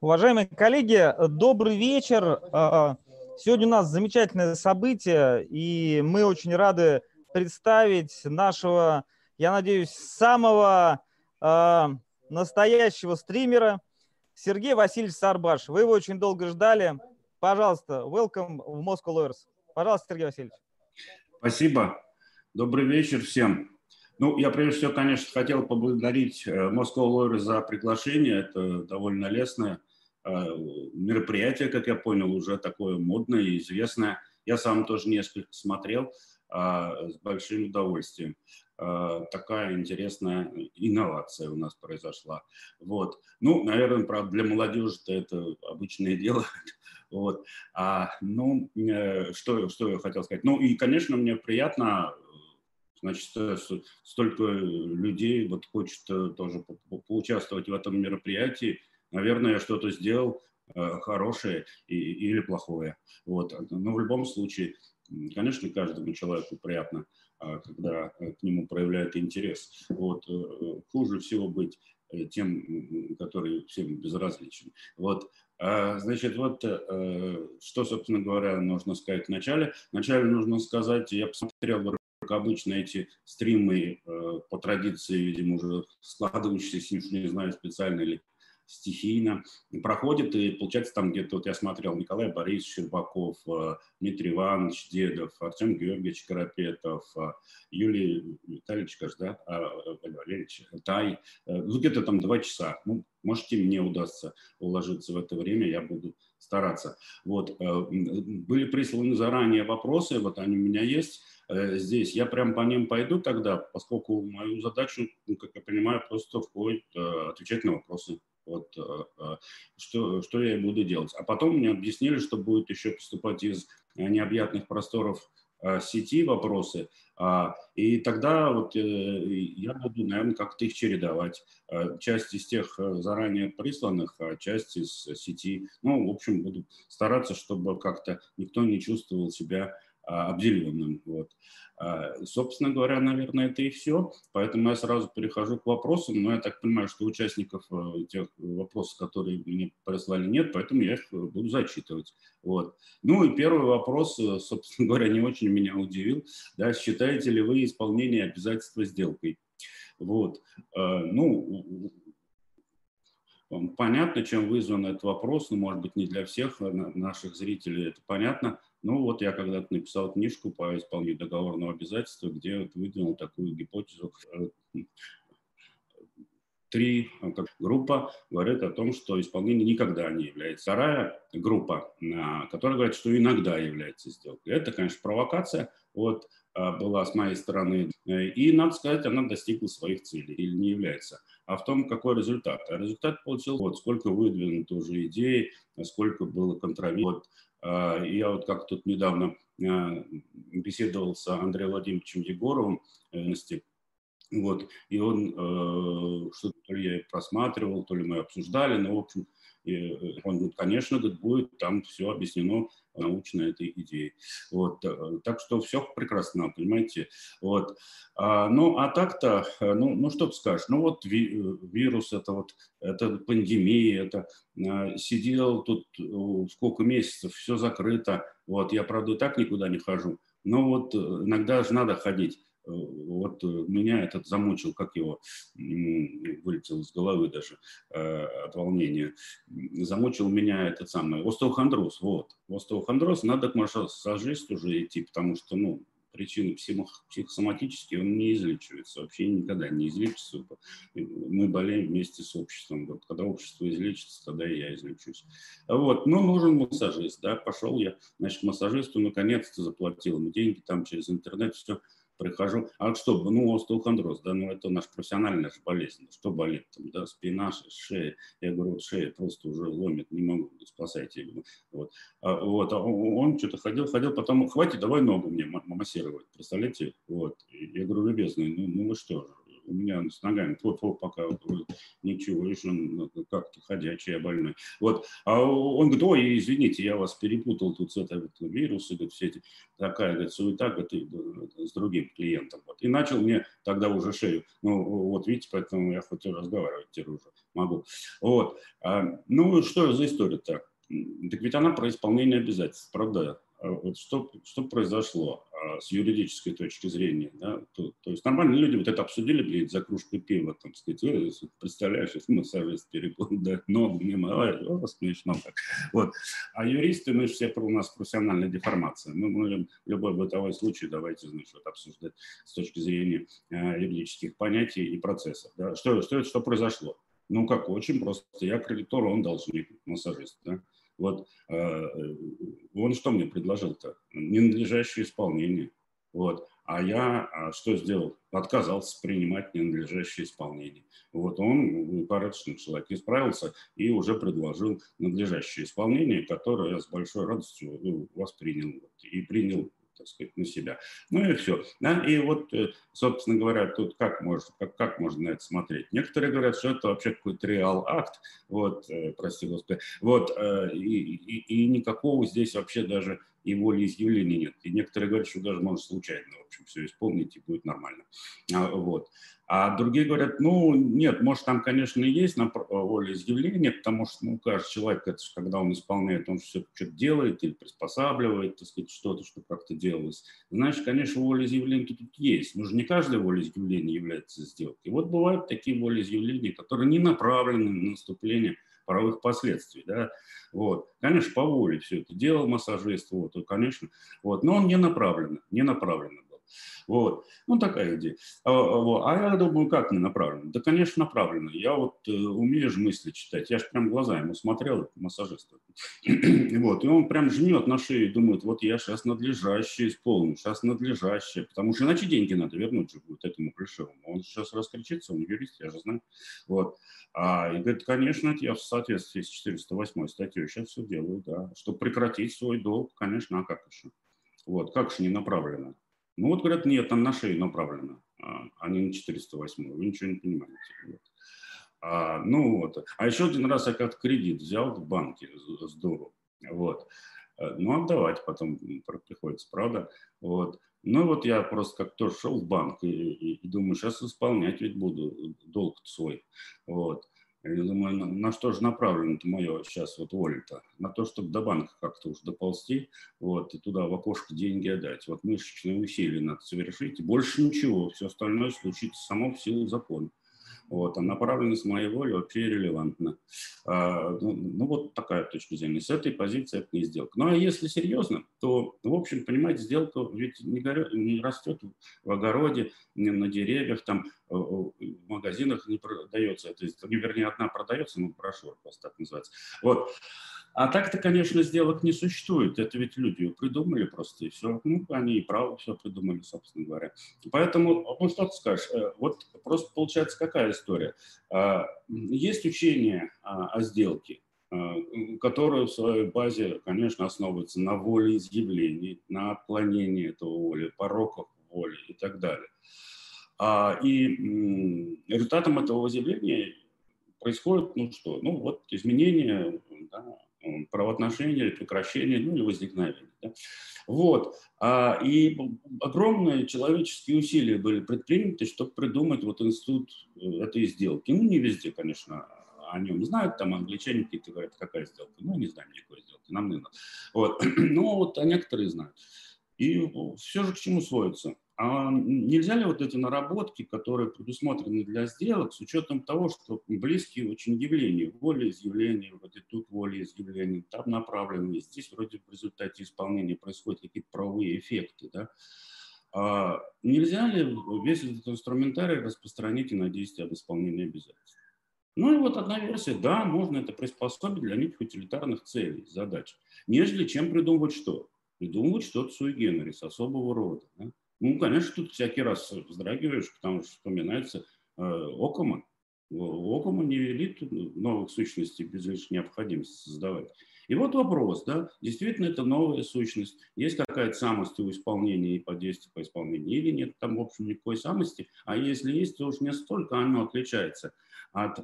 Уважаемые коллеги, добрый вечер. А, сегодня у нас замечательное событие, и мы очень рады представить нашего, я надеюсь, самого а, настоящего стримера Сергея Васильевича Сарбаш. Вы его очень долго ждали. Пожалуйста, welcome в Moscow Lawyers. Пожалуйста, Сергей Васильевич. Спасибо. Добрый вечер всем. Ну, я прежде всего, конечно, хотел поблагодарить э, Moscow Lawyers за приглашение. Это довольно лестное э, мероприятие, как я понял, уже такое модное и известное. Я сам тоже несколько смотрел а, с большим удовольствием. А, такая интересная инновация у нас произошла. Вот. Ну, наверное, правда, для молодежи это обычное дело. Вот. А, ну, э, что, что я хотел сказать? Ну, и, конечно, мне приятно, значит, столько людей вот хочет э, тоже поучаствовать в этом мероприятии. Наверное, я что-то сделал э, хорошее или плохое. Вот. Но в любом случае, конечно, каждому человеку приятно, а, когда к нему проявляют интерес. Вот. Хуже всего быть тем, который всем безразличен. Вот. А, значит, вот э, что, собственно говоря, нужно сказать вначале. Вначале нужно сказать, я посмотрел, как обычно, эти стримы э, по традиции, видимо, уже складывающиеся, не знаю, специально или стихийно проходит, и получается там где-то, вот я смотрел, Николай Борисович Щербаков, э, Дмитрий Иванович Дедов, Артем Георгиевич Карапетов, э, Юлий Витальевич, кажется, да, а, Валерьевич Тай, ну где-то там два часа, ну, можете мне удастся уложиться в это время, я буду стараться. Вот, были присланы заранее вопросы, вот они у меня есть, здесь. Я прям по ним пойду тогда, поскольку мою задачу, ну, как я понимаю, просто входит отвечать на вопросы. Вот, э, э, что, что я буду делать. А потом мне объяснили, что будет еще поступать из э, необъятных просторов сети вопросы, а, и тогда вот я буду, наверное, как-то их чередовать. Часть из тех заранее присланных, а часть из сети. Ну, в общем, буду стараться, чтобы как-то никто не чувствовал себя обделенным. Вот. А, собственно говоря, наверное, это и все. Поэтому я сразу перехожу к вопросам. Но я так понимаю, что участников э, тех вопросов, которые мне прислали, нет, поэтому я их буду зачитывать. Вот. Ну и первый вопрос, э, собственно говоря, не очень меня удивил. Да, считаете ли вы исполнение обязательства сделкой? Вот. А, ну, понятно, чем вызван этот вопрос, но, может быть, не для всех наших зрителей это понятно. Ну вот я когда-то написал книжку по исполнению договорного обязательства, где выдвинул такую гипотезу. Э, три э, как, группа говорят о том, что исполнение никогда не является. Вторая группа, которая говорит, что иногда является сделкой. Это, конечно, провокация. Вот э, была с моей стороны. И, надо сказать, она достигла своих целей или не является. А в том, какой результат. А результат получил, вот сколько выдвинуто уже идей, сколько было контроверсий. Я вот как тут недавно а, беседовал с Андреем Владимировичем Егоровым, э, вот, и он э, что-то то ли я просматривал, то ли мы обсуждали, но, в общем, и он, конечно, будет там все объяснено научно этой идеей. Вот. Э, так что все прекрасно, понимаете. Вот. А, ну, а так-то, э, ну, ну что ты скажешь, ну вот ви, вирус, это вот, это пандемия, это а, сидел тут сколько месяцев, все закрыто. Вот, я, правда, и так никуда не хожу. Но вот иногда же надо ходить. Вот меня этот замучил, как его, вылетел из головы даже э, от волнения. Замучил меня этот самый остеохондроз. Вот. Остеохондроз надо к массажисту уже идти, потому что, ну, причины психосоматические, он не излечивается, вообще никогда не излечится. Мы болеем вместе с обществом. Вот когда общество излечится, тогда и я излечусь. Вот. Но нужен массажист, да, пошел я, значит, массажисту, наконец-то заплатил ему деньги, там через интернет все прихожу, а что, ну, остеохондроз, да, ну, это наша профессиональная же болезнь, что болит там, да, спина, шея, я говорю, вот шея просто уже ломит, не могу, спасайте, вот, а, вот, а он что-то ходил, ходил, потом, хватит, давай ногу мне массировать, представляете, вот, я говорю, любезный, ну, ну вы что, у меня с ногами, фу, фу, пока ничего, ну, как-то ходячий, я больной. Вот, а он говорит, ой, извините, я вас перепутал тут с этим вирусом, говорит, все эти, такая, говорит, суета, говорит, с другим клиентом. Вот. И начал мне тогда уже шею, ну, вот видите, поэтому я хоть и разговаривать теперь уже могу. Вот, а, ну, что за история-то? Так ведь она про исполнение обязательств, правда? А вот что, что произошло а, с юридической точки зрения, да, то, то есть нормальные люди вот это обсудили, блин, за кружкой пива, там, сказать, э, представляешь, если массажист перепутал, да, ногу мимо, о, смешно так. Вот. А юристы, мы же все у нас профессиональная деформация. Мы можем любой бытовой случай, давайте, значит, вот обсуждать с точки зрения э, юридических понятий и процессов. Да. Что, что, что произошло? Ну, как очень просто. Я кредитор, он должник, массажист. Да? Вот э, он что мне предложил-то? Ненадлежащее исполнение. Вот. А я а что сделал? Отказался принимать ненадлежащее исполнение. Вот он, порядочный человек, исправился и уже предложил надлежащее исполнение, которое я с большой радостью ну, воспринял и принял так сказать, на себя. Ну и все. Да? И вот, э, собственно говоря, тут как можно, как, как можно на это смотреть? Некоторые говорят, что это вообще какой-то реал-акт, вот, э, прости господи, вот, э, и, и, и никакого здесь вообще даже и волеизъявления нет. И некоторые говорят, что даже можно случайно, в общем, все исполнить и будет нормально. А, вот. А другие говорят, ну, нет, может, там, конечно, и есть на волеизъявление, потому что, ну, каждый человек, это, когда он исполняет, он все что-то делает или приспосабливает, так сказать, что-то, что как-то делалось. Значит, конечно, волеизъявление тут есть. Но же не каждое волеизъявление является сделкой. Вот бывают такие волеизъявления, которые не направлены на наступление правовых последствий, да, вот, конечно, по воле все это делал массажист, вот, и, конечно, вот, но он не направленно, не направленно вот, ну, такая идея, а, вот. а я думаю, как не направленно, да, конечно, направленно, я вот э, умею же мысли читать, я же прям глаза ему смотрел, массажиста, вот, и он прям жмет на шею, думает, вот я сейчас надлежащее исполню, сейчас надлежащее, потому что иначе деньги надо вернуть же будет этому пришелому, он сейчас раскричится, он юрист, я же знаю, вот, а, и говорит, конечно, я в соответствии с 408 статьей сейчас все делаю, да, чтобы прекратить свой долг, конечно, а как еще? Вот, как же не направлено? Ну вот, говорят, нет, там на шею направлено, а, а не на 408, вы ничего не понимаете. Вот. А, ну вот, а еще один раз я как-то кредит взял в банке с дуру, вот, э, ну отдавать потом приходится, правда, вот. Ну вот я просто как тоже шел в банк и, и, и думаю, сейчас исполнять ведь буду долг свой. Вот. Я думаю, на, на что же направлено это мое сейчас вот воля-то? На то, чтобы до банка как-то уж доползти, вот, и туда в окошко деньги отдать. Вот мышечные усилия надо совершить, и больше ничего. Все остальное случится само в силу закона. Вот, а направленность моей воли вообще релевантна. А, ну, ну, вот такая точка зрения. С этой позиции это не сделка. Ну, а если серьезно, то, в общем, понимаете, сделка ведь не, горё, не растет в огороде, не на деревьях, там, э, в магазинах не продается. То есть, вернее, одна продается, ну, брошюра просто так называется. Вот. А так-то, конечно, сделок не существует. Это ведь люди придумали просто и все. Ну, они и право все придумали, собственно говоря. Поэтому, ну, что ты скажешь? Э, вот просто получается какая история? А, есть учение о сделке, а, которое в своей базе, конечно, основывается на волеизъявлении, на отклонении этого воли, пороках воли и так далее. А, и результатом этого изъявления происходит, ну что, ну вот изменение да, правоотношения, прекращения, ну или возникновения. Да? Вот. А, и огромные человеческие усилия были предприняты, чтобы придумать вот институт э, этой сделки. Ну, не везде, конечно, о нем знают, там англичане какие-то говорят, какая сделка. Ну, не знаем никакой сделки, нам не надо. Вот. Но вот а некоторые знают. И все же к чему сводится? А нельзя ли вот эти наработки, которые предусмотрены для сделок, с учетом того, что близкие очень явления, волеизъявления, вот и тут волеизъявления, там направленные, здесь вроде в результате исполнения происходят какие-то правовые эффекты, да? А нельзя ли весь этот инструментарий распространить и на действие об исполнении обязательств? Ну и вот одна версия, да, можно это приспособить для неких утилитарных целей, задач, нежели чем придумывать что? Придумывать что-то суи генерис, особого рода. Да? Ну, конечно, тут всякий раз вздрагиваешь, потому что вспоминается э, Окома. Окома не велит новых сущностей без лишней необходимости создавать. И вот вопрос, да, действительно это новая сущность, есть какая-то самость у исполнения и по действию по исполнению, или нет там, в общем, никакой самости, а если есть, то уж не столько оно отличается от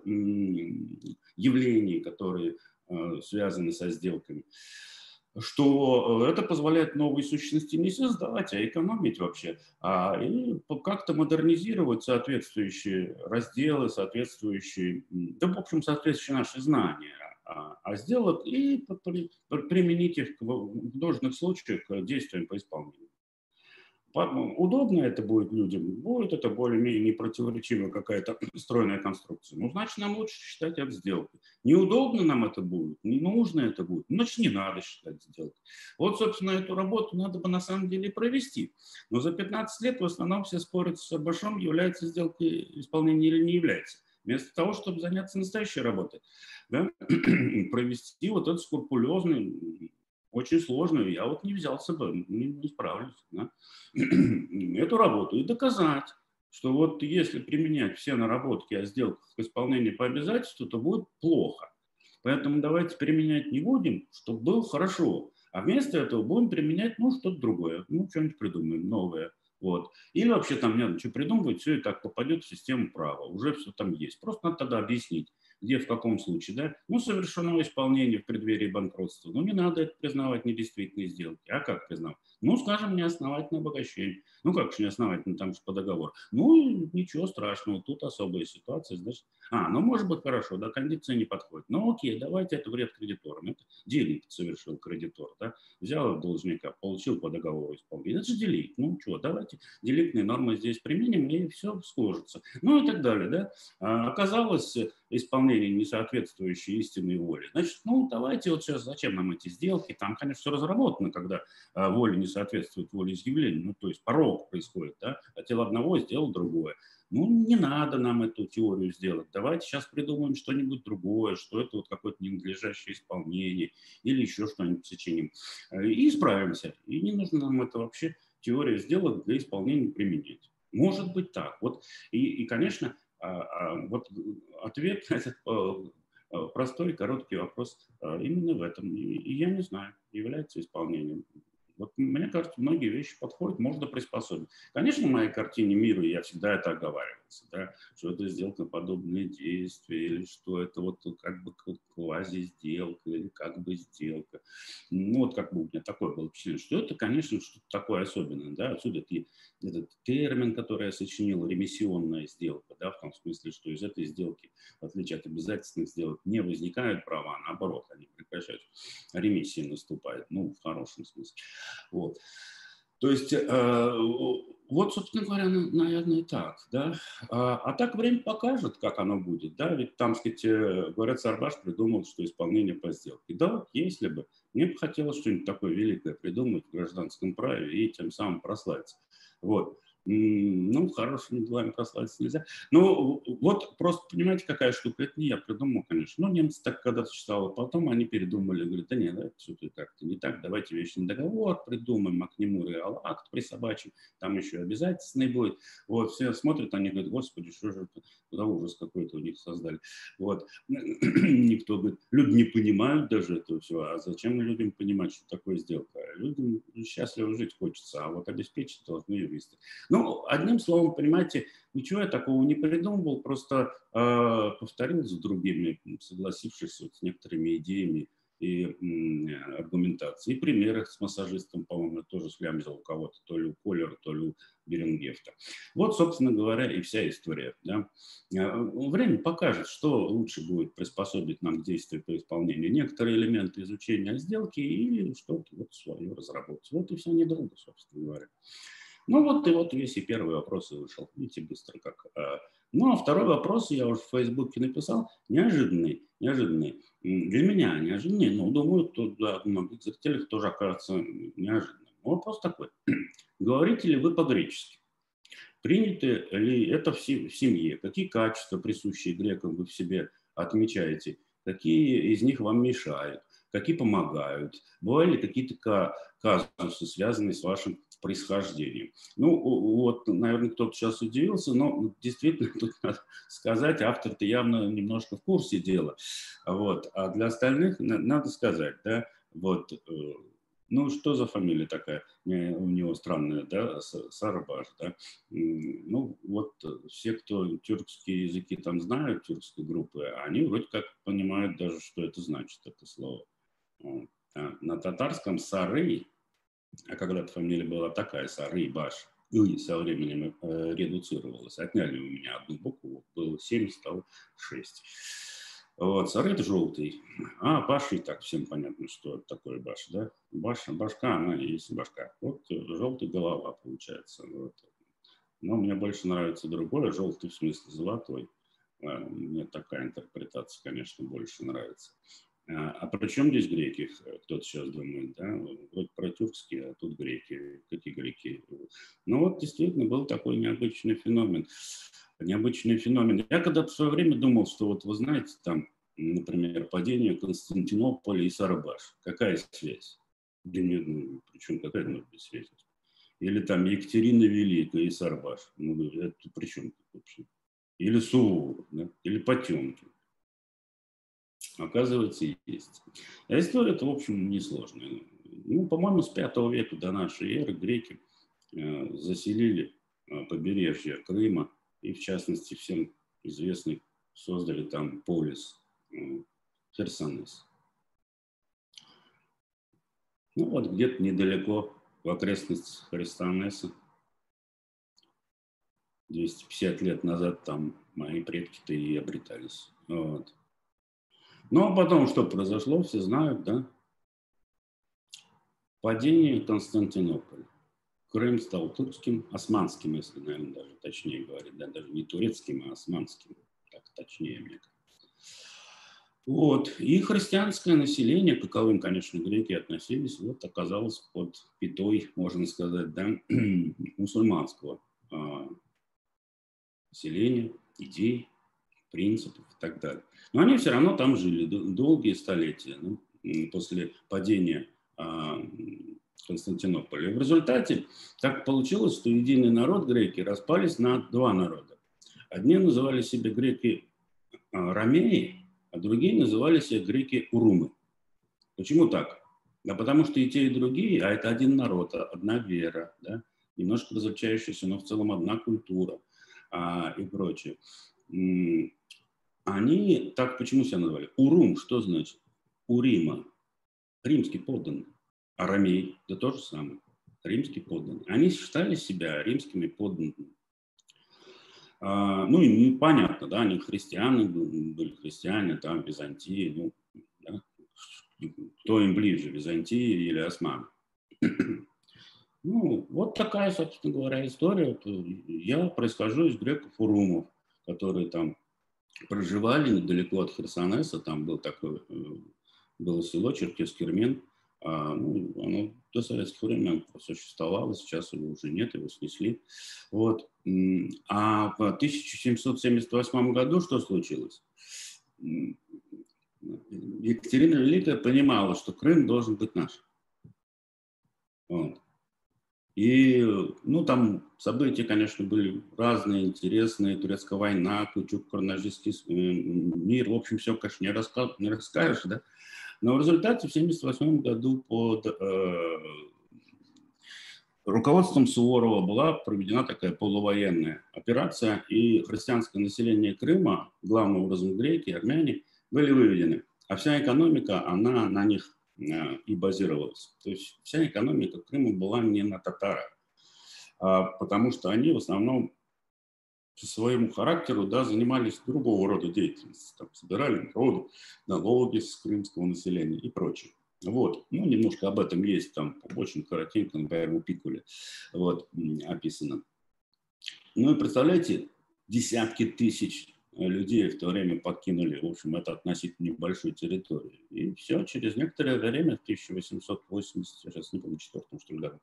явлений, которые э, связаны со сделками что э, это позволяет новые сущности не создавать, а экономить вообще, а и как-то модернизировать соответствующие разделы, соответствующие, да, в общем, соответствующие наши знания а, а сделок и применить их в должных случаях к действиям по исполнению. Удобно это будет людям, будет это более-менее непротиворечивая какая-то стройная конструкция. Ну, значит, нам лучше считать это сделкой. Неудобно нам это будет, не нужно это будет, значит, не надо считать сделкой. Вот, собственно, эту работу надо бы на самом деле провести. Но за 15 лет в основном все спорят с Башом, является сделкой исполнения или не является. Вместо того, чтобы заняться настоящей работой, да, провести вот этот скрупулезный очень сложную, я вот не взялся бы, не, не справлюсь, да? эту работу и доказать, что вот если применять все наработки о сделках к исполнению по обязательству, то будет плохо. Поэтому давайте применять не будем, чтобы было хорошо. А вместо этого будем применять, ну, что-то другое. Ну, что-нибудь придумаем новое. Вот. Или вообще там не надо ничего придумывать, все и так попадет в систему права. Уже все там есть. Просто надо тогда объяснить, где, в каком случае, да, ну, совершено исполнение в преддверии банкротства, ну, не надо это признавать недействительной сделки, а как признавать? Ну, скажем, неосновательное обогащение. Ну, как же неосновательно, там же по договору. Ну, ничего страшного, тут особая ситуация, значит. А, ну, может быть, хорошо, да, кондиция не подходит. Ну, окей, давайте это вред кредиторам. Это делит совершил кредитор, да, взял должника, получил по договору исполнение. Это же делит. Ну, что, давайте делитные нормы здесь применим, и все сложится. Ну, и так далее, да. А, оказалось, исполнение не соответствующее истинной воле. Значит, ну, давайте вот сейчас, зачем нам эти сделки? Там, конечно, все разработано, когда а, воля не соответствует волеизъявлению, ну, то есть порог происходит, да, хотел одного, сделал другое. Ну, не надо нам эту теорию сделать. Давайте сейчас придумаем что-нибудь другое, что это вот какое-то ненадлежащее исполнение или еще что-нибудь сочиним. И исправимся. И не нужно нам это вообще теория сделать для исполнения применять. Может быть так. Вот, и, и конечно, а, а, вот ответ на этот э, простой короткий вопрос а, именно в этом. И я не знаю, является исполнением вот мне кажется, многие вещи подходят, можно приспособить. Конечно, в моей картине мира я всегда это оговаривался, да, что это сделка подобные действия, или что это вот как бы квази-сделка, или как бы сделка. Ну, вот как бы у меня такое было впечатление, что это, конечно, что-то такое особенное, да, отсюда этот термин, который я сочинил, ремиссионная сделка, да, в том смысле, что из этой сделки, в отличие от обязательных сделок, не возникают права, наоборот, они прекращаются, ремиссия наступает, ну, в хорошем смысле. Вот. То есть, э, вот, собственно говоря, наверное, так, да. А, а так время покажет, как оно будет, да, ведь там, сказать, э, говорят, Сарбаш придумал, что исполнение по сделке. Да, если бы. Мне бы хотелось что-нибудь такое великое придумать в гражданском праве и тем самым прославиться. Вот ну, хорошими делами прославиться нельзя. Ну, вот просто понимаете, какая штука, это не я придумал, конечно. Ну, немцы так когда-то читали, потом они передумали, говорят, да нет, это все как-то не так, давайте вечный договор придумаем, а к нему реал акт присобачим, там еще обязательный будет. Вот, все смотрят, они говорят, господи, что же это за ужас какой-то у них создали. Вот, никто говорит, люди не понимают даже этого всего, а зачем людям понимать, что такое сделка? Людям счастливо жить хочется, а вот обеспечить должны юристы. Ну, одним словом, понимаете, ничего я такого не придумывал, просто э, повторил за другими, согласившись вот с некоторыми идеями и аргументацией. И примеры с массажистом, по-моему, тоже слямзил у кого-то, то ли у Колера, то ли у Берингефта. Вот, собственно говоря, и вся история. Да. Э, время покажет, что лучше будет приспособить нам к действию по исполнению. Некоторые элементы изучения сделки или что-то вот свое разработать. Вот и все недолго, собственно говоря. Ну вот и вот весь и первый вопрос и вышел. Видите, быстро как. А. Ну а второй вопрос я уже в Фейсбуке написал. Неожиданный, неожиданный. Для меня неожиданный, но думаю, тут для многих зрителей тоже окажется неожиданным. Вопрос такой. Говорите ли вы по-гречески? Приняты ли это в семье? Какие качества, присущие грекам, вы в себе отмечаете? Какие из них вам мешают? Какие помогают, бывали какие-то казусы, связанные с вашим происхождением. Ну, вот, наверное, кто-то сейчас удивился, но действительно, тут надо сказать, автор-то явно немножко в курсе дела. Вот. А для остальных надо сказать, да, вот, э, ну, что за фамилия такая у него странная, да, Сарбаш, да. Ну, вот все, кто тюркские языки там знают, тюркские группы, они вроде как понимают даже, что это значит, это слово. А на татарском Сары, а когда-то фамилия была такая, Сары Баш, и со временем э, редуцировалась. Отняли у меня одну букву, было 7, стало 6. Вот, сарыт желтый, а баш и так всем понятно, что это такое баш, да? Баш, башка, она и есть башка. Вот э, желтый голова получается. Вот. Но мне больше нравится другое, желтый в смысле золотой. А, мне такая интерпретация, конечно, больше нравится. А, а при чем здесь греки? Кто-то сейчас думает, да, вот про тюркские, а тут греки. Какие греки? Ну вот действительно был такой необычный феномен необычный феномен. Я когда-то в свое время думал, что вот вы знаете, там, например, падение Константинополя и Сарабаш. Какая связь? Да нет, ну, причем какая может быть связь? Или там Екатерина Великая и Сарбаш. Ну, это при чем тут вообще? Или Суворов, да? или Потемкин. Оказывается, есть. А история это, в общем, несложная. Ну, по-моему, с пятого века до нашей эры греки э, заселили э, побережье Крыма, и в частности всем известный создали там полис э, Херсонес. Ну вот где-то недалеко в окрестностях Херсонеса 250 лет назад там мои предки-то и обретались. Вот. Ну а потом что произошло, все знают, да? Падение Константинополя. Крым стал турецким, османским, если, наверное, даже точнее говорить, да, даже не турецким, а османским, так точнее, мне. Вот. И христианское население, каковым, конечно, греки относились, вот оказалось под пятой, можно сказать, да, мусульманского а, населения, идей, принципов и так далее. Но они все равно там жили долгие столетия. Ну, после падения а, Константинополя. В результате так получилось, что единый народ греки распались на два народа. Одни называли себя греки а, ромеи, а другие называли себя греки урумы. Почему так? Да потому что и те, и другие, а это один народ, одна вера, да? немножко различающаяся, но в целом одна культура а, и прочее. Они так почему себя называли? Урум, что значит? Урима, римский подданный. Арамей, да то же самое, римские подданные. Они считали себя римскими подданными. А, ну, и понятно, да, они христиане, были христиане, там, Византии, ну, да, кто им ближе, Византии или османы. Ну, вот такая, собственно говоря, история. Я происхожу из греков-урумов, которые там проживали недалеко от Херсонеса, там был такое, э, было село Черкес-Кермен, а, ну, оно до советских времен существовало, сейчас его уже нет, его снесли. Вот. А в 1778 году что случилось? Екатерина Великая понимала, что Крым должен быть наш. Вот. И, ну, там события, конечно, были разные, интересные. Турецкая война, Кучук, Карнажийский мир. В общем, все, конечно, не, раска... не расскажешь, да. Но в результате в 1978 году под э, руководством Суворова была проведена такая полувоенная операция, и христианское население Крыма, главным образом греки, армяне, были выведены. А вся экономика, она на них и базировалась. То есть вся экономика Крыма была не на татарах, а потому что они в основном по своему характеру да, занимались другого рода деятельностью. Там, собирали народу, налоги с крымского населения и прочее. Вот. Ну, немножко об этом есть там очень коротенько, например, у Пикуле вот, описано. Ну и представляете, десятки тысяч людей в то время покинули, в общем, это относительно небольшую территорию. И все, через некоторое время, в 1880, я сейчас не помню, четвертом что ли году,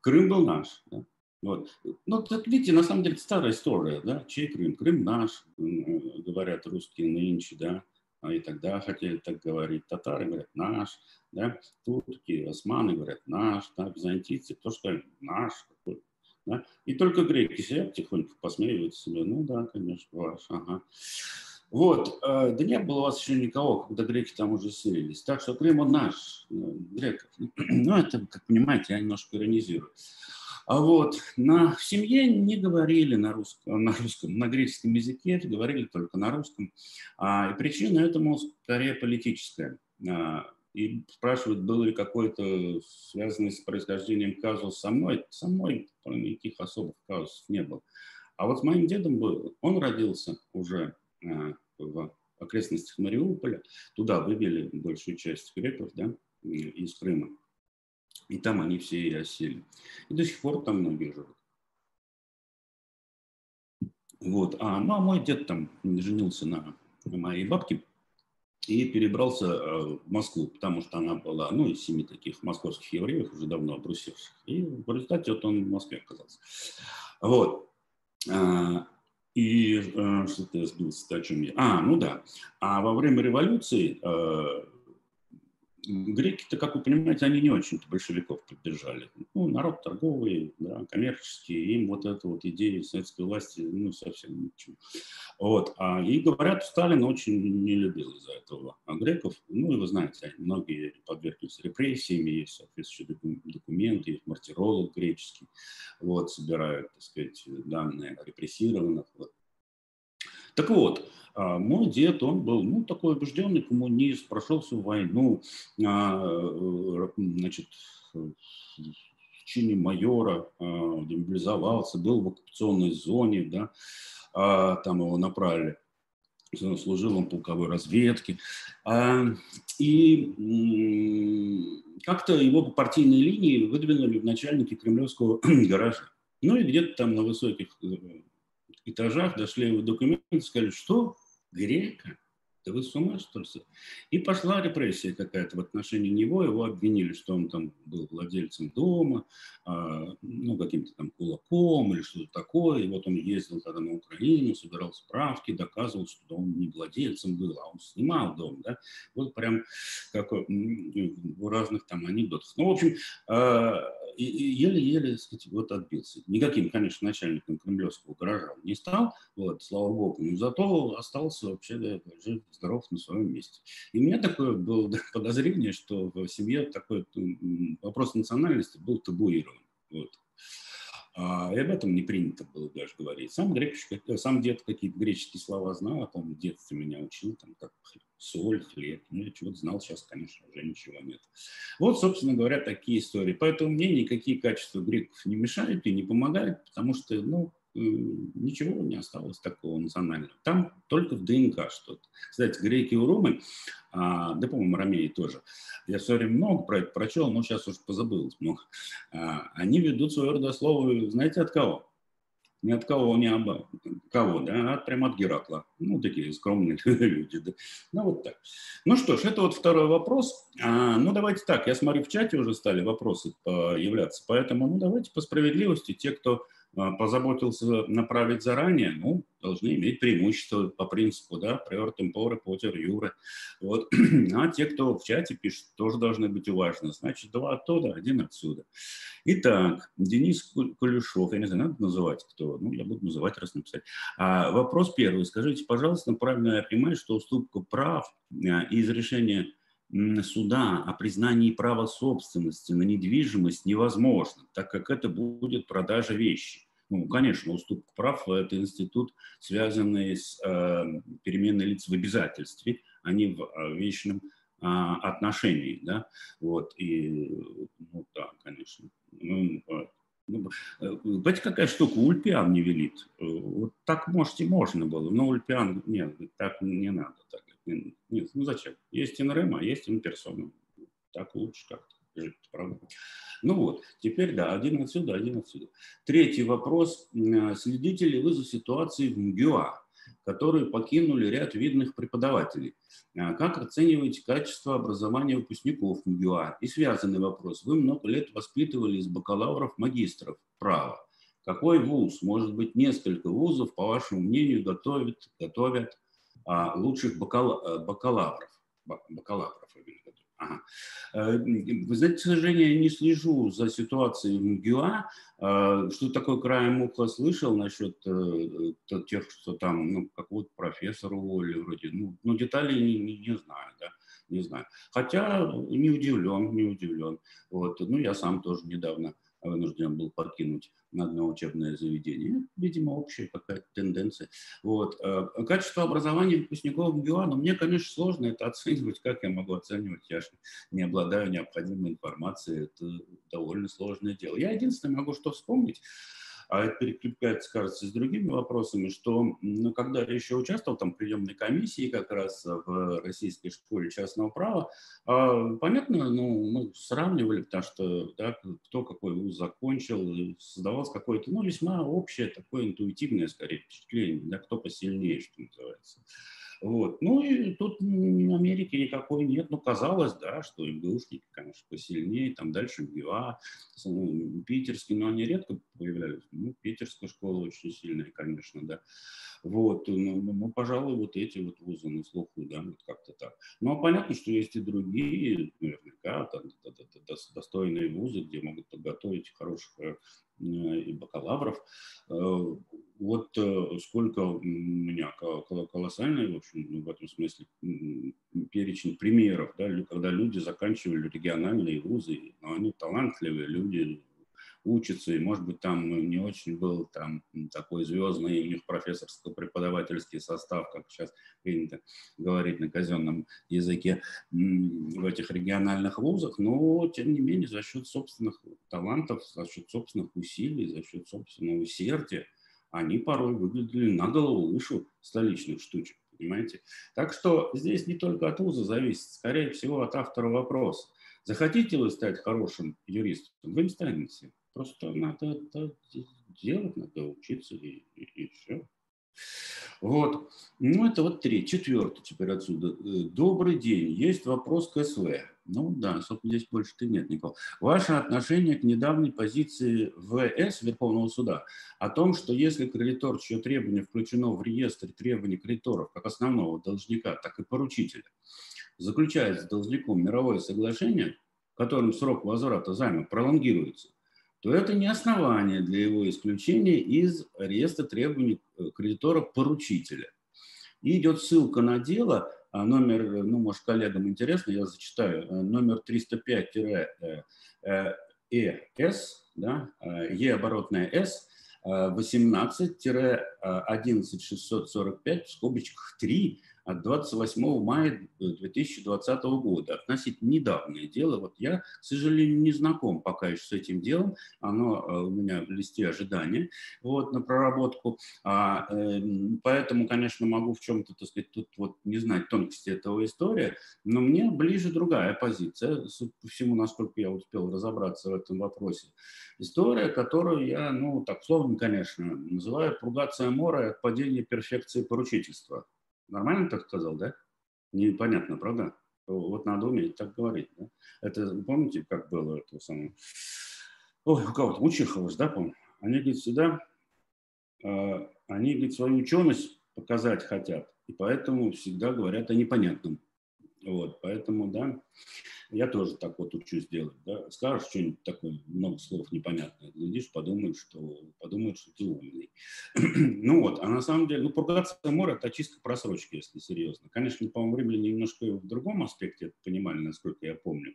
Крым был наш. Да? Вот. Ну, так видите, на самом деле старая история, да, чей Крым? Крым наш, говорят русские нынче, да. а и тогда хотели так говорить. Татары говорят наш, да, турки, османы говорят наш, да, византийцы тоже сказали наш. Да? И только греки сидят тихонько, посмеивают себе. Ну да, конечно, ваш, ага. Вот, э, да не было у вас еще никого, когда греки там уже селились. Так что Крым он наш, э, греков. Ну, это, как понимаете, я немножко иронизирую. А вот на, в семье не говорили на русском, на русском, на греческом языке, говорили только на русском. А, и причина этому скорее политическая. А, и спрашивают, был ли какой-то связанный с происхождением казус со мной. Со мной никаких особых казусов не было. А вот с моим дедом был. Он родился уже а, в окрестностях Мариуполя. Туда вывели большую часть греков да, из Крыма. И там они все и осели. И до сих пор там многие живут. Вот. А, ну, а мой дед там женился на моей бабке и перебрался э, в Москву, потому что она была, ну, из семи таких московских евреев, уже давно обрусевших. И в результате вот он в Москве оказался. Вот. А, и э, что-то я сбился, о чем я... А, ну да. А во время революции э, греки-то, как вы понимаете, они не очень-то большевиков поддержали. Ну, народ торговый, да, коммерческий, им вот эта вот идея советской власти, ну, совсем ничего. Вот. А, и говорят, Сталин очень не любил из-за этого а греков. Ну, и вы знаете, многие подверглись репрессиям, есть соответствующие документы, есть мартиролог греческий, вот, собирают, так сказать, данные о репрессированных. Вот. Так вот, а, мой дед, он был ну, такой убежденный коммунист, прошел всю войну, а, э, значит, в чине майора, а, демобилизовался, был в оккупационной зоне, да, там его направили служил он полковой разведке. И как-то его по партийной линии выдвинули в начальники кремлевского гаража. Ну и где-то там на высоких э, этажах дошли его документы, сказали, что грека? Да вы с ума, что ли? И пошла репрессия какая-то в отношении него. Его обвинили, что он там был владельцем дома, а, ну, каким-то там кулаком или что-то такое. И вот он ездил тогда на Украину, собирал справки, доказывал, что он не владельцем был, а он снимал дом, да. Вот прям как в разных там анекдотах. Ну, в общем, а, еле-еле, сказать, вот отбился. Никаким, конечно, начальником кремлевского гаража не стал, вот, слава богу, но зато остался вообще да, жив, здоров на своем месте. И у меня такое было подозрение, что в семье такой вопрос национальности был табуирован. Вот. А, и об этом не принято было даже говорить. Сам, греческий, э, сам дед какие-то греческие слова знал, а помню, в детстве меня учил, там, как соль, хлеб, ну, я чего-то знал, сейчас, конечно, уже ничего нет. Вот, собственно говоря, такие истории. Поэтому мне никакие качества греков не мешают и не помогают, потому что, ну, ничего не осталось такого национального. Там только в ДНК что-то. Кстати, греки и румы, а, да, по-моему, ромеи тоже, я все время много про это прочел, но сейчас уже позабыл много. А, они ведут свою родословную, знаете, от кого? Ни от кого, не об кого, да, а прямо от Геракла. Ну, такие скромные люди, да. Ну, вот так. Ну что ж, это вот второй вопрос. А, ну, давайте так, я смотрю, в чате уже стали вопросы появляться, поэтому, ну, давайте по справедливости, те, кто позаботился направить заранее, ну, должны иметь преимущество по принципу, да, приор темпора, потер юры. Вот. А те, кто в чате пишет, тоже должны быть уважены. Значит, два оттуда, один отсюда. Итак, Денис Кулешов, я не знаю, надо называть кто, ну, я буду называть, раз написать. А, вопрос первый. Скажите, пожалуйста, правильно я понимаю, что уступка прав а, из решения суда о признании права собственности на недвижимость невозможно, так как это будет продажа вещи. Ну, конечно, уступка прав – это институт, связанный с э, переменой лиц в обязательстве, а не в э, вечном э, отношении. Да? Вот, и, ну да, конечно. Ну, э, ну, э, какая штука? Ульпиан не велит. Вот так, может, и можно было, но Ульпиан, нет, так не надо. Так. Нет, ну зачем? Есть инрем, а есть инперсона. Так лучше как-то жить, правда? Ну вот, теперь, да, один отсюда, один отсюда. Третий вопрос. Следите ли вы за ситуацией в МГУА, которые покинули ряд видных преподавателей? А как оцениваете качество образования выпускников МГУА? И связанный вопрос. Вы много лет воспитывали из бакалавров, магистров права. Какой вуз, может быть, несколько вузов, по вашему мнению, готовят, готовят лучших бакала, бакалавров. Бакалавров, Ага. Э, вы знаете, к сожалению, я не слежу за ситуацией в МГУА. Э, что такое краем уха слышал насчет э, тех, что там, ну, какого-то профессора уволили вроде. Ну, ну деталей не, не, не знаю, да, не знаю. Хотя не удивлен, не удивлен. Вот. Ну, я сам тоже недавно вынужден был покинуть на одно учебное заведение. Видимо, общая какая-то тенденция. Вот. Э, качество образования выпускников МГУА, ну, мне, конечно, сложно это оценивать. Как я могу оценивать? Я же не обладаю необходимой информацией. Это довольно сложное дело. Я единственное могу что вспомнить а это перекликается, кажется, с другими вопросами, что ну, когда я еще участвовал там в приемной комиссии как раз в Российской школе частного права, а, понятно, ну, мы сравнивали, потому что да, кто какой вуз закончил, создавалось какое-то, ну, весьма общее такое интуитивное, скорее, впечатление, да, кто посильнее, что называется. Вот. Ну и тут Америки никакой нет. Ну, казалось, да, что МГУшники, конечно, посильнее, там дальше МГУА, ну, питерские, но они редко появлялись. Ну, питерская школа очень сильная, конечно, да. Вот, ну, ну, ну, пожалуй, вот эти вот вузы на слуху, да, вот как-то так. Ну, а понятно, что есть и другие, наверняка, там, достойные вузы, где могут подготовить хороших э, и бакалавров. Вот э, сколько у меня колоссальный, в общем, в этом смысле перечень примеров, да, когда люди заканчивали региональные вузы, но они талантливые люди, учатся, и, может быть, там не очень был там такой звездный у них профессорско-преподавательский состав, как сейчас принято говорить на казенном языке в этих региональных вузах, но, тем не менее, за счет собственных талантов, за счет собственных усилий, за счет собственного усердия, они порой выглядели на голову выше столичных штучек, понимаете? Так что здесь не только от вуза зависит, скорее всего, от автора вопроса. Захотите вы стать хорошим юристом, вы не станете. Просто надо это делать, надо учиться и, и, и все. Вот. Ну, это вот третий. Четвертый теперь отсюда. Э, добрый день. Есть вопрос к СВ. Ну да, собственно, здесь больше-то нет никого. Ваше отношение к недавней позиции ВС Верховного суда о том, что если кредитор, чье требование включено в реестр требований кредиторов как основного должника, так и поручителя, заключает с должником мировое соглашение, которым срок возврата займа пролонгируется, то это не основание для его исключения из реестра требований э, кредитора-поручителя. И идет ссылка на дело, а номер, ну, может, коллегам интересно, я зачитаю, э, номер 305-ЭС, э, да, Е оборотная С, 18-11645 в скобочках 3 от 28 мая 2020 года. Относительно недавнее дело. Вот я, к сожалению, не знаком пока еще с этим делом. Оно э, у меня в листе ожидания вот, на проработку. А, э, поэтому, конечно, могу в чем-то, так сказать, тут вот не знать тонкости этого истории, но мне ближе другая позиция, по всему, насколько я успел разобраться в этом вопросе. История, которую я, ну, так словно, конечно, называю «Пругация мора от падения перфекции поручительства». Нормально так сказал, да? Непонятно, правда? Вот надо уметь так говорить. Да? Это, помните, как было это самое? Ой, у кого-то, у Чехова, да, помню? Они, говорит, всегда, э, они, говорит, свою ученость показать хотят, и поэтому всегда говорят о непонятном. Вот, поэтому, да, я тоже так вот учусь делать. Да? Скажешь что-нибудь такое, много слов непонятное, глядишь, подумаешь, что, подумаешь, что ты умный. ну вот, а на самом деле, ну, пургация моря – это очистка просрочки, если серьезно. Конечно, по-моему, римляне немножко в другом аспекте это понимали, насколько я помню.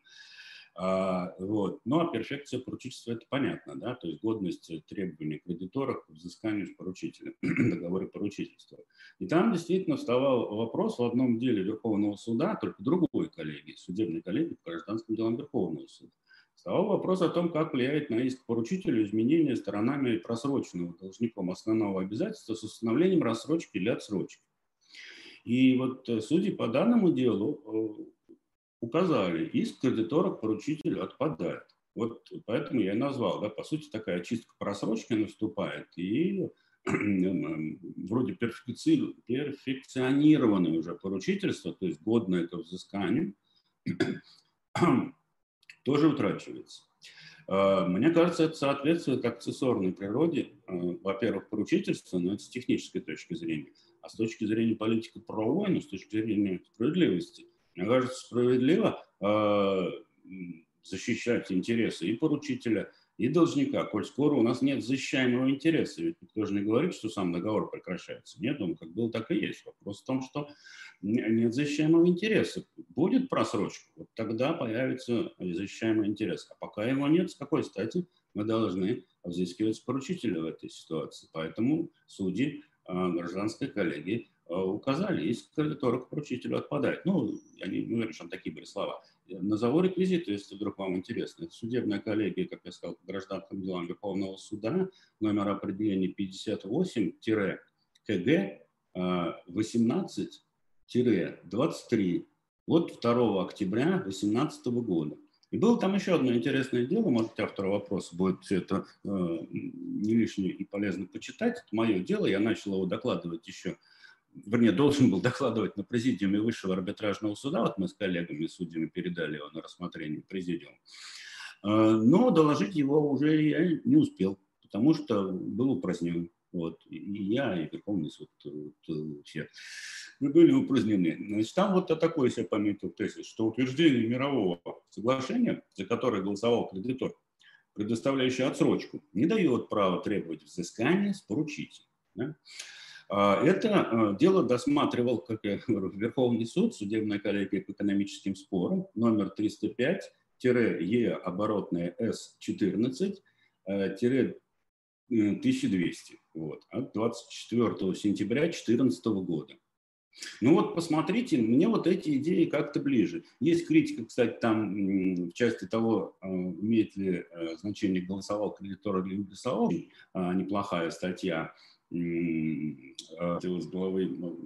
А, вот. Ну, а перфекция поручительства – это понятно, да, то есть годность требований кредиторов к взысканию поручителя, договоры поручительства. И там действительно вставал вопрос в одном деле Верховного суда, только другой коллегии, судебной коллегии по гражданским делам Верховного суда. Вставал вопрос о том, как влияет на иск поручителю изменение сторонами просроченного должником основного обязательства с установлением рассрочки или отсрочки. И вот э, судьи по данному делу э, указали, иск кредитора поручителю отпадает. Вот поэтому я и назвал, да, по сути, такая чистка просрочки наступает, и вроде перфекци... перфекционированное уже поручительство, то есть годное к взысканию, тоже утрачивается. А, мне кажется, это соответствует аксессуарной природе, а, во-первых, поручительства, но это с технической точки зрения, А с точки зрения политики правовой, но с точки зрения справедливости, мне кажется, справедливо э, защищать интересы и поручителя, и должника, коль скоро у нас нет защищаемого интереса. Ведь никто же не говорит, что сам договор прекращается. Нет, он как был, так и есть. Вопрос в том, что нет защищаемого интереса. Будет просрочка, вот тогда появится защищаемый интерес. А пока его нет, с какой стати мы должны взыскивать поручителя в этой ситуации? Поэтому судьи а, гражданской коллегии а, указали, из кредиторов к поручителю отпадает. Ну, я не уверен, что там такие были слова. Назову реквизиты, если вдруг вам интересно. Это судебная коллегия, как я сказал, по гражданским делам Верховного суда, номер определения 58-КГ 18-23 вот 2 октября 2018 года. И было там еще одно интересное дело, может автор вопроса будет все это э, не лишнее и полезно почитать. Это мое дело, я начал его докладывать еще вернее, должен был докладывать на президиуме Высшего арбитражного суда, вот мы с коллегами, судьями передали его на рассмотрение президиума, э, но доложить его уже я не успел, потому что был упразднен. Вот, и я, и Верховный суд, вот, все мы были упразднены. Значит, там вот такой себе пометил тезис, что утверждение мирового соглашения, за которое голосовал кредитор, предоставляющий отсрочку, не дает права требовать взыскания с поручителя. Да? А, это а, дело досматривал, как я говорю, Верховный суд, судебная коллегия по экономическим спорам, номер 305-Е оборотное С14, 1200 вот, от 24 сентября 2014 года. Ну вот посмотрите, мне вот эти идеи как-то ближе. Есть критика, кстати, там в части того, а, имеет ли значение голосовал кредитор или не голосовал, неплохая статья. А, из головы ну,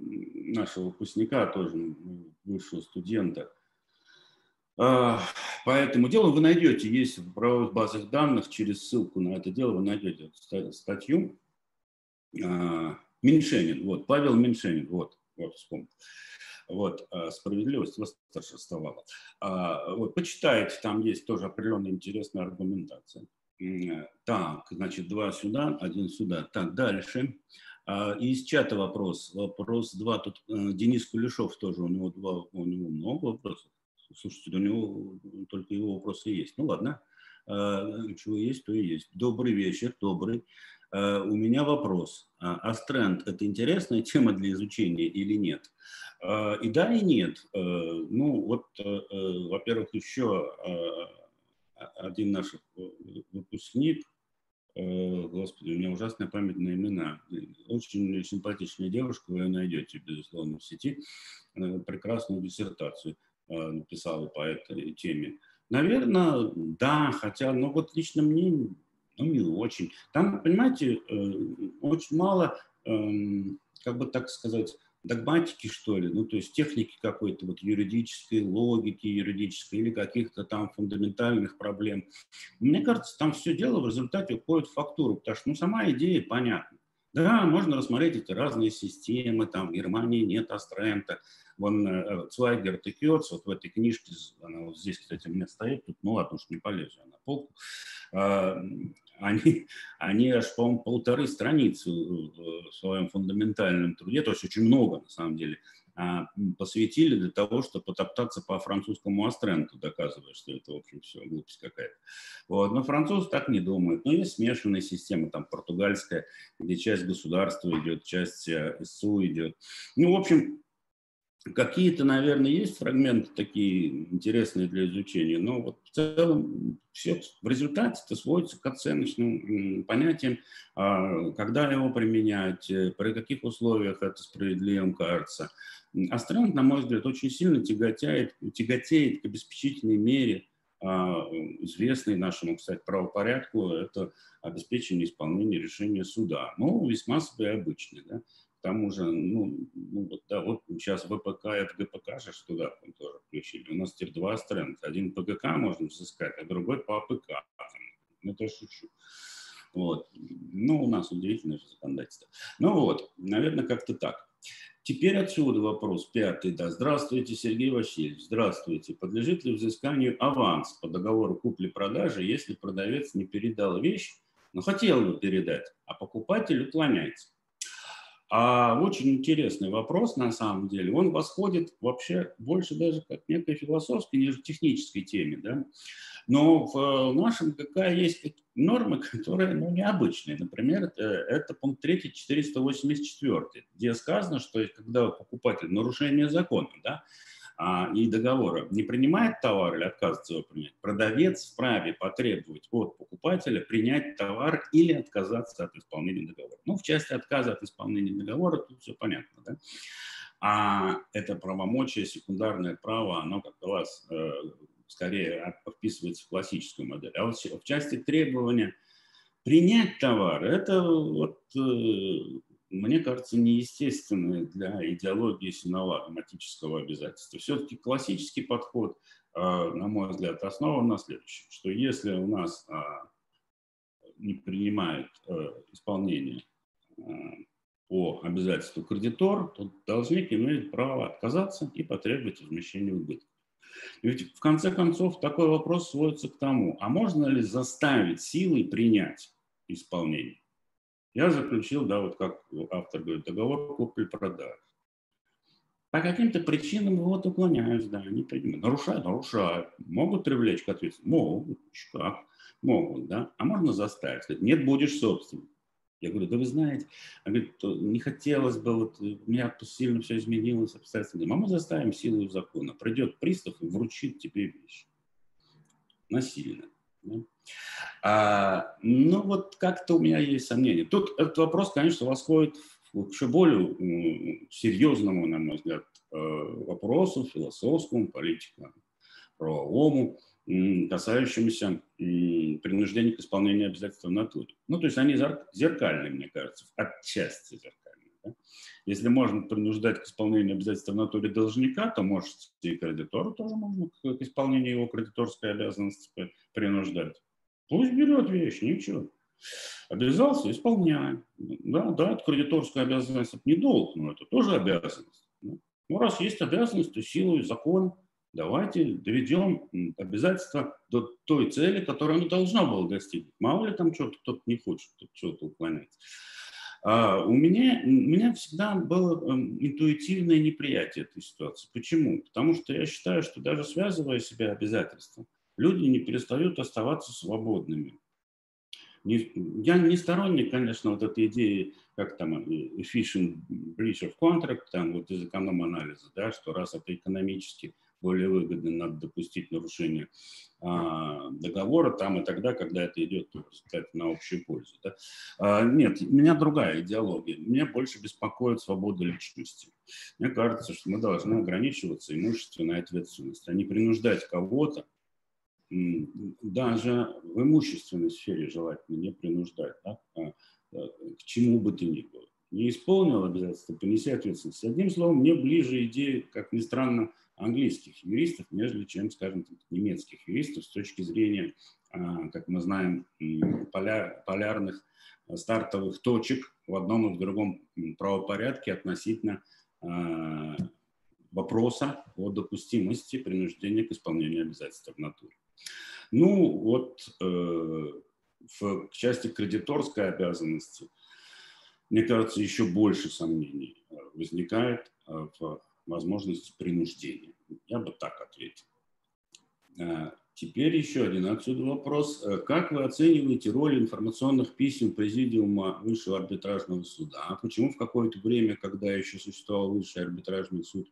нашего выпускника, тоже бывшего студента. А, по этому делу вы найдете, есть в правовых базах данных, через ссылку на это дело вы найдете статью. А, Меньшенин, вот, Павел Меньшенин, вот, вот, вспомнил. Вот, справедливость восторжествовала. Вот, почитайте, там есть тоже определенная интересная аргументация. Так, значит, два сюда, один сюда. Так, дальше. А, из чата вопрос. Вопрос два. Тут э, Денис Кулешов тоже, у него, два, у него много вопросов. Слушайте, у него только его вопросы есть. Ну ладно, а, чего есть, то и есть. Добрый вечер, добрый. А, у меня вопрос. Астренд – это интересная тема для изучения или нет? И да, и нет. Э, ну вот, э, во-первых, еще один наш э, выпускник, э, господи, у меня ужасная память на имена, очень симпатичная девушка, вы ее найдете, безусловно, в сети, прекрасную диссертацию э, написала по этой теме. Наверное, да, хотя, ну вот лично мне, ну не очень. Там, понимаете, очень мало, эм, как бы так сказать, догматики, что ли, ну, то есть техники какой-то вот юридической, логики юридической или каких-то там фундаментальных проблем. Мне кажется, там все дело в результате уходит в фактуру, потому что, ну, сама идея понятна. Да, можно рассмотреть эти разные системы, там в Германии нет Астрента, вон э, Цвайгер Текетс, вот в этой книжке, она вот здесь, кстати, у меня стоит, тут, ну ладно, уж не полезу на полку, а, они, они аж, по-моему, полторы страницы в своем фундаментальном труде, то есть очень много, на самом деле, а, посвятили для того, чтобы потоптаться по французскому Астренту, доказывая, что это, в общем, все глупость какая-то. Вот. Но французы так не думают. Но есть смешанная система, там, португальская, где часть государства идет, часть э, СУ идет. Ну, в общем, Какие-то, наверное, есть фрагменты такие интересные для изучения, но вот в целом все в результате это сводится к оценочным понятиям, а, когда его применять, э, при каких условиях это справедливым кажется. Астрант, на мой взгляд, очень сильно тяготеет, тяготеет к обеспечительной мере а, известной нашему, кстати, правопорядку, это обеспечение исполнения решения суда. Ну, весьма себе обычный, да тому же, ну, ну вот, да, вот сейчас ВПК и ГПК же туда тоже включили. У нас теперь два стрэнда. Один ПГК можно взыскать, а другой по АПК. Ну, это шучу. Вот. Ну, у нас удивительное же законодательство. Ну вот, наверное, как-то так. Теперь отсюда вопрос пятый. Да. Здравствуйте, Сергей Васильевич. Здравствуйте. Подлежит ли взысканию аванс по договору купли-продажи, если продавец не передал вещь, но хотел бы передать, а покупатель уклоняется? А очень интересный вопрос на самом деле. Он восходит вообще больше даже как некой философской, нежели технической теме. Да? Но в нашем ГК есть нормы, которые ну, необычные. Например, это, это пункт 3 484, где сказано, что когда покупатель нарушение закона, да, а, и договора не принимает товар или отказывается его принять, продавец вправе потребовать от покупателя принять товар или отказаться от исполнения договора. Ну, в части отказа от исполнения договора тут все понятно, да? А это правомочие, секундарное право, оно как вас э, скорее вписывается в классическую модель. А вот в части требования принять товар, это вот э, мне кажется, неестественное для идеологии синолагматического обязательства. Все-таки классический подход, а, на мой взгляд, основан на следующем, что если у нас а, не принимает а, исполнение по обязательству кредитор, то должник имеет право отказаться и потребовать возмещения убытков. Ведь в конце концов такой вопрос сводится к тому, а можно ли заставить силой принять исполнение? Я заключил, да, вот как автор говорит, договор купли-продажи. По каким-то причинам вот уклоняюсь, да, не принимают. Нарушают, нарушают. Могут привлечь к ответственности? Могут. Как? Могут, да. А можно заставить? Сказать, нет, будешь собственным. Я говорю, да вы знаете, она говорит, не хотелось бы, вот у меня сильно все изменилось, обстоятельства. А мы заставим силу закона. Придет пристав и вручит тебе вещи. Насильно. Да? А, ну вот как-то у меня есть сомнения. Тут этот вопрос, конечно, восходит к еще более серьезному, на мой взгляд, э, вопросу, философскому, политику, правовому, касающемуся принуждения к исполнению обязательств в натуре. Ну, то есть они зеркальные, мне кажется, отчасти зеркальные. Да? Если можно принуждать к исполнению обязательств в натуре должника, то может и кредитору тоже можно к исполнению его кредиторской обязанности принуждать. Пусть берет вещь, ничего. Обязался, исполняем. Да, да, это кредиторская обязанность, это не долг, но это тоже обязанность. Ну, раз есть обязанность, то силой закона давайте доведем обязательство до той цели, которую оно должно было достигнуть. Мало ли там что-то кто-то не хочет, кто-то что-то уклоняется. А у, меня, у меня всегда было эм, интуитивное неприятие этой ситуации. Почему? Потому что я считаю, что даже связывая себя обязательством, люди не перестают оставаться свободными. Не, я не сторонник, конечно, вот этой идеи, как там, э, efficient breach of contract, там вот из эконом-анализа, да, что раз это экономически более выгодно, надо допустить нарушение а, договора там и тогда, когда это идет в на общую пользу. Да? А, нет, у меня другая идеология. Меня больше беспокоит свобода личности. Мне кажется, что мы должны ограничиваться имущественной ответственностью, а не принуждать кого-то даже в имущественной сфере желательно не принуждать да, а, а, к чему бы то ни было. Не исполнил обязательства, понеси ответственность. Одним словом, мне ближе идея, как ни странно, английских юристов, нежели чем, скажем, немецких юристов с точки зрения, а, как мы знаем, поля, полярных стартовых точек в одном и в другом правопорядке относительно вопроса о допустимости принуждения к исполнению обязательств в натуре. Ну, вот э, в части кредиторской обязанности, мне кажется, еще больше сомнений э, возникает э, в возможности принуждения. Я бы так ответил. Э, теперь еще один отсюда вопрос. Как вы оцениваете роль информационных писем Президиума Высшего арбитражного суда? А почему в какое-то время, когда еще существовал Высший арбитражный суд,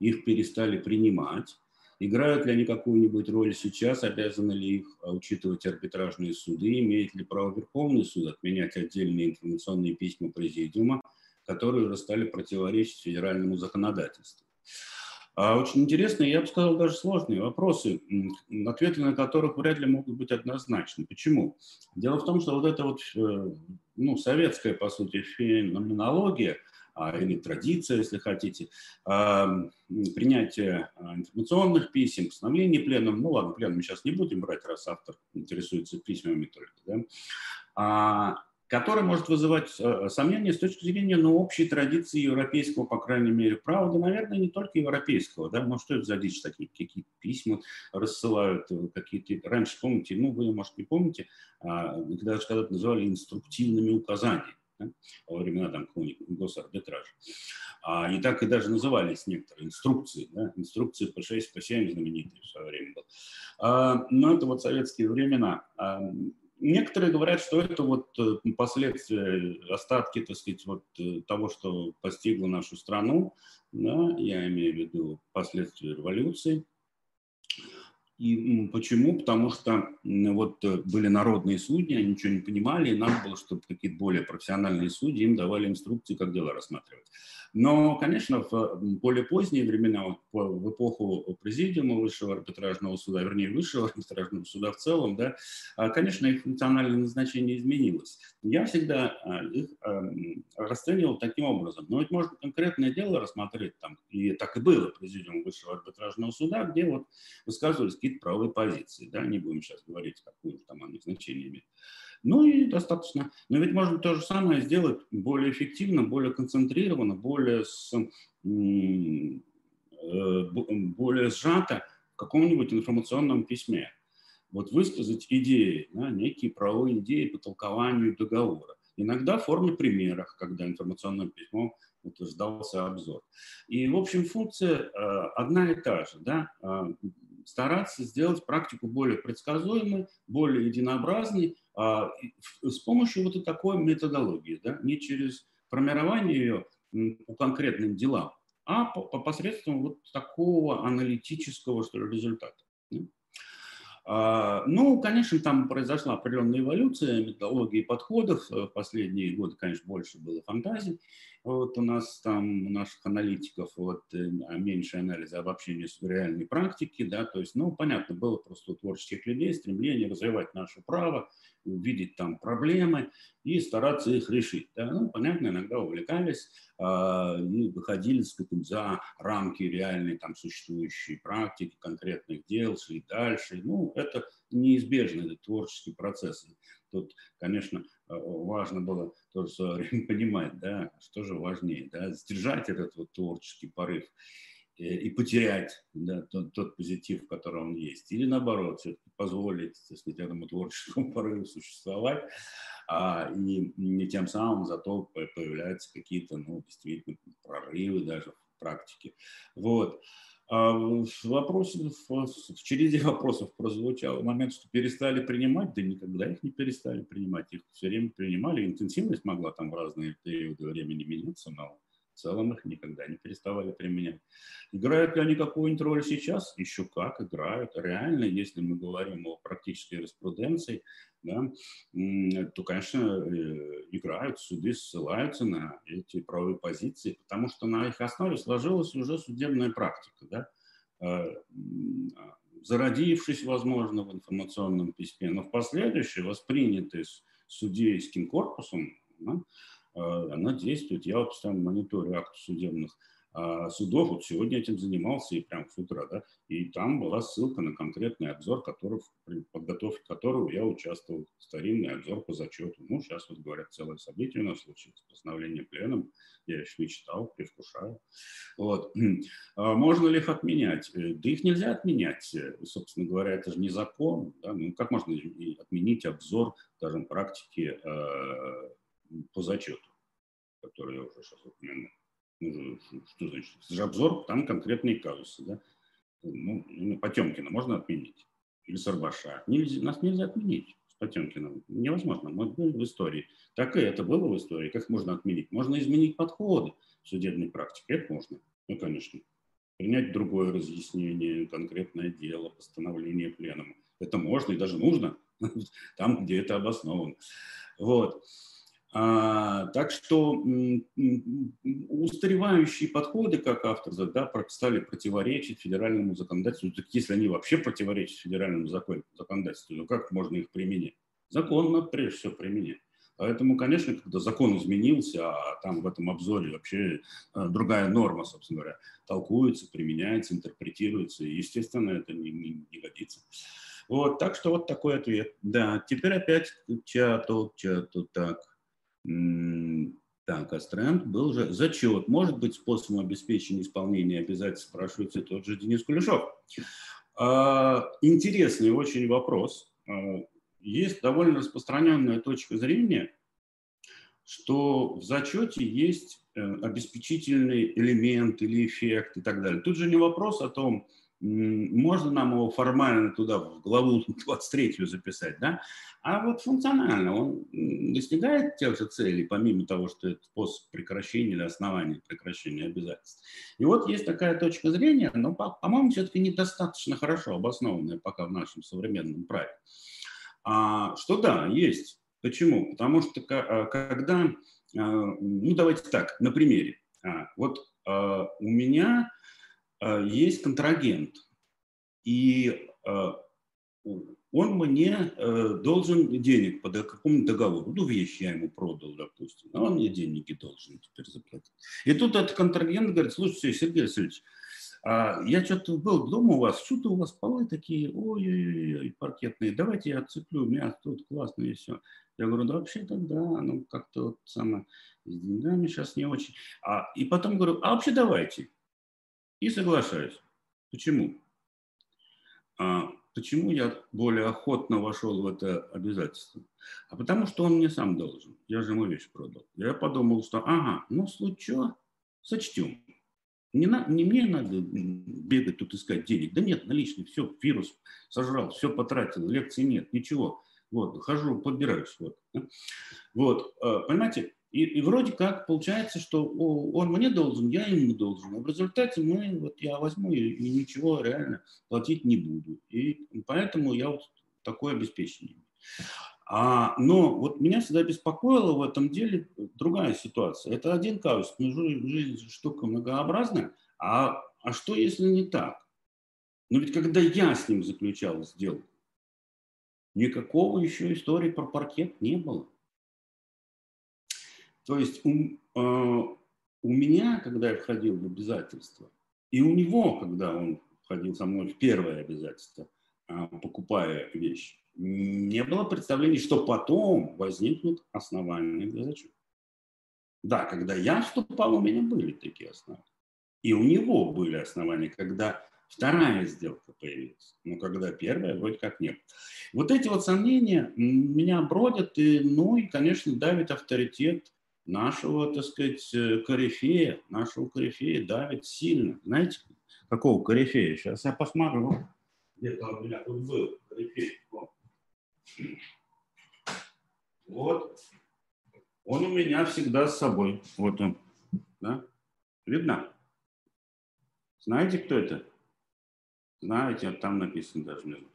их перестали принимать? Играют ли они какую-нибудь роль сейчас, обязаны ли их а, учитывать арбитражные суды, имеет ли право Верховный суд отменять отдельные информационные письма Президиума, которые уже стали противоречить федеральному законодательству. А очень интересные, я бы сказал, даже сложные вопросы, ответы на которых вряд ли могут быть однозначны. Почему? Дело в том, что вот эта вот э, ну, советская, по сути, феноменология – или традиция, если хотите, принятие а, информационных писем, постановление пленум, ну ладно, пленум мы сейчас не будем брать, раз автор интересуется письмами только, да, а, который может вызывать сомнения с точки зрения ну, общей традиции европейского, по крайней мере, права, да, наверное, не только европейского, да, ну что это за дичь такие, какие письма рассылают, э, какие-то, раньше, помните, ну вы, может, не помните, когда это называли инструктивными указаниями, во времена там какого-нибудь госарбитража. А, и так и даже назывались некоторые инструкции, да, инструкции по 6, по 7 знаменитые в свое время был. А, но это вот советские времена. А, Некоторые говорят, что это вот э, последствия, остатки, так сказать, вот э, того, что постигло нашу страну, да, я имею в виду последствия революции. И почему? Потому что вот э, были народные судьи, они ничего не понимали, и надо было, чтобы какие-то более профессиональные судьи им давали инструкции, как дело рассматривать. Но, конечно, в более поздние времена, в эпоху президиума высшего арбитражного суда, вернее, высшего арбитражного суда в целом, да, а, конечно, их функциональное назначение изменилось. Я всегда а, их расценивал таким образом. Но ведь можно конкретное дело рассмотреть там, и так и было президиум высшего арбитражного суда, где вот высказывались какие-то правовые позиции. Да, не будем сейчас говорить, какое там они значение имеют. Ну и достаточно. Но ведь можно то же самое сделать более эффективно, более концентрированно, более, с, э, более сжато в каком-нибудь информационном письме. Вот высказать идеи, да, некие правовые идеи по толкованию договора. Иногда в форме примеров, когда информационным письмом утверждался обзор. И, в общем, функция э, одна и та же. Да? Э, стараться сделать практику более предсказуемой, более единообразной, а, с помощью вот такой методологии, да, не через формирование ее по конкретным делам, а по, по посредством вот такого аналитического что ли, результата. А, ну, конечно, там произошла определенная эволюция методологии подходов. В последние годы, конечно, больше было фантазий. Вот у нас там, у наших аналитиков, вот, э, а меньше анализа обобщения реальной практики, да, то есть, ну, понятно, было просто у творческих людей стремление развивать наше право, увидеть там проблемы и стараться их решить. Да? Ну, понятно, иногда увлекались э, и выходили сказать, за рамки реальной там существующей практики, конкретных дел, шли дальше. Ну, это неизбежно, это творческий процесс. Тут, конечно, а, важно было тоже понимать, да, что же важнее, да, сдержать этот вот творческий порыв Э, и потерять да, тот, тот позитив, который он есть, или наоборот, позволить так сказать, этому творческому порыву существовать, а, и не тем самым зато появляются какие-то ну, действительно прорывы даже в практике. Вот. А в вопросе, в череде вопросов прозвучал момент, что перестали принимать, да никогда их не перестали принимать, их все время принимали, интенсивность могла там в разные периоды времени меняться, но в целом их никогда не переставали применять. Играют ли они какую-нибудь роль сейчас? Еще как играют. Реально, если мы говорим о практической юриспруденции, да, то, конечно, э, играют, суды ссылаются на эти правовые позиции, потому что на их основе сложилась уже судебная практика. Да? Э, зародившись, возможно, в информационном письме, но в последующем воспринятый судейским корпусом, она действует. Я вот постоянно мониторю акты судебных а, судов. Вот сегодня этим занимался и прям с утра, да, и там была ссылка на конкретный обзор, который, при подготовке которого я участвовал, старинный обзор по зачету. Ну, сейчас вот говорят, целое событие у нас случилось, постановление пленом, я еще не читал, привкушаю. Вот. А можно ли их отменять? Э, да их нельзя отменять, собственно говоря, это же не закон, да? ну, как можно отменить обзор, скажем, практики э, по зачету, который я уже сейчас упомянул. Ну, что значит? Это обзор, там конкретные казусы. Да? Ну, ну, Потемкина можно отменить? Или Сарбаша? Нельзя, нас нельзя отменить с Потемкиным. Невозможно. Мы были в истории. Так и это было в истории. Как можно отменить? Можно изменить подходы судебной практике. Это можно. Ну, конечно. Принять другое разъяснение, конкретное дело, постановление пленума. Это можно и даже нужно там, где это обосновано. Вот. А, так что устаревающие подходы, как автор да, стали противоречить федеральному законодательству. Так если они вообще противоречат федеральному законодательству, то как можно их применять? Закон надо прежде всего применять. Поэтому, конечно, когда закон изменился, а там в этом обзоре вообще а, другая норма, собственно говоря, толкуется, применяется, интерпретируется, и, естественно, это не, не, не годится. Вот, так что вот такой ответ. Да, теперь опять чату, чату, так. Так, Астренд был же зачет. Может быть способом обеспечения исполнения обязательств, спрашивается тот же Денис Кулешов. А, интересный очень вопрос. А, есть довольно распространенная точка зрения, что в зачете есть э, обеспечительный элемент или эффект и так далее. Тут же не вопрос о том, можно нам его формально туда в главу 23 записать, да? А вот функционально он достигает тех же целей, помимо того, что это способ прекращения или основания прекращения обязательств. И вот есть такая точка зрения, но, по-моему, все-таки недостаточно хорошо обоснованная пока в нашем современном праве. А, что да, есть. Почему? Потому что а, когда, а, ну давайте так, на примере. А, вот у меня есть контрагент, и он мне должен денег по какому-то договору. Ну, вещи я ему продал, допустим, а он мне деньги должен теперь заплатить. И тут этот контрагент говорит, слушайте, Сергей Васильевич, а я что-то был дома у вас, что-то у вас полы такие, ой-ой-ой, паркетные, давайте я отцеплю, у меня тут классно и все. Я говорю, да вообще-то да, ну как-то вот самое, с деньгами сейчас не очень. А, и потом говорю, а вообще давайте. И соглашаюсь. Почему? А, почему я более охотно вошел в это обязательство? А потому что он мне сам должен. Я же ему вещь продал. Я подумал, что ага, ну случай, сочтем. Не, на, не мне надо бегать тут искать денег. Да нет, наличный, все, вирус сожрал, все потратил, лекций нет, ничего. Вот, хожу, подбираюсь. Вот, вот э, понимаете, и, и вроде как получается, что он мне должен, я ему должен. А в результате мы, вот я возьму и, и ничего реально платить не буду. И поэтому я вот такое обеспечение. А, но вот меня всегда беспокоила в этом деле другая ситуация. Это один казус, но жизнь штука многообразная. А, а что, если не так? Но ведь когда я с ним заключал сделку, никакого еще истории про паркет не было. То есть у, э, у меня, когда я входил в обязательства, и у него, когда он входил со мной в первое обязательство, э, покупая вещи, не было представлений, что потом возникнут основания для зачета. Да, когда я вступал, у меня были такие основания. И у него были основания, когда вторая сделка появилась. Но когда первая, вроде как нет. Вот эти вот сомнения меня бродят, и, ну и, конечно, давит авторитет нашего, так сказать, э, корифея, нашего корифея давит сильно. Знаете, какого корифея? Сейчас я посмотрю. Где-то у меня тут был корифей. Вот. Он у меня всегда с собой. Вот он. Да? Видно? Знаете, кто это? Знаете, там написано даже внизу.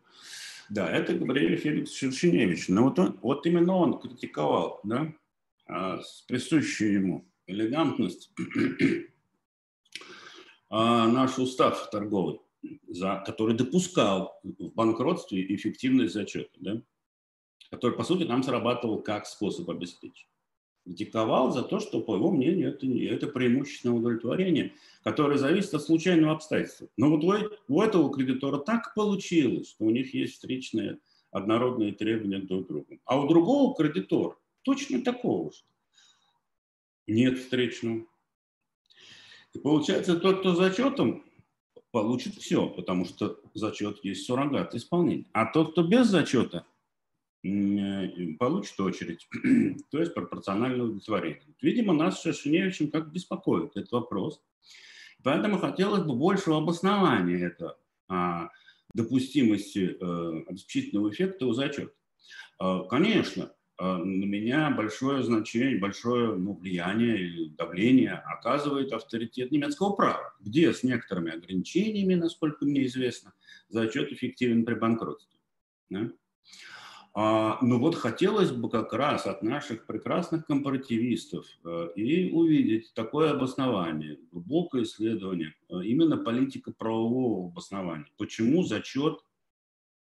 Да, это Габриэль Феликс Шершеневич. Но вот, он, вот именно он критиковал, да, а, с присущей ему элегантность а, наш устав торговый, за, который допускал в банкротстве эффективность зачета. Да? который, по сути, нам срабатывал как способ обеспечения. Критиковал за то, что, по его мнению, это, не, это преимущественное удовлетворение, которое зависит от случайного обстоятельства. Но вот у, у этого кредитора так получилось, что у них есть встречные однородные требования друг к другу. А у другого кредитора точно такого же. Нет встречного. И получается, тот, кто зачетом, получит все, потому что зачет есть суррогат исполнения. А тот, кто без зачета – Э, получит очередь, то есть пропорциональное удовлетворение. Видимо, нас с Шершеневичем как беспокоит этот вопрос. Поэтому хотелось бы большего обоснования этого а, допустимости а, обеспечительного эффекта у зачета. А, конечно, на меня большое значение, большое ну, влияние и давление оказывает авторитет немецкого права, где с некоторыми ограничениями, насколько мне известно, зачет эффективен при банкротстве. Да? А, ну вот хотелось бы как раз от наших прекрасных компаративистов э, и увидеть такое обоснование, глубокое исследование, э, именно политика правового обоснования. Почему зачет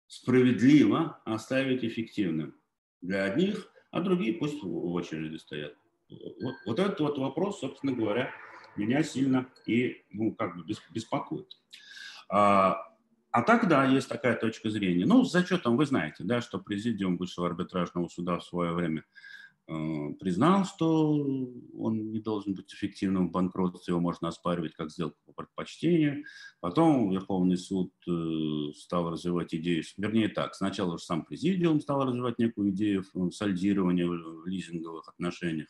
справедливо оставить эффективным для одних, а другие пусть в очереди стоят. Вот, вот этот вот вопрос, собственно говоря, меня сильно и ну, как бы беспокоит. А, а тогда есть такая точка зрения. Ну, с зачетом вы знаете, да, что Президиум Высшего арбитражного суда в свое время признал, что он не должен быть эффективным в банкротстве, его можно оспаривать как сделку по предпочтению. Потом Верховный суд э, стал развивать идею, вернее так, сначала же сам президиум стал развивать некую идею сальдирования в лизинговых отношениях,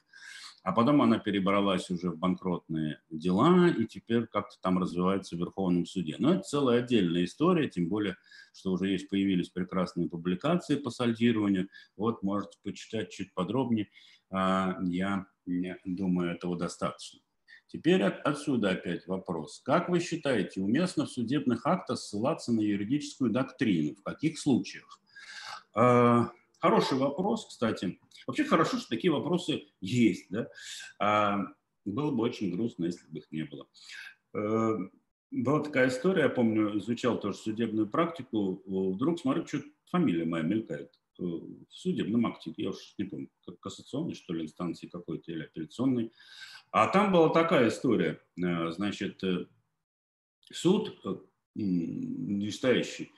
а потом она перебралась уже в банкротные дела и теперь как-то там развивается в Верховном суде. Но это целая отдельная история, тем более, что уже есть появились прекрасные публикации по сальдированию. Вот можете почитать чуть подробнее. А, я думаю, этого достаточно. Теперь от, отсюда опять вопрос. Как вы считаете, уместно в судебных актах ссылаться на юридическую доктрину? В каких случаях? Хороший вопрос, кстати. Вообще хорошо, что такие вопросы есть. Да? А, было бы очень грустно, если бы их не было. Э, была такая история, я помню, изучал тоже судебную практику. Вдруг смотрю, что фамилия моя мелькает э, в судебном акте. Я уж не помню, кассационной, что ли, инстанции какой-то или апелляционной. А там была такая история. Э, значит, суд, вещающий, Э,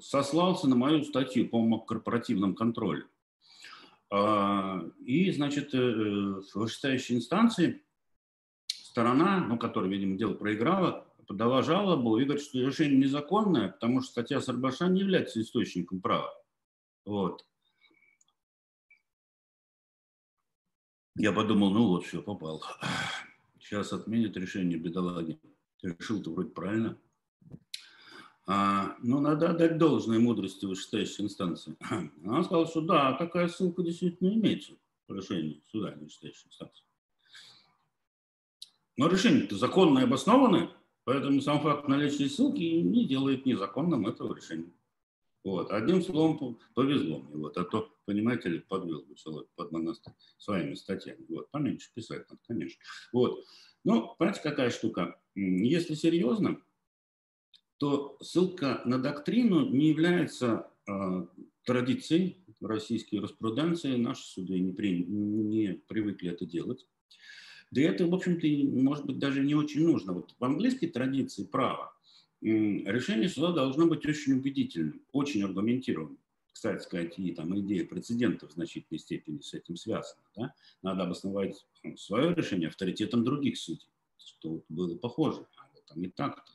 сослался на мою статью, по-моему, о корпоративном контроле. А, и, значит, э, в вышестоящей инстанции сторона, ну, которая, видимо, дело проиграла, подала жалобу и говорит, что решение незаконное, потому что статья Сарбаша не является источником права. Вот. Я подумал, ну вот, все, попал. Сейчас отменят решение бедолаги. Решил-то вроде правильно. А, ну, надо отдать должное мудрости вышестоящей инстанции. Она сказала, что да, такая ссылка действительно имеется в решении суда вышестоящей инстанции. Но решение-то законное и обоснованное, поэтому сам факт наличия ссылки не делает незаконным этого решения. Вот. Одним словом, повезло мне. Вот. А то, понимаете ли, подвел бы человек под монастырь своими статьями. Вот. Поменьше писать надо, конечно. Вот. Ну, понимаете, какая штука? Если серьезно, то ссылка на доктрину не является э, традицией российской юриспруденции. Наши суды не, при, не привыкли это делать. Да и это, в общем-то, может быть, даже не очень нужно. Вот в английской традиции права решение суда должно быть очень убедительным, очень аргументированным. Кстати сказать, и там идея прецедента в значительной степени с этим связана. Да? Надо обосновать ну, свое решение авторитетом других судей, что было похоже, а вот там не так-то.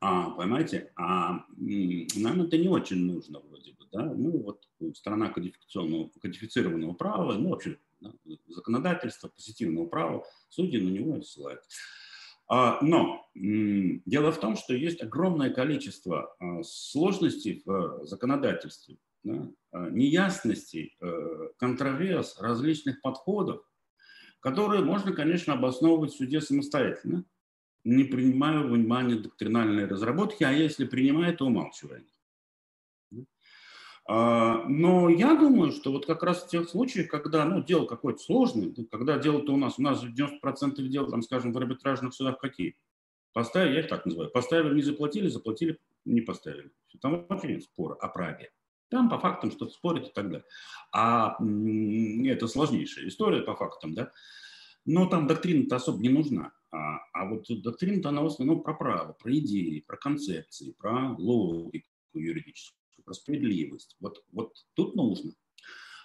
А, понимаете, а нам это не очень нужно вроде бы, да, ну вот страна кодификационного, кодифицированного права, ну вообще да, законодательство позитивного права, судьи на него ссылают. А, но дело в том, что есть огромное количество а, сложностей в законодательстве, да, а, неясностей, э, контроверс, различных подходов, которые можно, конечно, обосновывать в суде самостоятельно не принимаю во внимание доктринальные разработки, а если принимаю, то умалчиваю. А, но я думаю, что вот как раз в тех случаях, когда ну, дело какое-то сложное, когда дело-то у нас, у нас 90% дел, там, скажем, в арбитражных судах какие? Поставили, я их так называю, поставили, не заплатили, заплатили, не поставили. Там вообще нет спора о праве. Там по фактам что-то спорят и так далее. А это сложнейшая история по фактам, да. Но там доктрина-то особо не нужна. А, а вот доктрина-то она в основном про право, про идеи, про концепции, про логику юридическую, про справедливость. Вот, вот тут нужно.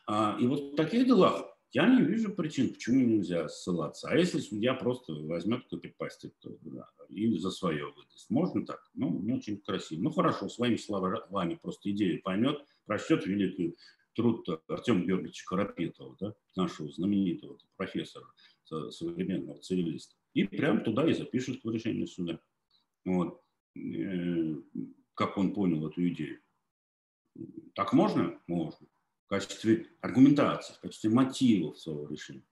А, и вот в таких делах я не вижу причин, почему нельзя ссылаться. А если судья просто возьмет копипастит то, да, и за свое выдаст? Можно так? Ну, не очень красиво. Ну, хорошо, своими словами просто идею поймет, прочтет великий труд Артема Георгиевича Карапетова, да, нашего знаменитого профессора современного цивилиста. И прям туда и запишет в решение суда. Вот. Э, как он понял эту идею. Так можно? Можно. В качестве аргументации, в качестве мотивов своего решения.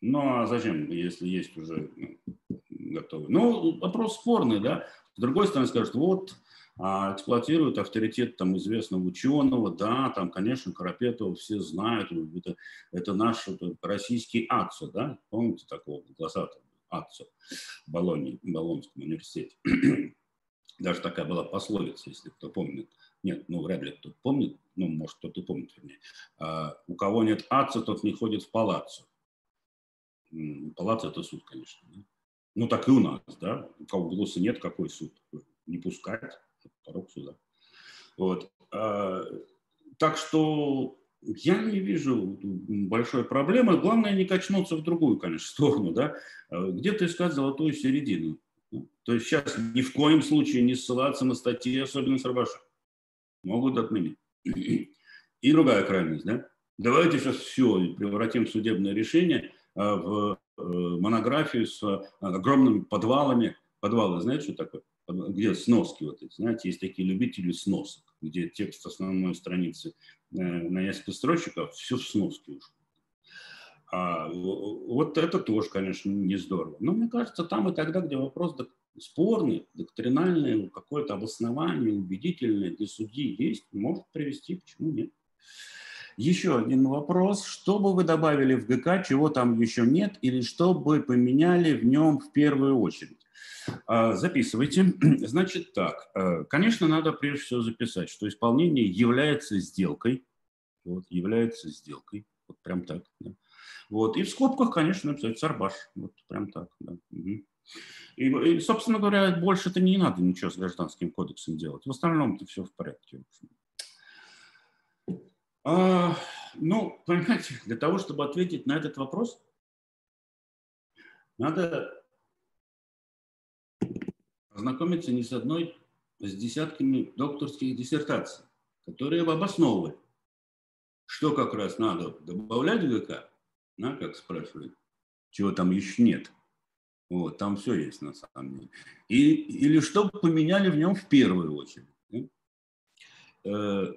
Ну а зачем, если есть уже ну, готовый? Ну, вопрос спорный, да. С другой стороны, скажут, вот а, эксплуатируют авторитет там известного ученого, да, там, конечно, Карапетова все знают, это, это наш это российский АЦО, да, помните такого глазатого АЦО в Болонии, Болонском университете. Даже такая была пословица, если кто помнит. Нет, ну вряд ли кто помнит, ну, может, кто-то помнит, вернее. А, у кого нет АЦО, тот не ходит в палаццо. Палаццо – это суд, конечно. Да? Ну, так и у нас, да. У кого голоса нет, какой суд? Не пускать порог суда. Вот. А, так что я не вижу большой проблемы. Главное не качнуться в другую, конечно, сторону, да, а где-то искать золотую середину. Ну, то есть сейчас ни в коем случае не ссылаться на статьи, особенно с Рабаша. Могут отменить. И другая крайность, да. Давайте сейчас все превратим судебное решение а, в э, монографию с огромными подвалами. Подвалы, знаете, что такое? Где сноски вот эти, знаете, есть такие любители сносок, где текст основной страницы э, на несколько строчек, а все в сноске уж. А, вот это тоже, конечно, не здорово. Но мне кажется, там и тогда, где вопрос спорный, доктринальный, какое-то обоснование убедительное для судьи есть, может привести, почему нет. Еще один вопрос. Что бы вы добавили в ГК, чего там еще нет, или что бы поменяли в нем в первую очередь? А, записывайте. Значит так, э, конечно, надо прежде всего записать, что исполнение является сделкой. Вот, является сделкой. Вот прям так. Да. Вот. И в скобках, конечно, написать Сарбаш. Вот прям так. Да. Угу. И, и, собственно говоря, больше-то не надо ничего с гражданским кодексом делать. В остальном-то все в порядке. А, ну, понимаете, для того, чтобы ответить на этот вопрос, надо ознакомиться не с одной, а с десятками докторских диссертаций, которые обосновывают, что как раз надо добавлять в ГК, да, как спрашивают, чего там еще нет. Вот, там все есть на самом деле. И, или что поменяли в нем в первую очередь. Э,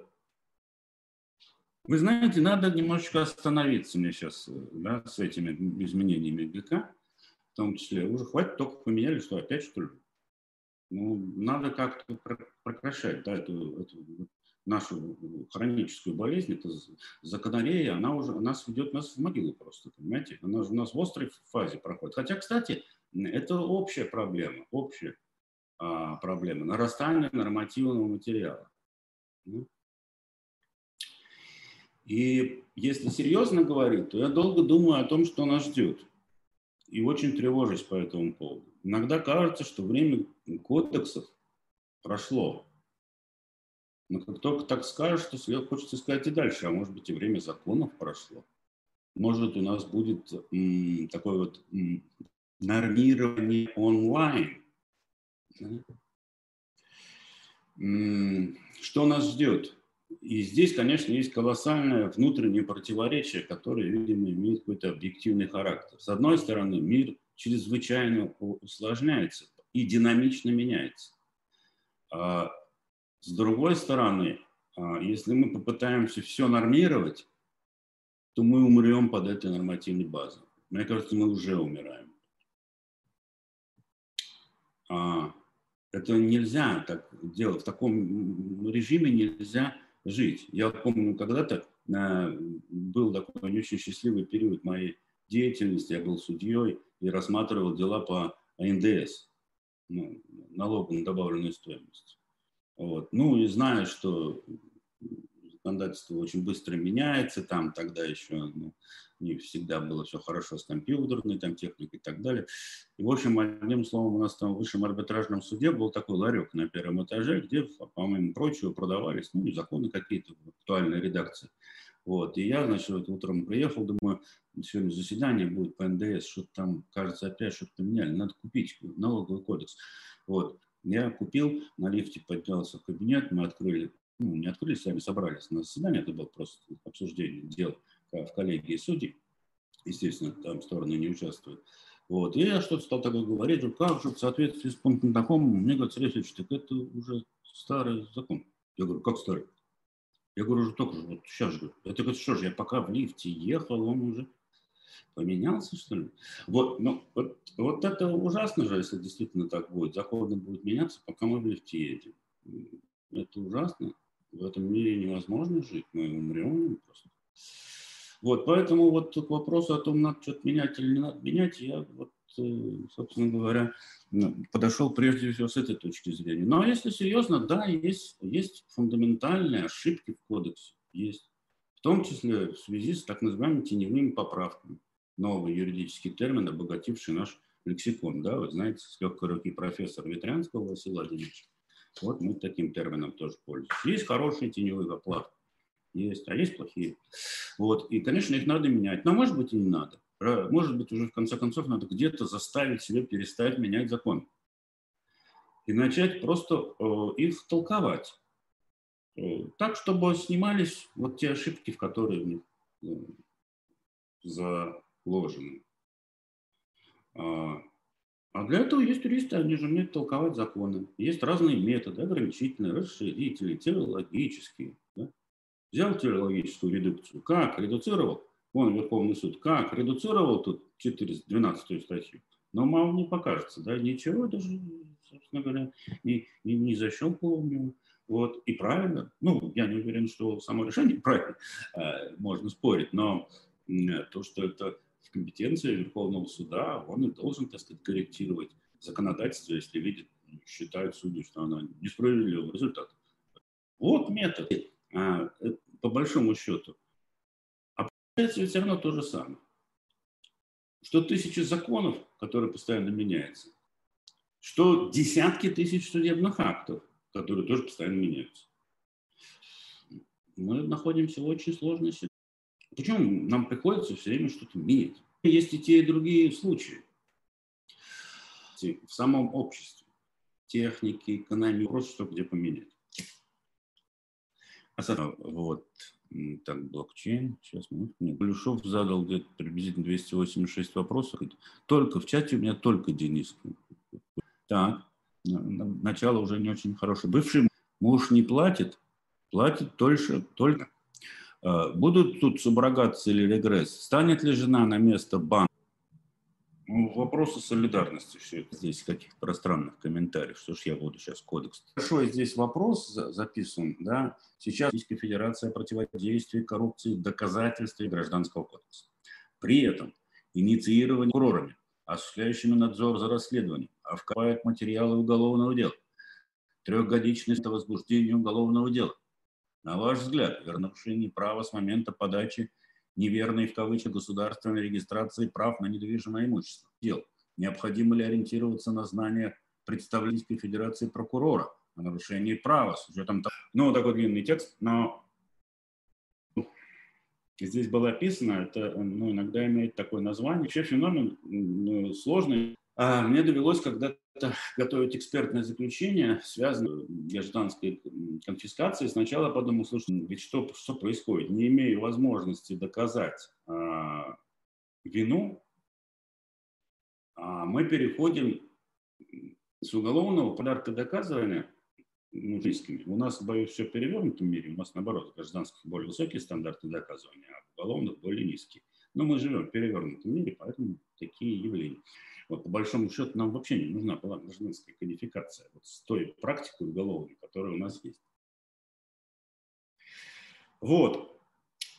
вы знаете, надо немножечко остановиться мне сейчас да, с этими изменениями ГК, в том числе. Уже хватит, только поменяли, что опять что ли? Ну, надо как-то прекращать да, эту, эту нашу хроническую болезнь, это законорея, она уже нас ведет нас в могилу просто, понимаете? Она у нас в острой фазе проходит. Хотя, кстати, это общая проблема, общая а, проблема нарастания нормативного материала. Ну. И если серьезно говорить, то я долго думаю о том, что нас ждет. И очень тревожусь по этому поводу. Иногда кажется, что время кодексов прошло. Но как только так скажешь, то хочется сказать и дальше. А может быть и время законов прошло. Может у нас будет м, такое вот м, нормирование онлайн. М, что нас ждет? И здесь, конечно, есть колоссальное внутреннее противоречие, которое, видимо, имеет какой-то объективный характер. С одной стороны, мир чрезвычайно усложняется и динамично меняется. А с другой стороны, а, если мы попытаемся все нормировать, то мы умрем под этой нормативной базой. Мне кажется, мы уже умираем. А, это нельзя так делать. В таком режиме нельзя жить. Я помню, когда-то э, был такой не очень счастливый период моей деятельности. Я был судьей и рассматривал дела по НДС, ну, налогу на добавленную стоимость. Вот. Ну и знаю, что законодательство очень быстро меняется, там тогда еще ну, не всегда было все хорошо с компьютерной там, техникой и так далее. И, в общем, одним словом, у нас там в высшем арбитражном суде был такой ларек на первом этаже, где, по-моему, прочего продавались, ну, законы какие-то, актуальные редакции. Вот, и я, значит, утром приехал, думаю, сегодня заседание будет по НДС, что-то там, кажется, опять что-то поменяли, надо купить налоговый кодекс. Вот, я купил, на лифте поднялся в кабинет, мы открыли, ну, не открыли, сами собрались на заседание, это было просто обсуждение дел в коллегии судей, естественно, там стороны не участвуют. Вот. И я что-то стал такое говорить, как же в соответствии с пунктом таком, мне говорят, Сергей Алексеевич, так это уже старый закон. Я говорю, как старый? Я говорю, уже только же, вот сейчас же. Это говорит, что же, я пока в лифте ехал, он уже поменялся, что ли? Вот, ну, вот, вот это ужасно же, если действительно так будет. Законы будут меняться, пока мы в лифте едем. Это ужасно. В этом мире невозможно жить, мы умрем просто. Вот, поэтому вот к вопросу о том, надо что-то менять или не надо менять, я вот, собственно говоря, ну, подошел прежде всего с этой точки зрения. Но если серьезно, да, есть, есть фундаментальные ошибки в кодексе, есть. В том числе в связи с так называемыми теневыми поправками. Новый юридический термин, обогативший наш лексикон. Да, вы знаете, с легкой руки профессор Ветрянского Василия Владимировича. Вот мы таким термином тоже пользуемся. Есть хорошие теневые поправки есть, а есть плохие. Вот. И, конечно, их надо менять. Но, может быть, и не надо. Может быть, уже в конце концов надо где-то заставить себя перестать менять закон. И начать просто э, их толковать. Э, так, чтобы снимались вот те ошибки, в которые в них э, заложены. А, а для этого есть юристы, они же умеют толковать законы. Есть разные методы, ограничительные, расширительные, телеологические. Да? Взял телеологическую редукцию. Как редуцировал? Вон Верховный суд. Как редуцировал тут 412 статью? Но мало не покажется. Да? Ничего даже, собственно говоря, не, не, не защелкало у него. Вот, и правильно. Ну, я не уверен, что само решение правильно, э, можно спорить, но то, что это в компетенции Верховного суда, он и должен, так сказать, корректировать законодательство, если видит, считают судьи, что оно несправедливый результат. Вот метод. А, э, по большому счету. Получается все равно то же самое. Что тысячи законов, которые постоянно меняются, что десятки тысяч судебных актов, которые тоже постоянно меняются. Мы находимся в очень сложной ситуации. Почему нам приходится все время что-то менять? Есть и те, и другие случаи в самом обществе. Техники, экономики, просто что где поменять. А вот, так, блокчейн. Сейчас, минутку. Полюшов задал где-то приблизительно 286 вопросов. Только в чате у меня только Денис. Так, начало уже не очень хорошее. Бывший муж не платит, платит только, только. Э, будут тут суброгации или регресс? Станет ли жена на место банка? Ну, вопросы солидарности все это здесь, каких пространных комментариев, что ж я буду сейчас кодекс. Большой здесь вопрос записан, да, сейчас Российская Федерация противодействия коррупции, доказательстве гражданского кодекса. При этом инициирование прокурорами, осуществляющими надзор за расследованием, вкопает материалы уголовного дела. Трехгодичность возбуждения уголовного дела. На ваш взгляд, вернувшие права с момента подачи неверной в кавычках государственной регистрации прав на недвижимое имущество. Дел. Необходимо ли ориентироваться на знания представительской федерации прокурора о нарушении права с учетом того... Ну, такой длинный текст, но здесь было описано, это ну, иногда имеет такое название. Вообще феномен ну, сложный. А мне довелось когда-то готовить экспертное заключение, связанное с гражданской конфискацией. Сначала подумал, слушай, ведь что, что происходит? Не имею возможности доказать а, вину, а мы переходим с уголовного подарка доказывания ну, рисками. У нас, боюсь, все в перевернутом мире. У нас, наоборот, гражданских более высокие стандарты доказывания, а уголовных более низкие. Но мы живем в перевернутом мире, поэтому такие явления. Вот, по большому счету нам вообще не нужна была гражданская кодификация вот с той практикой уголовной, которая у нас есть. Вот.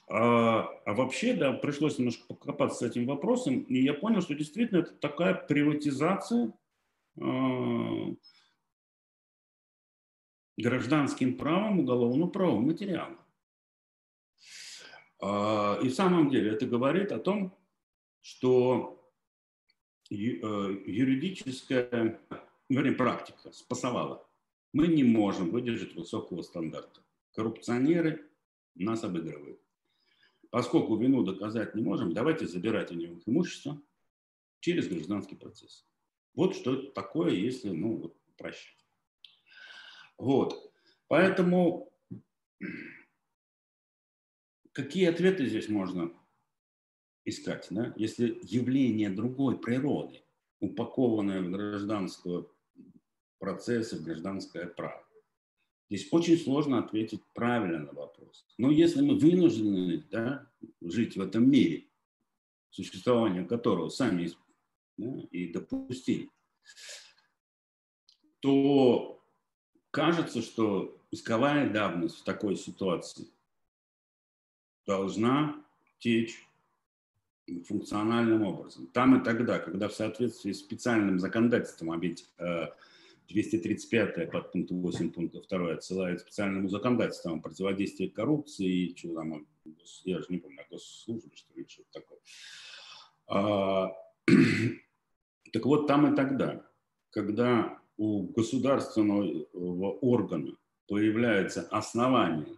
А, а вообще, да, пришлось немножко покопаться с этим вопросом, и я понял, что действительно это такая приватизация а, гражданским правом уголовного права материала. А, и в самом деле это говорит о том, что Э, юридическая вернее, практика спасовала. Мы не можем выдержать высокого стандарта. Коррупционеры нас обыгрывают. Поскольку вину доказать не можем, давайте забирать у них имущество через гражданский процесс. Вот что это такое, если, ну, вот, прощать. Вот. Поэтому какие ответы здесь можно искать, да? если явление другой природы, упакованное в гражданского процесса, в гражданское право. Здесь очень сложно ответить правильно на вопрос. Но если мы вынуждены да, жить в этом мире, существование которого сами да, и допустили, то кажется, что исковая давность в такой ситуации должна течь функциональным образом. Там и тогда, когда в соответствии с специальным законодательством, а ведь 235 под пункт 8 пункта 2 отсылает специальному законодательству о противодействии коррупции, и что там, я же не помню, о госслужбе, что ли, что-то такое. А, так вот, там и тогда, когда у государственного органа появляется основание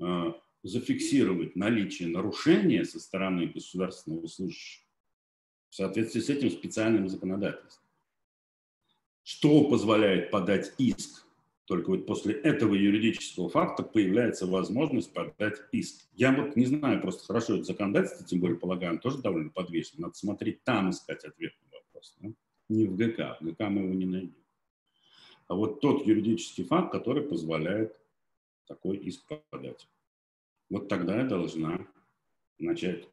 а, зафиксировать наличие нарушения со стороны государственного служащего в соответствии с этим специальным законодательством. Что позволяет подать иск? Только вот после этого юридического факта появляется возможность подать иск. Я вот не знаю просто хорошо это законодательство, тем более, полагаю, тоже довольно подвешено. Надо смотреть там, искать ответ на вопрос. Да? Не в ГК. В ГК мы его не найдем. А вот тот юридический факт, который позволяет такой иск подать. Вот тогда должна начать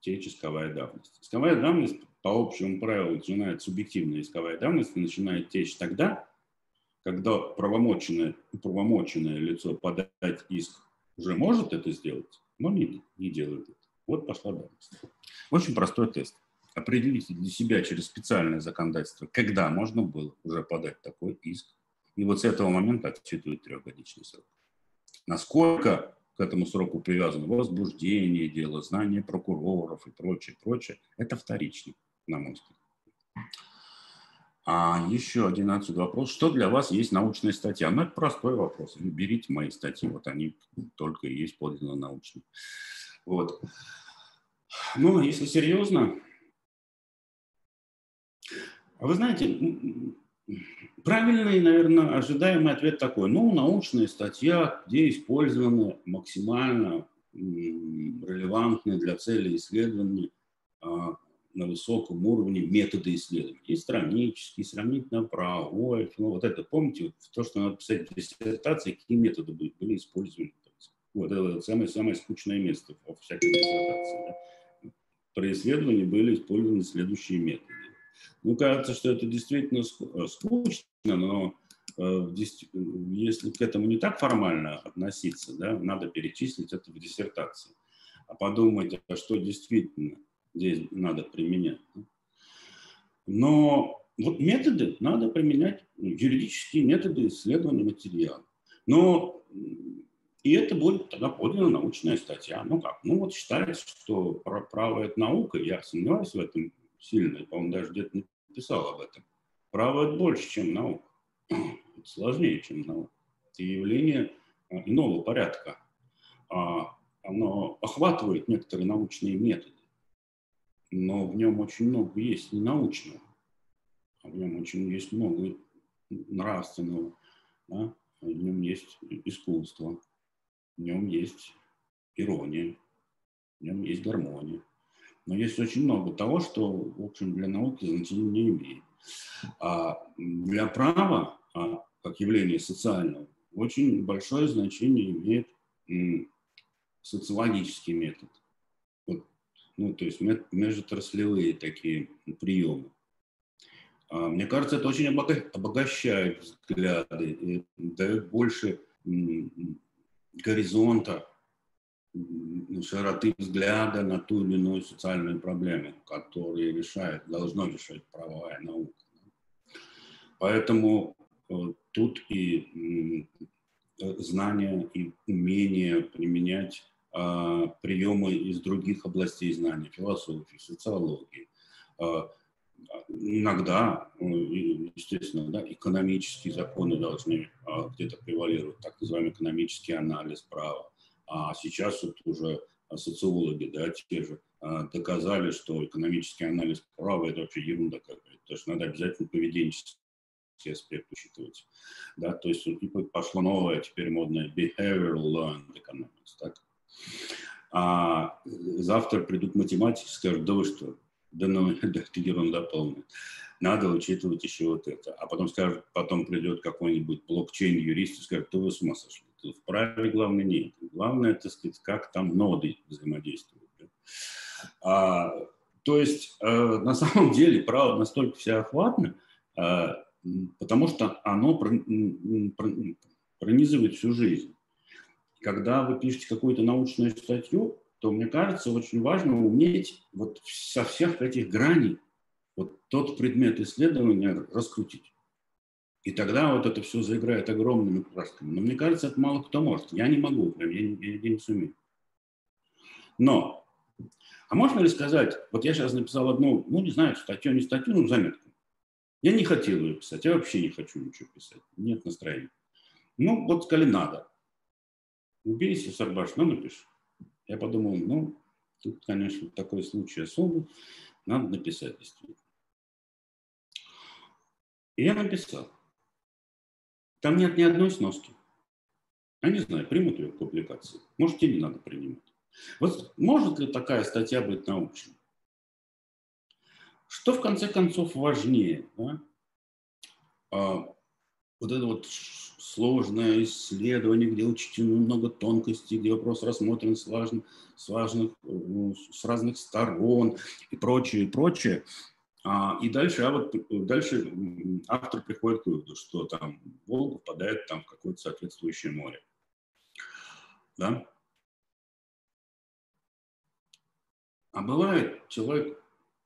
течь исковая давность. Исковая давность по общему правилу начинает субъективная исковая давность начинает течь тогда, когда правомоченное, правомоченное лицо подать иск уже может это сделать, но не, не делает это. Вот пошла давность. Очень простой тест. Определите для себя через специальное законодательство, когда можно было уже подать такой иск. И вот с этого момента отсчитывают трехгодичный срок. Насколько к этому сроку привязано возбуждение дела, знание прокуроров и прочее, прочее, это вторично, на мой взгляд. А еще один вопрос. Что для вас есть научная статья? Ну, это простой вопрос. берите мои статьи, вот они только и есть подлинно научные. Вот. Ну, если серьезно, а вы знаете, Правильный, наверное, ожидаемый ответ такой. Ну, научная статья, где использованы максимально релевантные для цели исследования а, на высоком уровне методы исследования. И странический, сравнительно-правовой, ну, вот это, помните, то, что надо писать в диссертации, какие методы были использованы. Вот это самое-самое скучное место во всякой диссертации. Да? При исследовании были использованы следующие методы ну, кажется, что это действительно э, скучно, но э, если к этому не так формально относиться, да, надо перечислить это в диссертации, а подумать, а что действительно здесь надо применять. Но вот методы надо применять, ну, юридические методы исследования материала. Но и это будет тогда подлинно научная статья. Ну как? Ну вот считается, что право – это наука, я сомневаюсь в этом сильно, по-моему, даже где-то написал об этом. Право – это больше, чем наука. Это сложнее, чем наука. Это явление а, иного порядка. А, оно охватывает некоторые научные методы, но в нем очень много есть ненаучного. А в нем очень есть много нравственного. Да? В нем есть искусство, в нем есть ирония, в нем есть гармония. Но есть очень много того, что, в общем, для науки значения не имеет. А для права, а, как явления социального, очень большое значение имеет социологический метод. Вот, ну, то есть межотраслевые такие приемы. А, мне кажется, это очень обогащает взгляды дает больше горизонта широты взгляда на ту или иную социальную проблему, которую решает, должно решать правовая наука. Поэтому э, тут и знания, и умение применять а, приемы из других областей знания, философии, социологии. А, иногда, э, естественно, да, экономические законы должны а, где-то превалировать, так называемый экономический анализ права а сейчас вот уже социологи, да, те же, а, доказали, что экономический анализ права – это вообще ерунда какая-то. То есть надо обязательно поведенческий аспект учитывать. Да, то есть и пошло новое, теперь модное behavioral learned economics. Так? А завтра придут математики и скажут, да вы что, да да, это ерунда полная. Надо учитывать еще вот это. А потом скажут, потом придет какой-нибудь блокчейн-юрист и скажет, да вы с ума сошли в праве главное нет. Главное, так сказать, как там ноды взаимодействуют. А, то есть э, на самом деле право настолько всеохватно, э, потому что оно пронизывает всю жизнь. Когда вы пишете какую-то научную статью, то, мне кажется, очень важно уметь вот со всех этих граней вот тот предмет исследования раскрутить. И тогда вот это все заиграет огромными красками. Но мне кажется, это мало кто может. Я не могу, прям, я, я, я не сумею. Но, а можно ли сказать, вот я сейчас написал одну, ну не знаю, статью, не статью, но заметку. Я не хотел ее писать, я вообще не хочу ничего писать, нет настроения. Ну, вот сказали, надо. Убейся, Сарбаш, ну напиши. Я подумал, ну, тут, конечно, такой случай особый, надо написать действительно. И я написал. Там нет ни одной сноски. Я не знаю, примут ли публикации. Может, и не надо принимать. Вот может ли такая статья быть научной? Что в конце концов важнее? Да? Вот это вот сложное исследование, где учтено много тонкостей, где вопрос рассмотрен с, важных, с, важных, ну, с разных сторон и прочее, и прочее. А, и дальше, а вот дальше автор приходит к выводу, что там Волга впадает там в какое-то соответствующее море. Да? А бывает, человек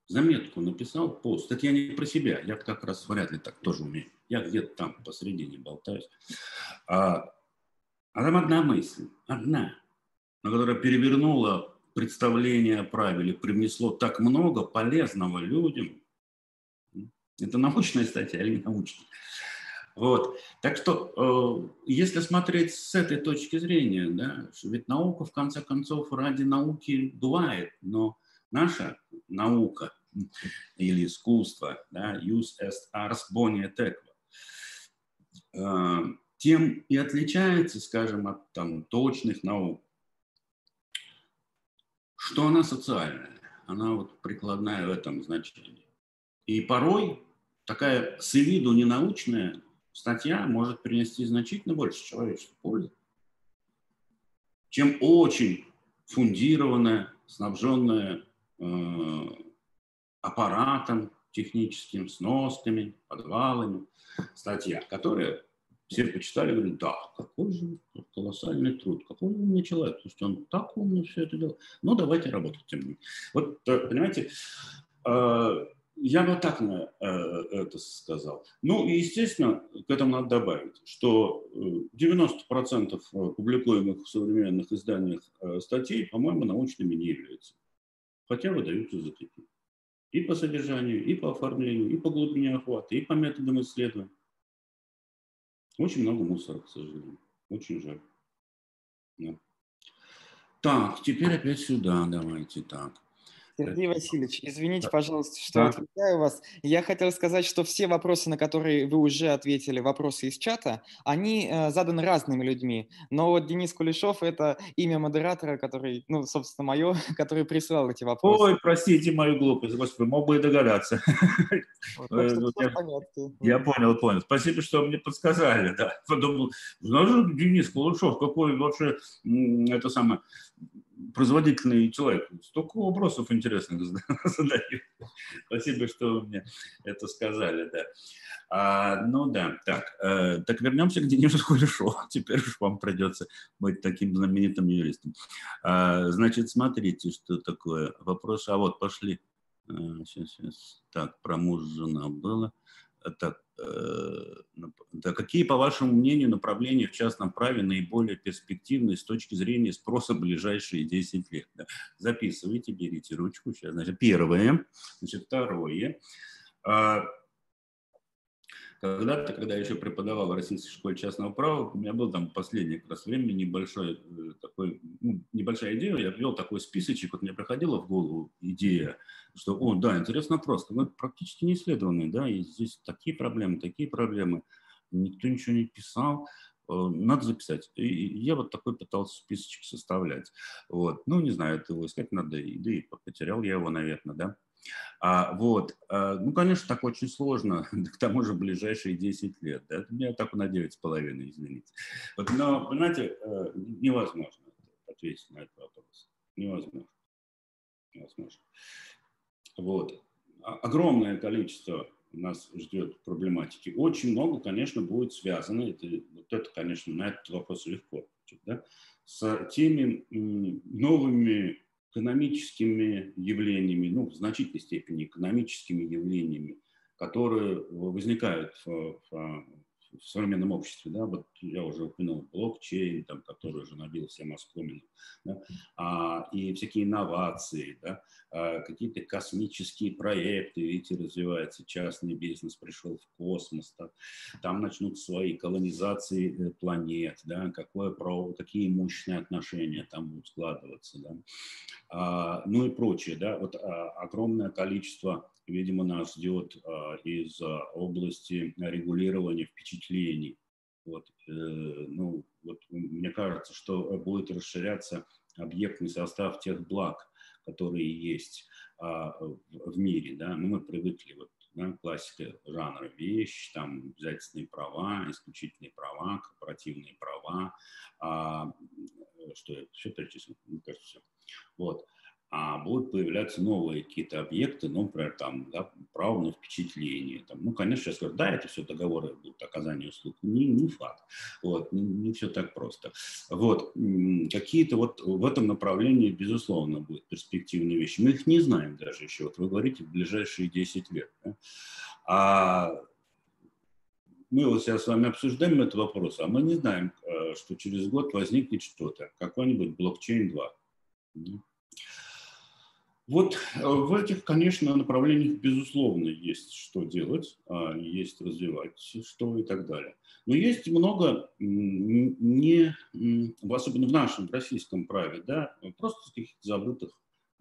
заметку написал, пост. Это я не про себя, я как раз вряд ли так тоже умею. Я где-то там посредине болтаюсь. А, а там одна мысль, одна, на которая перевернула представление о правиле, привнесло так много полезного людям. Это научная статья или не научная? Вот. Так что, э, если смотреть с этой точки зрения, да, ведь наука, в конце концов, ради науки бывает, но наша наука или искусство, да, use est ars boni et equa, э, тем и отличается, скажем, от там, точных наук, что она социальная, она вот прикладная в этом значении. И порой такая с виду ненаучная статья может принести значительно больше человеческой пользы, чем очень фундированная, снабженная э, аппаратом техническим, сносками, подвалами статья, которая все почитали, говорят, да, какой же колоссальный труд, какой умный человек, то есть он так умно все это делал. Ну, давайте работать тем не. Вот, э, понимаете, э, я бы так на э, это сказал. Ну и, естественно, к этому надо добавить, что 90% публикуемых в современных изданиях статей, по-моему, научными не являются. Хотя выдаются за такие. И по содержанию, и по оформлению, и по глубине охвата, и по методам исследования. Очень много мусора, к сожалению. Очень жаль. Да. Так, теперь опять сюда давайте. Так. Сергей Васильевич, извините, пожалуйста, что да. отвлекаю вас. Я хотел сказать, что все вопросы, на которые вы уже ответили, вопросы из чата, они э, заданы разными людьми. Но вот Денис Кулешов – это имя модератора, который, ну, собственно, мое, который присылал эти вопросы. Ой, простите мою глупость, господи, мог бы и догадаться. Э, я понял, понял. Спасибо, что мне подсказали, да. Подумал, ну, Денис Кулешов, какой вообще, это самое, производительный человек. Столько вопросов интересных задаю. Спасибо, что вы мне это сказали, да. А, ну да, так, э, так вернемся к Денису Кулешову. Теперь уж вам придется быть таким знаменитым юристом. А, значит, смотрите, что такое вопрос. А вот пошли. А, сейчас, сейчас. Так, про муж, жена было. Так, Э, да, какие, по вашему мнению, направления в частном праве наиболее перспективны с точки зрения спроса ближайшие 10 лет? Да. Записывайте, берите ручку. Сейчас, значит, первое. Значит, второе. Когда-то, когда я еще преподавал в Российской школе частного права, у меня был там последнее как раз время небольшой э, такой, ну, небольшая идея, я ввел такой списочек, вот мне приходила в голову идея, что, о, да, интересно вопрос, но практически не исследованный, да, и здесь такие проблемы, такие проблемы, никто ничего не писал, э, надо записать. И я вот такой пытался списочек составлять. Вот. Ну, не знаю, это его искать надо, да и потерял я его, наверное, да. А, вот, а, ну, конечно, так очень сложно, к тому же ближайшие 10 лет. Да? Это мне так на 9,5, извините. Вот, но, понимаете, э, невозможно ответить на этот вопрос. Невозможно. Невозможно. Вот. Огромное количество нас ждет проблематики. Очень много, конечно, будет связано, это, вот это, конечно, на этот вопрос легко, да, с теми новыми экономическими явлениями, ну, в значительной степени экономическими явлениями, которые возникают в, в, в современном обществе, да, вот я уже упомянул блокчейн, там, который уже набил всем оскомину, да, а, и всякие инновации, да, а, какие-то космические проекты, видите, развивается частный бизнес, пришел в космос, да, там начнут свои колонизации э, планет, да, какое право, какие имущественные отношения там будут складываться, да, а, ну и прочее, да, вот а, огромное количество видимо, нас ждет а, из области регулирования впечатлений. Вот, э, ну, вот мне кажется, что будет расширяться объектный состав тех благ, которые есть а, в мире. Да? Ну, мы привыкли, вот, да, классика жанра вещь, там обязательные права, исключительные права, корпоративные права, а, что это, все перечислено, мне кажется, все. Вот а будут появляться новые какие-то объекты, ну, например, там, да, право на впечатление. Там, ну, конечно, сейчас скажут, да, это все договоры будут оказания услуг. Не, не факт. Вот, не, не все так просто. Вот, какие-то вот в этом направлении, безусловно, будут перспективные вещи. Мы их не знаем даже еще. Вот вы говорите, в ближайшие 10 лет. Да? А мы вот сейчас с вами обсуждаем этот вопрос, а мы не знаем, э, что через год возникнет что-то, какой-нибудь блокчейн 2. Вот э, в этих, конечно, направлениях, безусловно, есть что делать, а, есть развивать что и так далее. Но есть много, не, особенно в нашем российском праве, да, просто каких-то забытых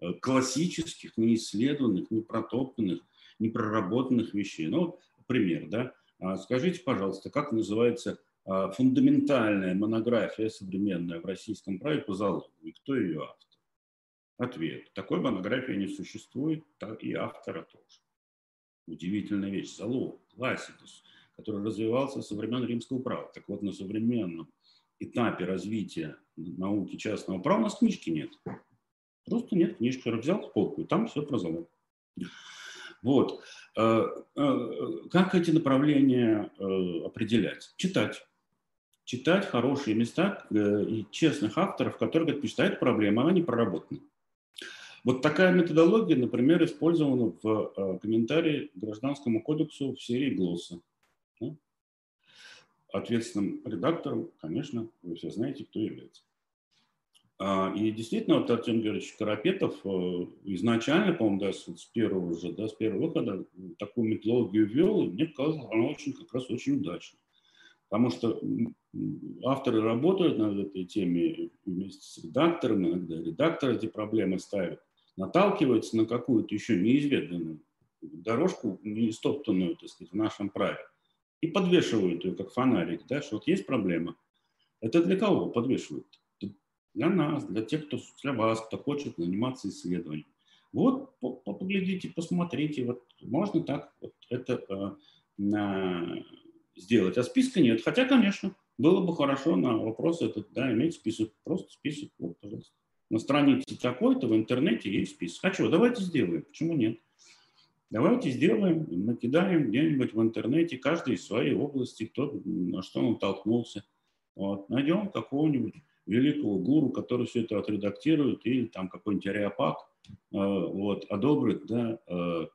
э, классических, неисследованных, не протоптанных, не проработанных вещей. Ну, пример, да. А, скажите, пожалуйста, как называется а, фундаментальная монография современная в российском праве по залогу, и кто ее автор? Ответ. Такой монографии не существует, и автора тоже. Удивительная вещь. Залог, классикус, который развивался со времен римского права. Так вот, на современном этапе развития науки частного права у нас книжки нет. Просто нет книжки. Взял полку, и там все про залог. Вот. Э, э, как эти направления э, определять? Читать. Читать хорошие места и честных авторов, которые говорят, мечтают проблемы, а они проработаны. Вот такая методология, например, использована в э, комментарии к Гражданскому кодексу в серии ГЛОСа. Ответственным редактором, конечно, вы все знаете, кто является. А, и действительно, вот Артем Георгиевич Карапетов э, изначально, по-моему, да, с, первого же, да, с первого выхода такую методологию ввел, и мне показалось, она очень, как раз очень удачна. Потому что авторы работают над этой теме вместе с редактором, иногда редактор эти проблемы ставит наталкивается на какую-то еще неизведанную дорожку, не стоптанную, так сказать, в нашем праве, и подвешивают ее как фонарик, да, что вот есть проблема. Это для кого подвешивают? Для нас, для тех, кто, для вас, кто хочет заниматься исследованием. Вот, поглядите, посмотрите, вот можно так вот это э, на, сделать. А списка нет. Хотя, конечно, было бы хорошо на вопрос этот, да, иметь список, просто список, вот, пожалуйста на странице такой-то в интернете есть список. А что, давайте сделаем. Почему нет? Давайте сделаем, накидаем где-нибудь в интернете, каждый из своей области, кто на что он толкнулся. Вот. Найдем какого-нибудь великого гуру, который все это отредактирует, или там какой-нибудь ареопаг, э, вот, одобрит да, э,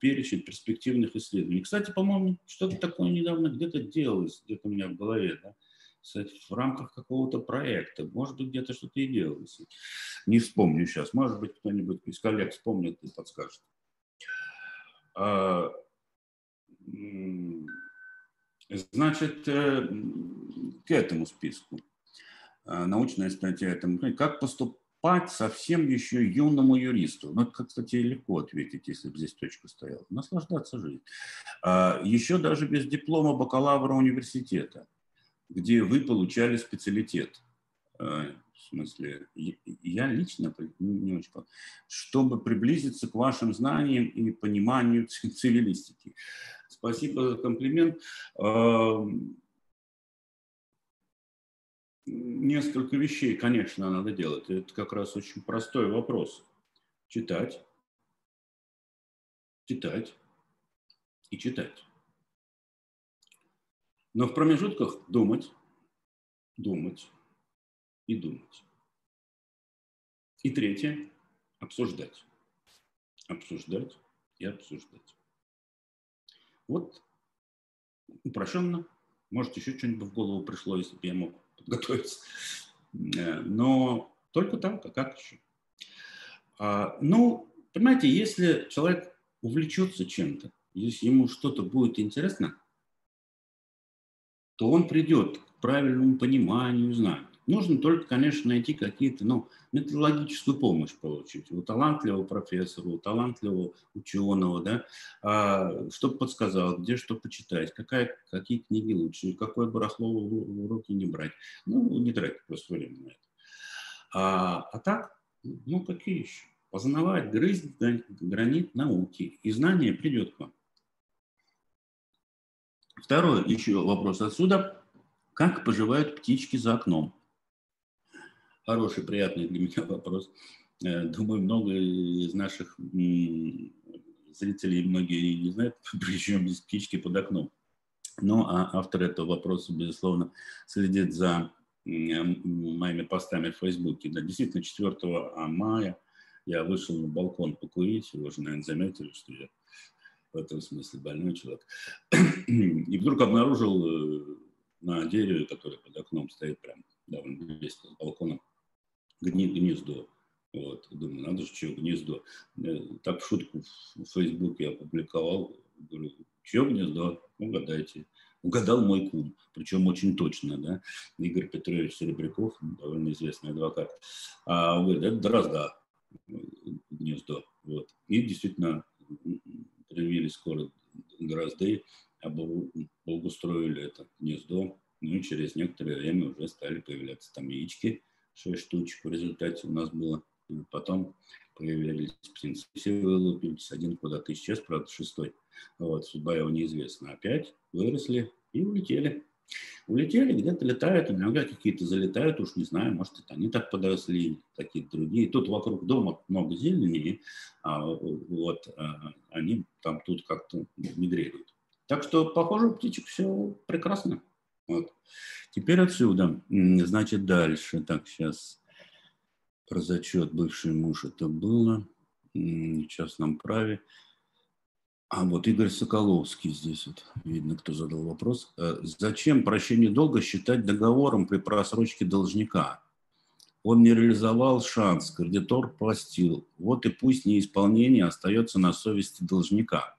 перечень перспективных исследований. Кстати, по-моему, что-то такое недавно где-то делалось, где-то у меня в голове. Да? В рамках какого-то проекта. Может быть, где-то что-то и делалось. Не вспомню сейчас. Может быть, кто-нибудь из коллег вспомнит и подскажет. А, значит, э, к этому списку. А, научная статья. Этому, как поступать совсем еще юному юристу? Ну, это, кстати, легко ответить, если бы здесь точка стояла. Наслаждаться жизнью. А, еще даже без диплома бакалавра университета где вы получали специалитет. Э, в смысле, я лично не очень понял. Чтобы приблизиться к вашим знаниям и пониманию цивилистики. Спасибо за комплимент. Эм, несколько вещей, конечно, надо делать. Это как раз очень простой вопрос. Читать, читать и читать. Но в промежутках думать, думать и думать. И третье – обсуждать. Обсуждать и обсуждать. Вот упрощенно Может, еще что-нибудь в голову пришло, если бы я мог подготовиться. Э, но только так, а как еще? А, ну, понимаете, если человек увлечется чем-то, если ему что-то будет интересно, то он придет к правильному пониманию, знанию. Нужно только, конечно, найти какие-то, ну, методологическую помощь получить у талантливого профессора, у талантливого ученого, да, а, чтобы подсказал, где что почитать, какая, какие книги лучше, какое барахло в руки не брать. Ну, не тратить просто время на это. А, а так, ну, какие еще? Познавать, грызть гранит науки, и знание придет к вам. Второй еще вопрос отсюда. Как поживают птички за окном? Хороший, приятный для меня вопрос. Э, думаю, много из наших зрителей, многие не знают, при чем птички под окном. Но а автор этого вопроса, безусловно, следит за моими постами в Фейсбуке. Да, действительно, 4 мая я вышел на балкон покурить, вы уже, наверное, заметили, что я в этом смысле больной человек. И вдруг обнаружил э, на дереве, которое под окном стоит прям довольно близко с балконом, гнездо. Вот, думаю, надо же, что гнездо. Э, так в шутку в Фейсбуке я опубликовал, говорю, что гнездо, угадайте. Угадал мой кум, причем очень точно, да, Игорь Петрович Серебряков, довольно известный адвокат. А он говорит, это дрозда гнездо. Вот. И действительно привили скоро дрозды, обустроили это гнездо, ну и через некоторое время уже стали появляться там яички, 6 штучек в результате у нас было. Потом появились птенцы, все вылупились, один куда-то исчез, правда, шестой. Вот, судьба его неизвестна. Опять выросли и улетели. Улетели, где-то летают, иногда какие-то залетают, уж не знаю, может, это они так подросли, какие-то другие. Тут вокруг дома много зелени, а вот а, они там тут как-то мигрируют. Так что, похоже, у птичек все прекрасно. Вот. Теперь отсюда, значит, дальше. Так, сейчас про зачет бывший муж это было. В частном праве. А вот Игорь Соколовский здесь вот видно, кто задал вопрос. Э, зачем прощение долга считать договором при просрочке должника? Он не реализовал шанс, кредитор простил. Вот и пусть неисполнение остается на совести должника.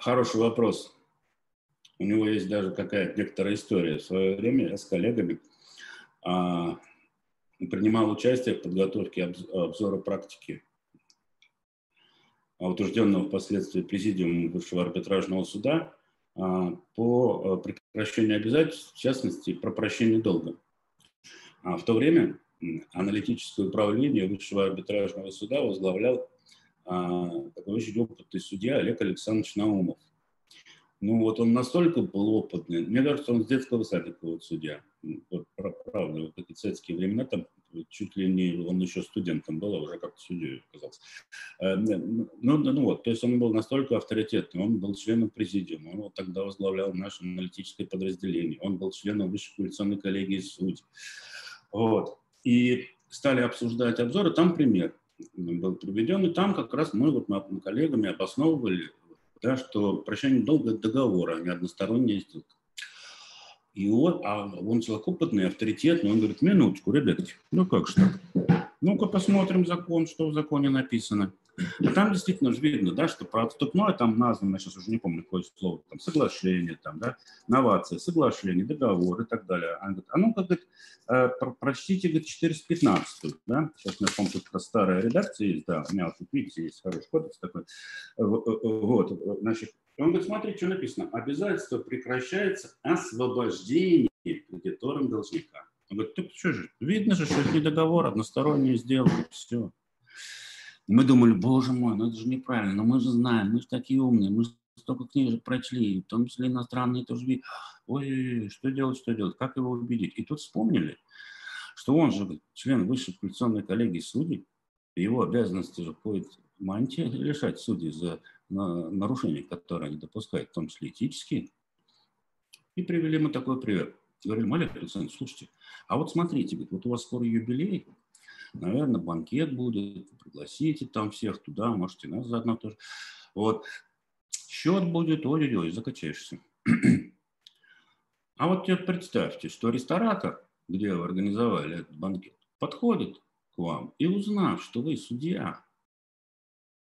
Хороший вопрос. У него есть даже какая-то некоторая история. В свое время я с коллегами а, принимал участие в подготовке обзора практики утвержденного впоследствии президиумом Высшего арбитражного суда а, по а, прекращению обязательств, в частности, про прощение долга. А в то время аналитическое управление Высшего арбитражного суда возглавлял такой очень опытный судья Олег Александрович Наумов. Ну вот он настолько был опытный, мне кажется, он с детского садика вот судья. Вот, правда, вот эти советские времена там чуть ли не, он еще студентом был, а уже как-то судьей оказался. Э, ну, ну, ну вот, то есть он был настолько авторитетным, он был членом президиума, он вот тогда возглавлял наше аналитическое подразделение, он был членом высшей коалиционной коллегии судей. Вот. И стали обсуждать обзоры, там пример был приведен, и там как раз мы вот мы коллегами обосновывали, да, что прощение долга – договора, а не односторонняя сделка. И он, а он человек опытный, авторитетный, он говорит, минуточку, ребятки, ну как же так? Ну-ка посмотрим закон, что в законе написано. А там действительно же видно, да, что про отступное там названо, я сейчас уже не помню какое слово, там соглашение, там, да, новация, соглашение, договор и так далее. Он говорит, а ну-ка, говорит, э, прочтите, говорит, 415, да, сейчас меня, по-моему, тут старая редакция есть, да, у меня вот, видите, есть хороший кодекс такой, э, э, вот, значит, он говорит, смотри, что написано. Обязательство прекращается освобождение кредитором должника. Он говорит, ты что же, видно же, что это не договор, одностороннее сделано, все. Мы думали, боже мой, ну это же неправильно, но мы же знаем, мы же такие умные, мы же столько книжек прочли, в том числе иностранные тоже. Ой, что делать, что делать, как его убедить? И тут вспомнили, что он же член высшей квалификационной коллегии судей, его обязанности же входит в мантии решать судей за на нарушения, которые они допускают, в том числе этические. И привели мы такой пример. Говорили, Олег Александрович, слушайте, а вот смотрите, вот у вас скоро юбилей, наверное, банкет будет, пригласите там всех туда, можете нас заодно тоже. Вот. Счет будет, ой-ой-ой, закачаешься. А вот теперь представьте, что ресторатор, где вы организовали этот банкет, подходит к вам и узнав, что вы судья,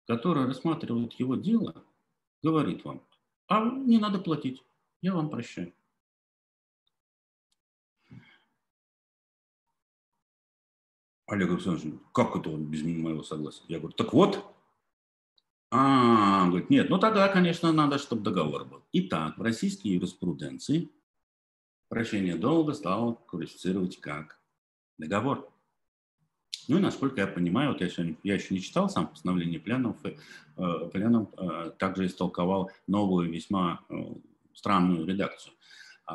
который рассматривает его дело, говорит вам, а не надо платить, я вам прощаю. Олег Александрович, как это он без моего согласия? Я говорю, так вот. А, он говорит, нет, ну тогда, конечно, надо, чтобы договор был. Итак, в российской юриспруденции прощение долга стало квалифицировать как договор. Ну и насколько я понимаю, вот я, сегодня, я еще не читал сам постановление пленов, э, пленом э, также истолковал новую весьма э, странную редакцию э,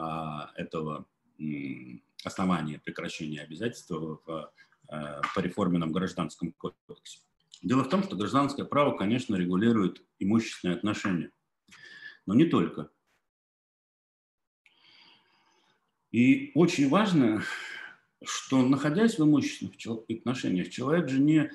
этого э, основания прекращения обязательства в Э, по реформенном гражданском кодексе. Дело в том, что гражданское право, конечно, регулирует имущественные отношения, но не только. И очень важно, что находясь в имущественных отношениях, человек же не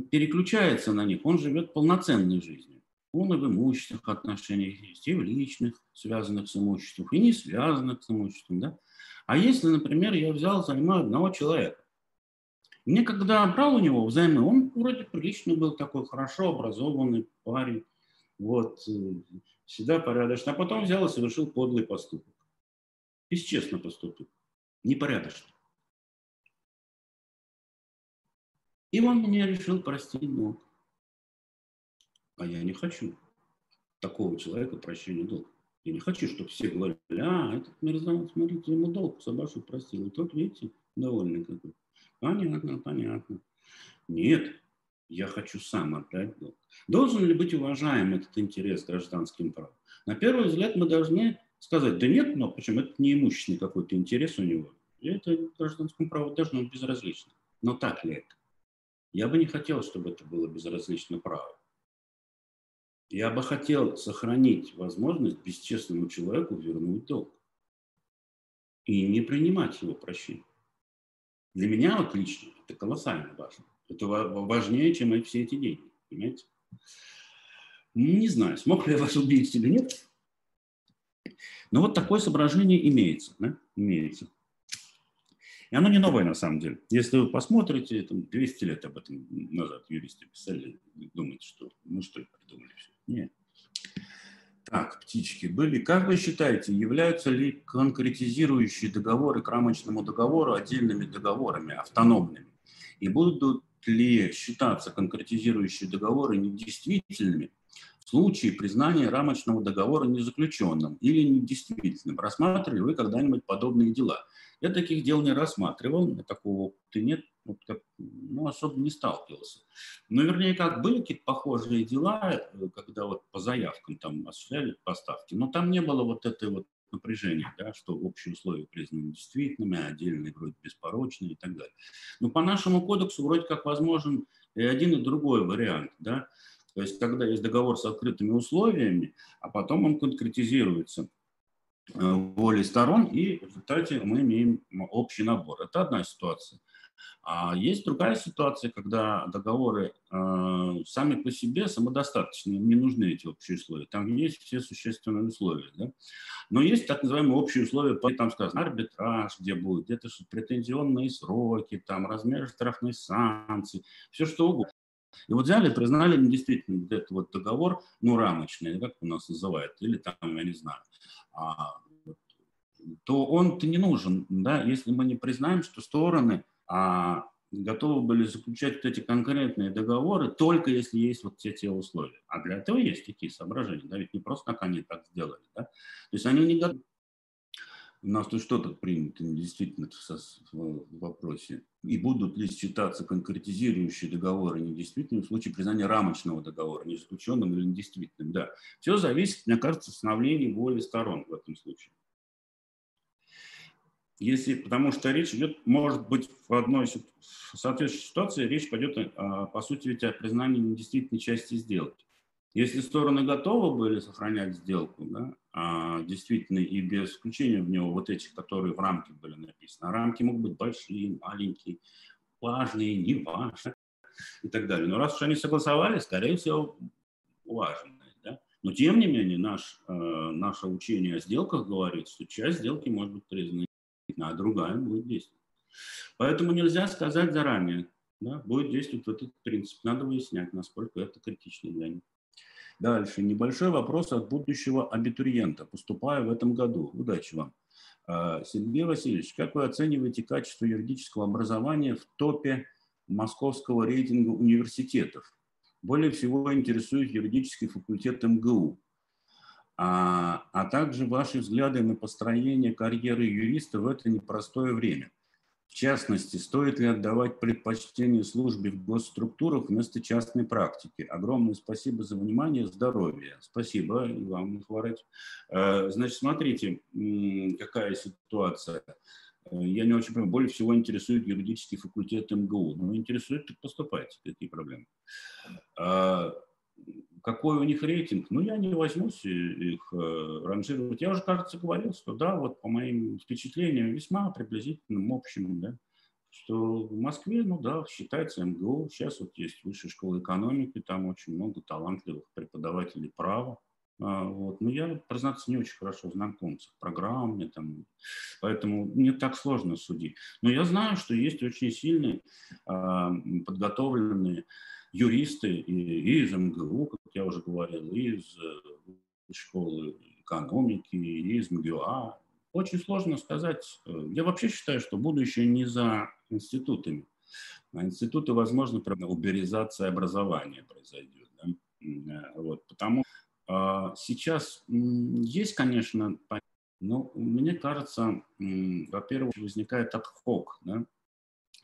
переключается на них, он живет полноценной жизнью. Он и в имущественных отношениях есть, и в личных, связанных с имуществом, и не связанных с имуществом. Да? А если, например, я взял, занимаю одного человека, мне когда брал у него взаймы, он вроде приличный был такой, хорошо образованный парень, вот, э, всегда порядочно. А потом взял и совершил подлый поступок. Бесчестно поступил, непорядочно. И он меня решил простить долг. А я не хочу такого человека прощения долга. Я не хочу, чтобы все говорили, а, этот мерзавец, смотрите, ему долг Сабашу простил. И тот, видите, довольный какой. Понятно, понятно. Нет, я хочу сам отдать долг. Должен ли быть уважаем этот интерес гражданским правом? На первый взгляд мы должны сказать, да нет, но почему это не имущественный какой-то интерес у него. И это гражданскому праву должно быть безразлично. Но так ли это? Я бы не хотел, чтобы это было безразлично право. Я бы хотел сохранить возможность бесчестному человеку вернуть долг и не принимать его прощения. Для меня вот лично это колоссально важно. Это важнее, чем все эти деньги. Понимаете? Не знаю, смог ли я вас убить или нет. Но вот такое соображение имеется. Да? Имеется. Оно не новое на самом деле. Если вы посмотрите, там 200 лет об этом назад юристы писали, думаете, что ну что придумали все. Нет. Так, птички были. Как вы считаете, являются ли конкретизирующие договоры к рамочному договору отдельными договорами, автономными? И будут ли считаться конкретизирующие договоры недействительными в случае признания рамочного договора незаключенным или недействительным? Рассматривали вы когда-нибудь подобные дела? Я таких дел не рассматривал, такого опыта нет, вот как, ну, особо не сталкивался. Но вернее, как были какие-то похожие дела, э, когда вот по заявкам там осуществляли поставки, но там не было вот этой вот напряжения, да, что общие условия признаны действительными, а отдельные вроде беспорочные и так далее. Но по нашему кодексу вроде как возможен и один, и другой вариант. Да? То есть, когда есть договор с открытыми условиями, а потом он конкретизируется э, волей сторон, и в результате мы имеем общий набор. Это одна ситуация. А есть другая ситуация, когда договоры э, сами по себе самодостаточны, не нужны эти общие условия. Там есть все существенные условия. Да? Но есть так называемые общие условия, там сказано арбитраж, где будет, где-то претензионные сроки, там размер штрафной санкций, все что угодно. И вот взяли, признали недействительным вот этот вот договор, ну, рамочный, как у нас называют, или там, я не знаю, а, то он-то не нужен, да, если мы не признаем, что стороны – а готовы были заключать вот эти конкретные договоры только если есть вот все те условия. А для этого есть такие соображения, да, ведь не просто как они так сделали, да. То есть они не готовы. У нас тут что-то принято действительно в вопросе. И будут ли считаться конкретизирующие договоры недействительными в случае признания рамочного договора, незаключенным или недействительным? Да. Все зависит, мне кажется, от становления воли сторон в этом случае. Если, потому что речь идет, может быть, в одной соответствующей ситуации речь пойдет, а, по сути, ведь о признании недействительной части сделки. Если стороны готовы были сохранять сделку, да, действительно, и без включения в него вот этих, которые в рамке были написаны, а рамки могут быть большие, маленькие, важные, не важные и так далее. Но раз уж они согласовали, скорее всего, важные. Да? Но тем не менее наш, э, наше учение о сделках говорит, что часть сделки может быть признана, а другая будет действовать. Поэтому нельзя сказать заранее, да, будет действовать этот принцип. Надо выяснять, насколько это критично для них. Дальше. Небольшой вопрос от будущего абитуриента, поступая в этом году. Удачи вам. А, Сергей Васильевич, как вы оцениваете качество юридического образования в топе московского рейтинга университетов? Более всего интересует юридический факультет МГУ. А, а также ваши взгляды на построение карьеры юриста в это непростое время. В частности, стоит ли отдавать предпочтение службе в госструктурах вместо частной практики? Огромное спасибо за внимание, здоровья. Спасибо, и вам, Хварать. Э, значит, смотрите, какая ситуация. Э, я не очень понимаю, более всего интересует юридический факультет МГУ. Ну, интересует, так поступайте, какие проблемы. Какой у них рейтинг? Ну, я не возьмусь их э, ранжировать. Я уже, кажется, говорил, что да, вот по моим впечатлениям весьма приблизительным общим, да, что в Москве, ну да, считается МГУ. Сейчас вот есть высшая школа экономики, там очень много талантливых преподавателей права. А, вот. Но я, признаться, не очень хорошо знаком с программами, там, поэтому мне так сложно судить. Но я знаю, что есть очень сильные, а, подготовленные юристы и, из МГУ, как я уже говорил, и из э, школы экономики, и из МГУА. Очень сложно сказать. Я вообще считаю, что будущее не за институтами. А институты, возможно, уберизация образования произойдет. Да? Э, вот, потому а, сейчас есть, конечно, но мне кажется, во-первых, возникает отхок. Да?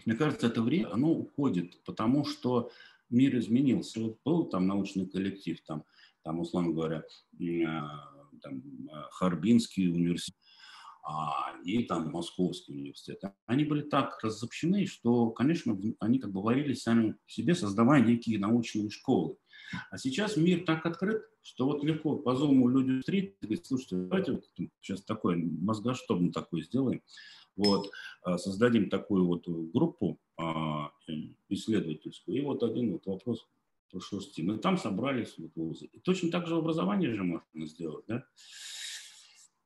Мне кажется, это время, оно уходит, потому что мир изменился. Вот был там научный коллектив, там, там условно говоря, а, там, а, Харбинский университет, а, и там Московский университет. Они были так разобщены, что, конечно, они как бы варились сами себе, создавая некие научные школы. А сейчас мир так открыт, что вот легко по зуму люди встретят и говорят, слушайте, давайте вот сейчас такой мозгоштабный такой сделаем. Вот, а, создадим такую вот группу исследовательскую. И вот один вот вопрос пошерстим. И там собрались вот вузы. И точно так же в образовании же можно сделать, да?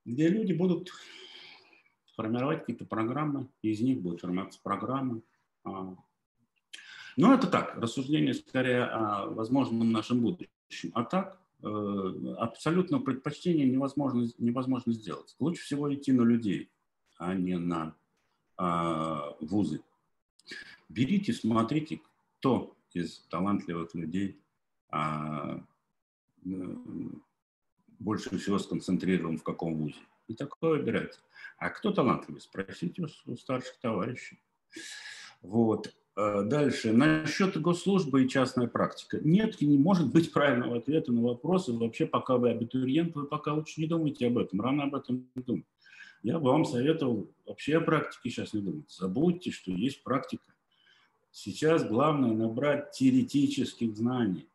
где люди будут формировать какие-то программы, из них будут формироваться программы. А. Но это так, рассуждение скорее о возможном нашем будущем. А так, э, абсолютно предпочтение невозможно, невозможно сделать. Лучше всего идти на людей а не на а, вузы. Берите, смотрите, кто из талантливых людей а, больше всего сконцентрирован в каком вузе. И такое выбирайте. А кто талантливый? Спросите у, у старших товарищей. Вот. А дальше. Насчет госслужбы и частная практика. Нет и не может быть правильного ответа на вопросы. Вообще, пока вы абитуриент, вы пока лучше не думайте об этом. Рано об этом думать я бы вам советовал вообще о практике сейчас не думать. Забудьте, что есть практика. Сейчас главное набрать теоретических знаний.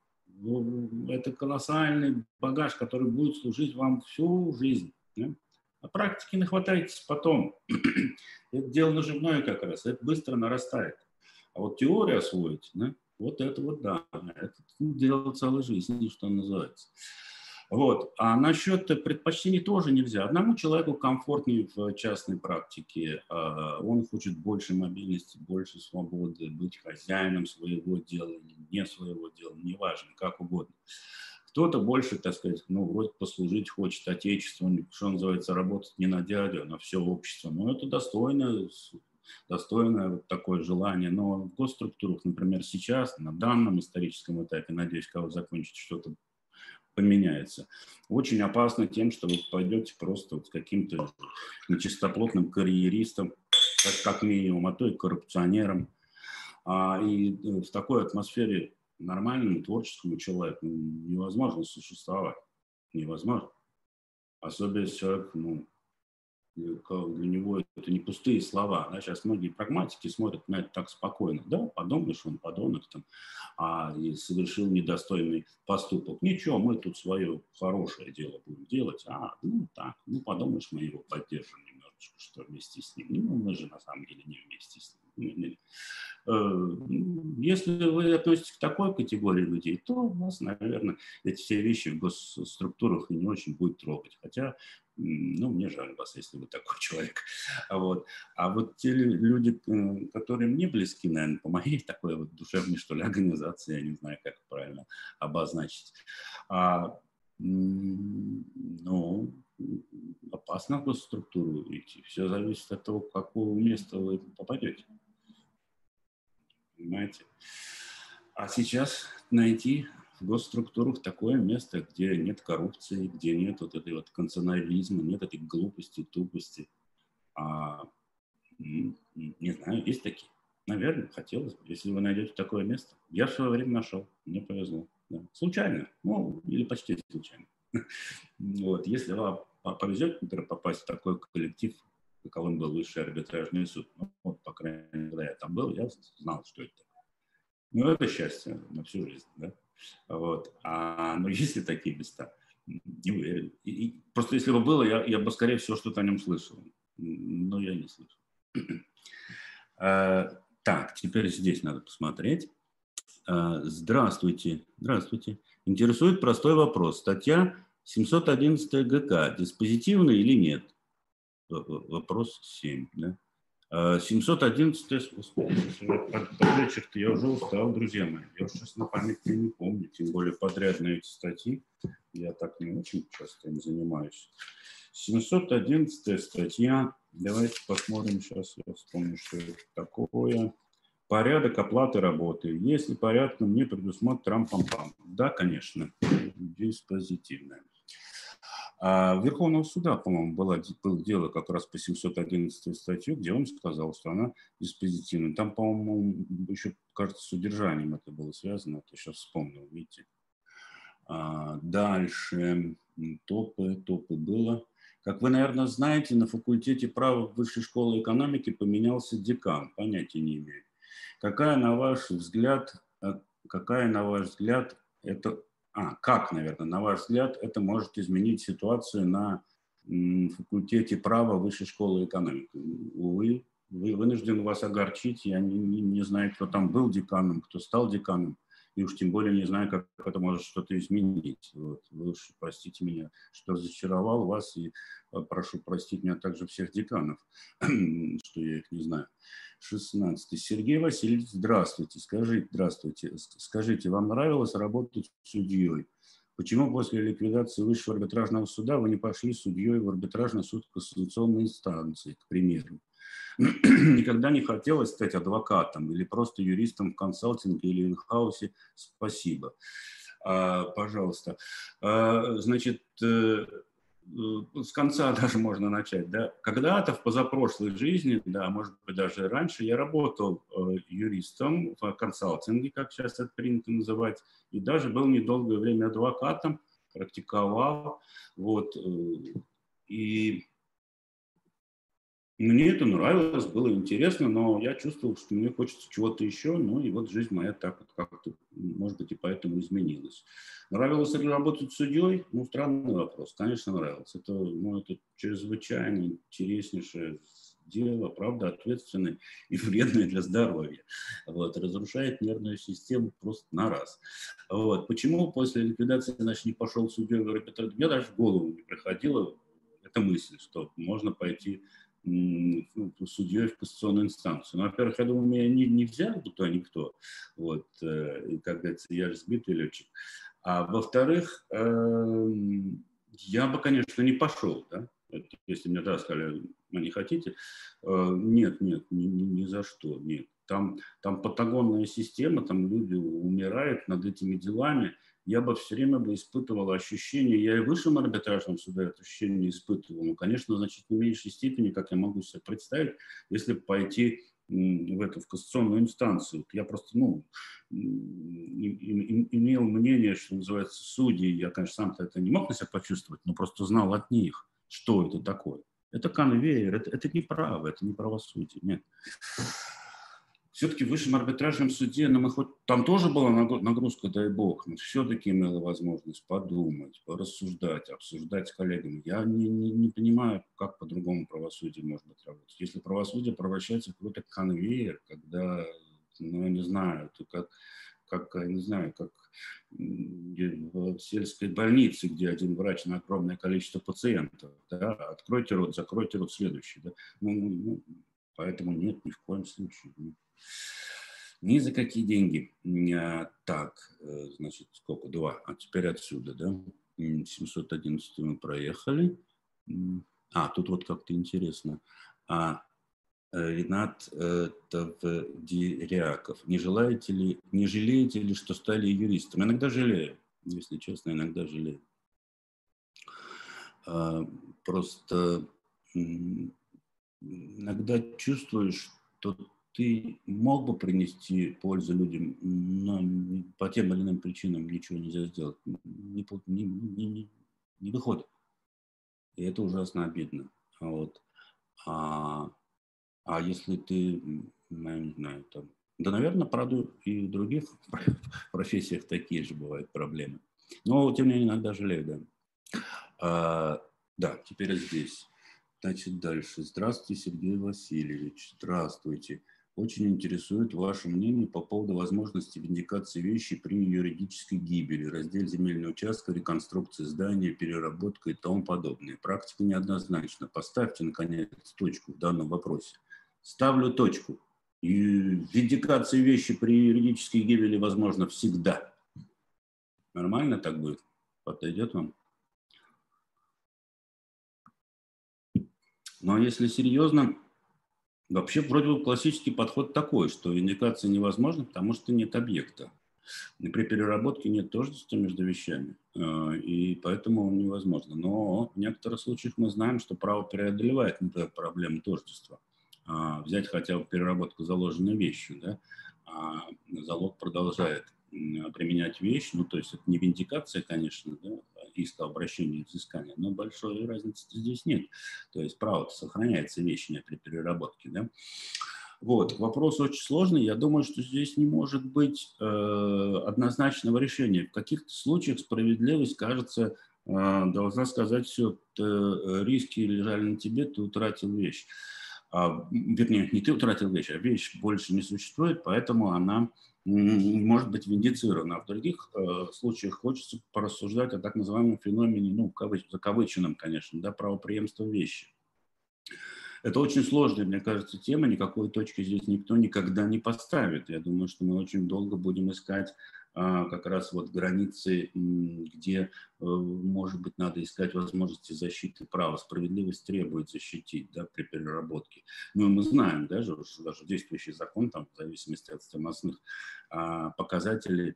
Это колоссальный багаж, который будет служить вам всю жизнь. Да? А практики нахватайтесь потом. это дело наживное как раз, это быстро нарастает. А вот теорию освоить, да? вот это вот да, это дело целой жизни, что называется. Вот. А насчет предпочтений тоже нельзя. Одному человеку комфортнее в частной практике. А, он хочет больше мобильности, больше свободы, быть хозяином своего дела или не своего дела, неважно, как угодно. Кто-то больше, так сказать, ну, вроде послужить хочет отечеству, что называется, работать не на дядю, а на все общество. Ну, это достойно, достойное вот такое желание. Но в госструктурах, например, сейчас, на данном историческом этапе, надеюсь, когда вы закончите что-то поменяется. Очень опасно тем, что вы пойдете просто вот с каким-то нечистоплотным карьеристом, как, как минимум, а то и коррупционером. А, и э, в такой атмосфере нормальному творческому человеку невозможно существовать. Невозможно. Особенно человек ну, для него это не пустые слова. Да? Сейчас многие прагматики смотрят на это так спокойно. Да, подумаешь, он подонок там, а, и совершил недостойный поступок. Ничего, мы тут свое хорошее дело будем делать. А, ну так, ну подумаешь, мы его поддержим немножечко, что вместе с ним. Ну, мы же на самом деле не вместе с ним. Э, если вы относитесь к такой категории людей, то у вас, наверное, эти все вещи в госструктурах не очень будет трогать. Хотя, ну, мне жаль вас, если вы такой человек. Вот. А вот те люди, э, которые мне близки, наверное, по моей такой вот душевной, что ли, организации, я не знаю, как правильно обозначить, а, ну, опасно в госструктуру идти. Все зависит от того, какого места вы попадете понимаете? А сейчас найти в госструктурах такое место, где нет коррупции, где нет вот этой вот конценализма, нет этой глупости, тупости. А, не знаю, есть такие. Наверное, хотелось бы, если вы найдете такое место. Я в свое время нашел, мне повезло. Да. Случайно, ну, или почти случайно. Вот, если вам повезет, например, попасть в такой коллектив, каковым был высший арбитражный суд. Ну, вот, по крайней мере, когда я там был, я знал, что это. Ну, это счастье на всю жизнь, да. Вот. А, но есть ли такие места? Не уверен. И, и, просто если бы было, я, я бы, скорее всего, что-то о нем слышал. Но я не слышал. а, так, теперь здесь надо посмотреть. А, здравствуйте. Здравствуйте. Интересует простой вопрос. Статья 711 ГК. Диспозитивная или нет? Вопрос 7. Да? 711, а, под вечер я уже устал, друзья мои. Я уже сейчас на память не помню, тем более подрядные эти статьи. Я так не очень часто им занимаюсь. 711 статья. Давайте посмотрим сейчас, я вспомню, что это такое. Порядок оплаты работы. Если порядком не предусмотрен трам-пам-пам. Да, конечно, диспозитивная. А Верховного суда, по-моему, было, было дело как раз по 711 статью, где он сказал, что она диспозитивная. Там, по-моему, еще, кажется, с удержанием это было связано. Это сейчас вспомнил, видите. А, дальше. Топы, топы было. Как вы, наверное, знаете, на факультете права Высшей школы экономики поменялся декан. Понятия не имею. Какая, на ваш взгляд, э, какая, на ваш взгляд, это а, как, наверное, на ваш взгляд, это может изменить ситуацию на факультете права Высшей школы экономики? Увы, вы, вынужден вас огорчить. Я не, не, знаю, кто там был деканом, кто стал деканом и уж тем более не знаю, как это может что-то изменить. Вот. Вы уж простите меня, что разочаровал вас, и э, прошу простить меня также всех деканов, что я их не знаю. 16. Сергей Васильевич, здравствуйте. Скажите, здравствуйте. Скажите, вам нравилось работать судьей? Почему после ликвидации высшего арбитражного суда вы не пошли судьей в арбитражный суд конституционной инстанции, к примеру? никогда не хотелось стать адвокатом или просто юристом в консалтинге или инхаусе, спасибо. А, пожалуйста. А, значит, э, с конца даже можно начать. Да? Когда-то в позапрошлой жизни, да, может быть, даже раньше, я работал э, юристом в консалтинге, как сейчас это принято называть, и даже был недолгое время адвокатом, практиковал. Вот, э, и мне это нравилось, было интересно, но я чувствовал, что мне хочется чего-то еще, ну и вот жизнь моя так вот как-то, может быть, и поэтому изменилась. Нравилось ли работать судьей? Ну, странный вопрос. Конечно, нравилось. Это, ну, это чрезвычайно интереснейшее дело, правда, ответственное и вредное для здоровья. Вот, разрушает нервную систему просто на раз. Вот. Почему после ликвидации значит, не пошел судьей? Мне даже в голову не приходила эта мысль, что можно пойти судьей в кассационную инстанцию. Ну, во-первых, я думаю, меня не, не взял бы то никто, вот, э, как говорится, я же сбитый летчик. А во-вторых, э, я бы, конечно, не пошел, да, если мне да, сказали, а не хотите, э, нет, нет, ни, ни, ни за что, нет. Там, там патагонная система, там люди умирают над этими делами, я бы все время бы испытывал ощущение, я и в высшем арбитражном суде это ощущение испытывал, но, конечно, в значительно меньшей степени, как я могу себе представить, если пойти в эту в кассационную инстанцию. Я просто, ну, имел мнение, что называется, судьи, я, конечно, сам-то это не мог на себя почувствовать, но просто знал от них, что это такое. Это конвейер, это, это не право, это не правосудие, нет. Все-таки в высшем арбитражном суде, ну, мы хоть там тоже была нагрузка, дай бог, но все-таки имела возможность подумать, порассуждать, обсуждать с коллегами. Я не, не, не понимаю, как по-другому правосудие может быть работать. Если правосудие превращается в какой-то конвейер, когда, ну, я не знаю, это как, как, я не знаю, как в сельской больнице, где один врач на огромное количество пациентов. Да? Откройте рот, закройте рот, следующий. Да? Ну, ну, ну поэтому нет, ни в коем случае. Ни за какие деньги. А, так, э, значит, сколько? Два. А теперь отсюда, да? 711 мы проехали. А, тут вот как-то интересно. А, э, Ренат э, Тавдиряков. Не желаете ли, не жалеете ли, что стали юристом? Иногда жалею, если честно, иногда жалею. А, просто иногда чувствуешь, что ты мог бы принести пользу людям, но по тем или иным причинам ничего нельзя сделать. Не, не, не, не выходит. И это ужасно обидно. Вот. А, а если ты, я не знаю, там, да, наверное, правда, и в других профессиях такие же бывают проблемы. Но, тем не менее, иногда жалею, да. А, да, теперь здесь. Значит, дальше. Здравствуйте, Сергей Васильевич. Здравствуйте. Очень интересует ваше мнение по поводу возможности виндикации вещи при юридической гибели, раздел земельного участка, реконструкции здания, переработка и тому подобное. Практика неоднозначна. Поставьте, наконец, точку в данном вопросе. Ставлю точку. И виндикация вещи при юридической гибели возможно всегда. Нормально так будет? Подойдет вам? Но если серьезно, Вообще, вроде бы классический подход такой, что индикация невозможна, потому что нет объекта. И при переработке нет тождества между вещами, э, и поэтому он невозможно. Но в некоторых случаях мы знаем, что право преодолевает, например, проблему тождества. А, взять хотя бы переработку заложенной вещи, да, а залог продолжает применять вещь, ну, то есть это не виндикация, конечно, да, иска обращения взыскания, но большой разницы здесь нет. То есть право сохраняется вечное при переработке. Да? Вот. Вопрос очень сложный. Я думаю, что здесь не может быть э, однозначного решения. В каких-то случаях справедливость, кажется, э, должна сказать все, э, риски лежали на тебе, ты утратил вещь. А, вернее, не ты утратил вещь, а вещь больше не существует, поэтому она может быть виндицирована. А в других э, случаях хочется порассуждать о так называемом феномене, ну, кавыч, закавыченном, конечно, да, правоприемства вещи. Это очень сложная, мне кажется, тема, никакой точки здесь никто никогда не поставит. Я думаю, что мы очень долго будем искать как раз вот границы, где, э, может быть, надо искать возможности защиты права. Справедливость требует защитить да, при переработке. Ну, мы знаем, даже, даже действующий закон, там, в зависимости от стоимостных а, показателей,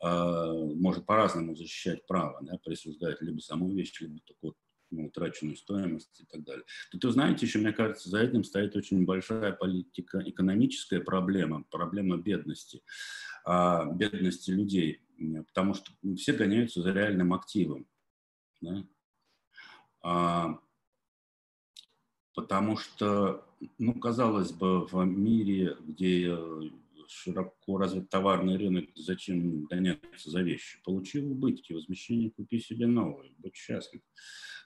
а, может по-разному защищать право, да, присуждать либо саму вещь, либо только ну, утраченную стоимость и так далее. Тут, вы знаете, еще, мне кажется, за этим стоит очень большая политика, экономическая проблема, проблема бедности а, бедности людей, потому что все гоняются за реальным активом. Да? А, потому что, ну, казалось бы, в мире, где широко развит товарный рынок, зачем гоняться за вещи? Получил убытки, возмещение, купи себе новое, будь счастлив.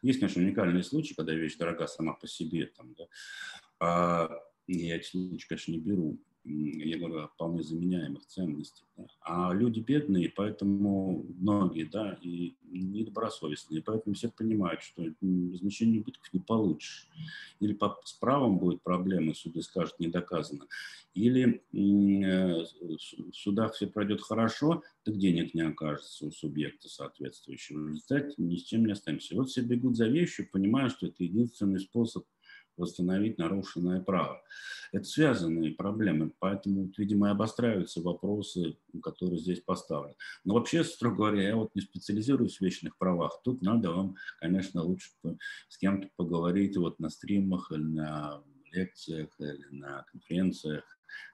Есть, конечно, уникальные случаи, когда вещь дорога сама по себе, там, да? а, я эти случаи, конечно, не беру я говорю о вполне заменяемых ценностях. Да? А люди бедные, поэтому многие, да, и недобросовестные, поэтому все понимают, что возмещение убытков не получишь. Или по, с правом будет проблема, суды скажут, не доказано. Или э, в судах все пройдет хорошо, так денег не окажется у субъекта соответствующего. В результате ни с чем не останемся. Вот все бегут за вещью, понимая, что это единственный способ – восстановить нарушенное право. Это связанные проблемы, поэтому, видимо, и обостряются вопросы, которые здесь поставлены. Но вообще, строго говоря, я вот не специализируюсь в вечных правах. Тут надо вам, конечно, лучше с кем-то поговорить вот на стримах или на лекциях или на конференциях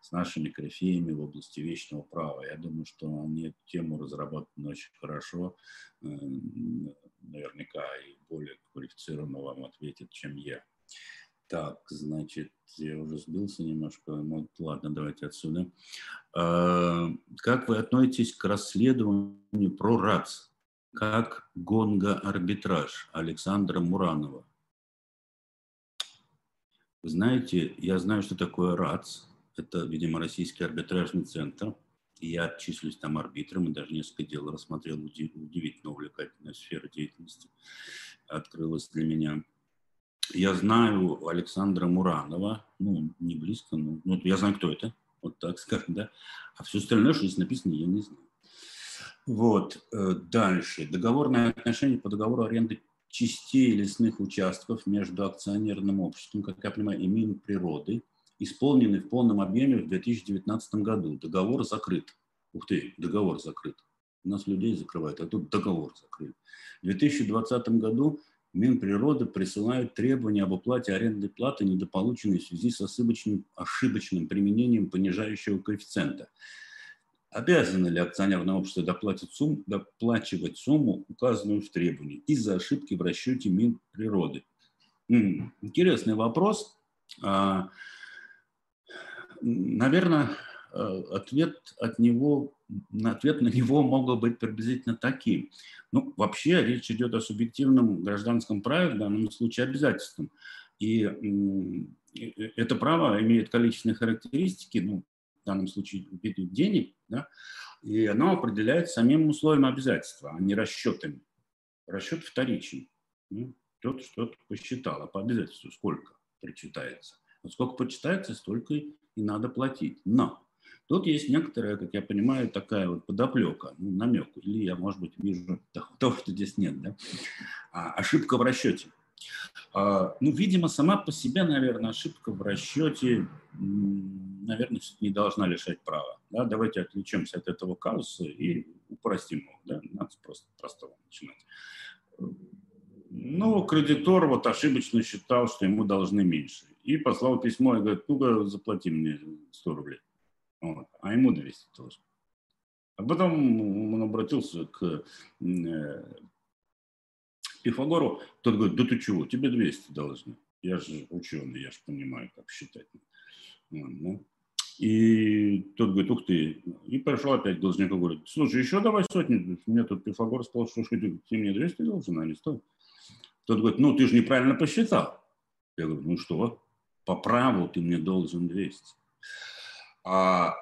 с нашими корифеями в области вечного права. Я думаю, что они эту тему разработаны очень хорошо, э, наверняка и более квалифицированно вам ответят, чем я. Так, значит, я уже сбился немножко. Ну, ладно, давайте отсюда. А, как вы относитесь к расследованию про РАЦ? Как гонга-арбитраж Александра Муранова? Вы знаете, я знаю, что такое РАЦ. Это, видимо, Российский арбитражный центр. Я числюсь там арбитром и даже несколько дел рассмотрел. Удивительно увлекательная сфера деятельности открылась для меня. Я знаю Александра Муранова, ну, не близко, но ну, я знаю, кто это, вот так скажем, да. А все остальное, что здесь написано, я не знаю. Вот, э, дальше. Договорное отношение по договору аренды частей лесных участков между акционерным обществом, как я понимаю, и Минприроды, исполнены в полном объеме в 2019 году. Договор закрыт. Ух ты, договор закрыт. У нас людей закрывают, а тут договор закрыт. В 2020 году Минприроды присылают требования об уплате арендной платы, недополученной в связи с ошибочным, ошибочным применением понижающего коэффициента. Обязано ли акционерное общество доплатить сумму, доплачивать сумму, указанную в требовании, из-за ошибки в расчете Минприроды? Интересный вопрос. А, наверное, ответ от него, ответ на него мог бы быть приблизительно таким. Ну, вообще речь идет о субъективном гражданском праве, в данном случае обязательством. И это право имеет количественные характеристики, ну, в данном случае денег, да, и оно определяется самим условием обязательства, а не расчетами. Расчет вторичен. Ну, тот что-то посчитал, а по обязательству сколько причитается. Вот сколько почитается, столько и надо платить. Но тут есть некоторая, как я понимаю, такая вот подоплека, ну, намек, или я, может быть, вижу того, что здесь нет, да? а, ошибка в расчете. А, ну, видимо, сама по себе, наверное, ошибка в расчете наверное, не должна лишать права. Да? Давайте отвлечемся от этого казуса и упростим его. Да? Надо просто простого начинать. Ну, кредитор вот ошибочно считал, что ему должны меньше. И послал письмо и говорит, ну-ка заплати мне 100 рублей. Вот. А ему 200 должен. А потом он обратился к э, Пифагору, тот говорит, да ты чего, тебе 200 должны. Я же ученый, я же понимаю, как считать. И тот говорит, ух ты. И пошел опять должник говорит, слушай, еще давай сотню. Мне тут Пифагор сказал, что ты, ты мне 200 должен, а не 100. Тот говорит, ну ты же неправильно посчитал. Я говорю, ну что, по праву ты мне должен 200. А,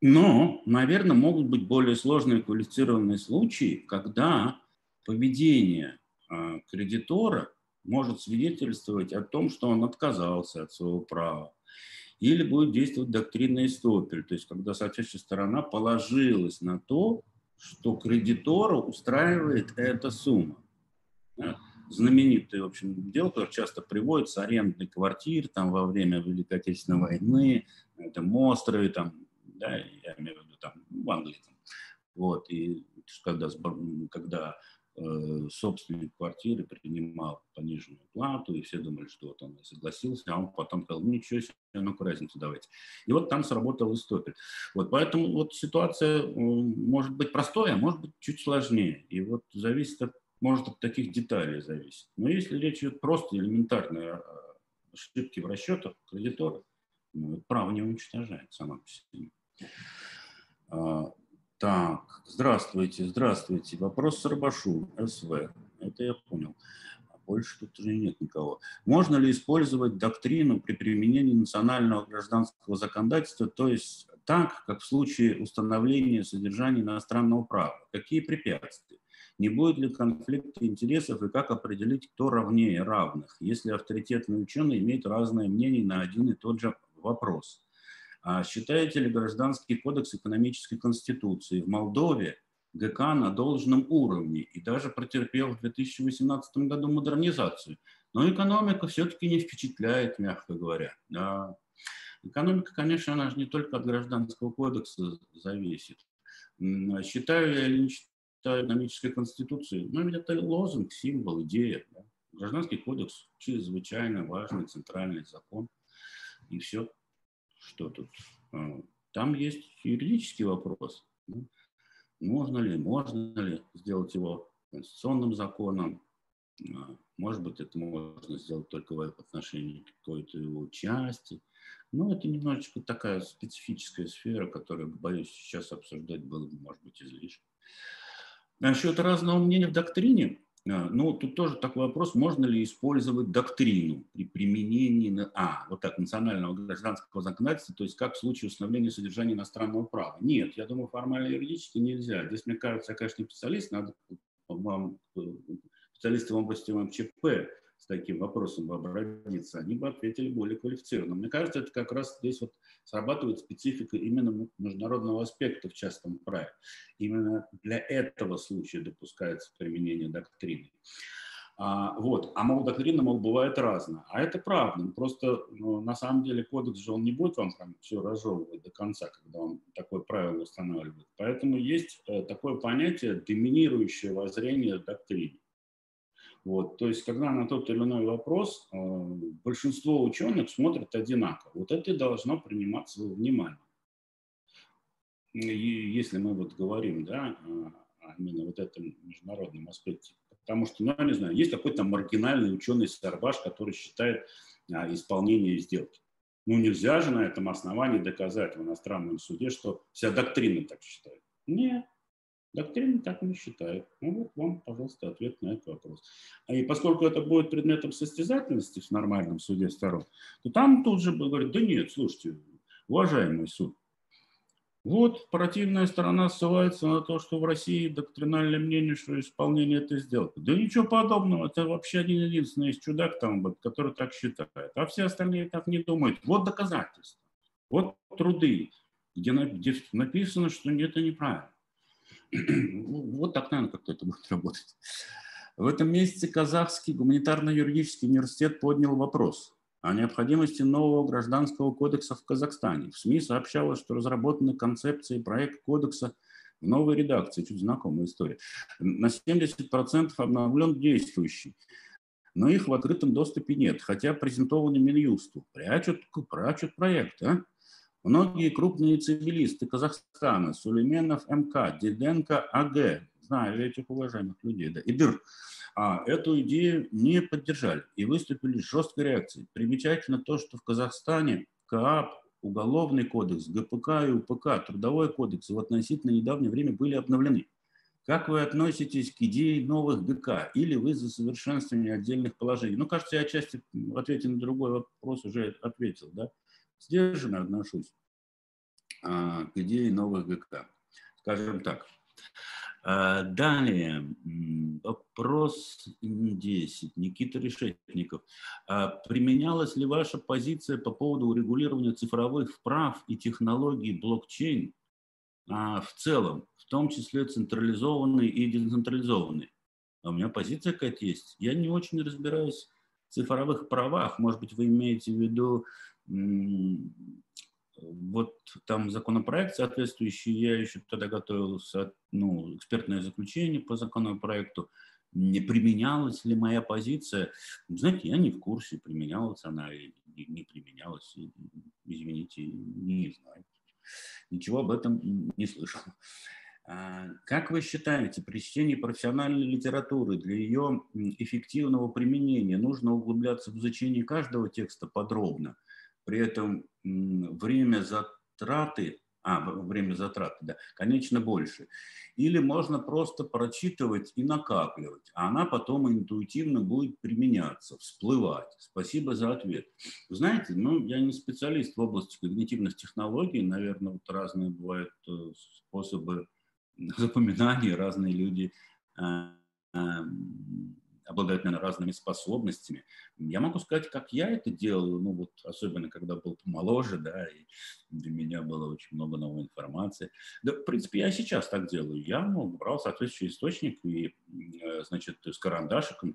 но, наверное, могут быть более сложные квалифицированные случаи, когда поведение а, кредитора может свидетельствовать о том, что он отказался от своего права или будет действовать доктрина Истопель, то есть когда соответствующая сторона положилась на то, что кредитору устраивает эта сумма. Знаменитое, в общем, дело, которое часто приводится, арендный квартир там во время Великой Отечественной войны, это острове, там, да, я имею в виду там в Англии. Там. Вот, и когда, когда Э, собственник квартиры принимал пониженную плату, и все думали, что вот он согласился, а он потом сказал, ну ничего себе, ну-ка разницу давайте. И вот там сработал истопель. Вот поэтому вот ситуация может быть простая, а может быть чуть сложнее. И вот зависит от, может от таких деталей зависит. Но если речь идет просто элементарной ошибки в расчетах кредитора, ну, право не уничтожает сама по себе. А, так, здравствуйте, здравствуйте. Вопрос Сарбашу, СВ. Это я понял. А больше тут уже нет никого. Можно ли использовать доктрину при применении национального гражданского законодательства, то есть так, как в случае установления содержания иностранного права? Какие препятствия? Не будет ли конфликта интересов и как определить, кто равнее равных, если авторитетный ученый имеет разное мнение на один и тот же вопрос? А считаете ли гражданский кодекс экономической конституции в Молдове ГК на должном уровне и даже претерпел в 2018 году модернизацию? Но экономика все-таки не впечатляет, мягко говоря. Да. Экономика, конечно, она же не только от гражданского кодекса зависит. Считаю я или считаю экономической конституции, ну, ведь это лозунг, символ, идея. Да. Гражданский кодекс чрезвычайно важный центральный закон. И все что тут? А, там есть юридический вопрос. Можно ли, можно ли сделать его конституционным законом, а, Может быть, это можно сделать только в отношении какой-то его части. Но это немножечко такая специфическая сфера, которую, боюсь, сейчас обсуждать было бы, может быть, излишне. Насчет разного мнения в доктрине, а, ну, тут тоже такой вопрос, можно ли использовать доктрину при применении а, вот так, национального гражданского законодательства, то есть как в случае установления содержания иностранного права. Нет, я думаю, формально юридически нельзя. Здесь, мне кажется, я, конечно, не специалист, надо вам, э, специалисты в области МЧП с таким вопросом бы обратиться, они бы ответили более квалифицированно. Мне кажется, это как раз здесь вот срабатывает специфика именно международного аспекта в частном праве. Именно для этого случая допускается применение доктрины. А, вот. А мол, доктрина, мол, бывает разная. А это правда. Просто ну, на самом деле кодекс же он не будет вам там все разжевывать до конца, когда он такое правило устанавливает. Поэтому есть э, такое понятие доминирующее воззрение доктрины. Вот, то есть, когда на тот или иной вопрос э, большинство ученых смотрят одинаково, вот это и должно приниматься во внимание. И если мы вот говорим, да, именно вот этом международном аспекте, потому что, ну, я не знаю, есть какой-то маргинальный ученый Сарбаш, который считает а, исполнение сделки. Ну, нельзя же на этом основании доказать в иностранном суде, что вся доктрина так считает. Нет, Доктрина так не считает. Ну вот вам, пожалуйста, ответ на этот вопрос. И поскольку это будет предметом состязательности в нормальном суде сторон, то там тут же говорят, да нет, слушайте, уважаемый суд, вот противная сторона ссылается на то, что в России доктринальное мнение, что исполнение этой сделки. Да ничего подобного, это вообще один единственный чудак там, который так считает. А все остальные так не думают. Вот доказательства, вот труды, где написано, что это неправильно. Ну, вот так, наверное, как-то это будет работать. В этом месяце Казахский гуманитарно-юридический университет поднял вопрос о необходимости нового гражданского кодекса в Казахстане. В СМИ сообщалось, что разработаны концепции и проект кодекса в новой редакции, чуть знакомая история, на 70% обновлен действующий. Но их в открытом доступе нет, хотя презентованы Минюсту. Прячут, прячут проект, а? Многие крупные цивилисты Казахстана, Сулейменов МК, Диденко АГ, знаю этих уважаемых людей, да, и а, эту идею не поддержали и выступили с жесткой реакцией. Примечательно то, что в Казахстане КАП, Уголовный кодекс, ГПК и УПК, Трудовой кодекс в относительно недавнее время были обновлены. Как вы относитесь к идее новых ГК? Или вы за совершенствование отдельных положений? Ну, кажется, я отчасти в на другой вопрос уже ответил. Да? Сдержанно отношусь а, к идее новых ГК. Скажем так. А, далее, вопрос 10. Никита Решетников. А, применялась ли ваша позиция по поводу урегулирования цифровых прав и технологий блокчейн в целом, в том числе централизованные и децентрализованные? у меня позиция какая-то есть. Я не очень разбираюсь в цифровых правах. Может быть, вы имеете в виду вот там законопроект соответствующий, я еще тогда готовил ну, экспертное заключение по законопроекту, не применялась ли моя позиция. Знаете, я не в курсе, применялась она или не применялась. Извините, не знаю. Ничего об этом не слышал. А, как вы считаете, при чтении профессиональной литературы для ее эффективного применения нужно углубляться в изучение каждого текста подробно – при этом время затраты, а, время затраты, да, конечно, больше. Или можно просто прочитывать и накапливать, а она потом интуитивно будет применяться, всплывать. Спасибо за ответ. знаете, ну, я не специалист в области когнитивных технологий, наверное, вот разные бывают э, способы запоминания, разные люди э, обладают, наверное, разными способностями. Я могу сказать, как я это делал, ну вот особенно когда был помоложе, да, и для меня было очень много новой информации. Да, в принципе, я сейчас так делаю. Я ну, брал соответствующий источник и, э, значит, с карандашиком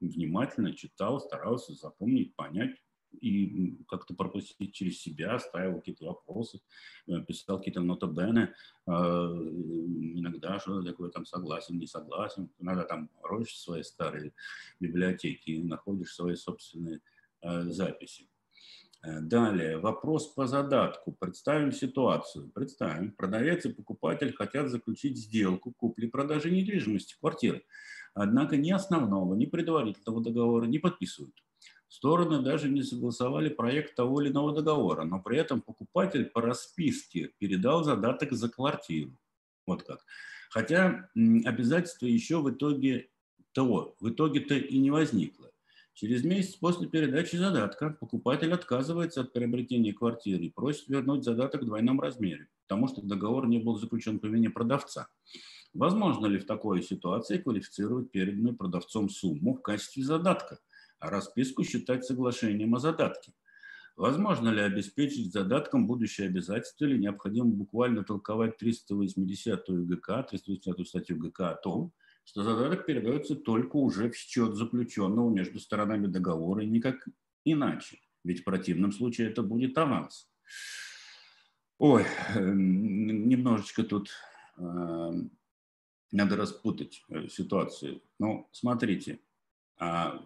внимательно читал, старался запомнить, понять, и как-то пропустить через себя, ставил какие-то вопросы, э, писал какие-то нотобены, э, иногда что такое там согласен, не согласен, иногда там роешь свои старые библиотеки находишь свои собственные э, записи. Далее, вопрос по задатку. Представим ситуацию. Представим, продавец и покупатель хотят заключить сделку купли-продажи недвижимости, квартиры. Однако ни основного, ни предварительного договора не подписывают. Стороны даже не согласовали проект того или иного договора, но при этом покупатель по расписке передал задаток за квартиру. Вот как. Хотя обязательства еще в итоге того, в итоге-то и не возникло. Через месяц после передачи задатка покупатель отказывается от приобретения квартиры и просит вернуть задаток в двойном размере, потому что договор не был заключен по вине продавца. Возможно ли в такой ситуации квалифицировать переданную продавцом сумму в качестве задатка, а расписку считать соглашением о задатке? Возможно ли обеспечить задатком будущее обязательство или необходимо буквально толковать 380 ГК, 380 статью ГК о том, что задаток передается только уже в счет заключенного между сторонами договора и никак иначе. Ведь в противном случае это будет аванс. Ой, эм, немножечко тут э, надо распутать э, ситуацию. Ну, смотрите,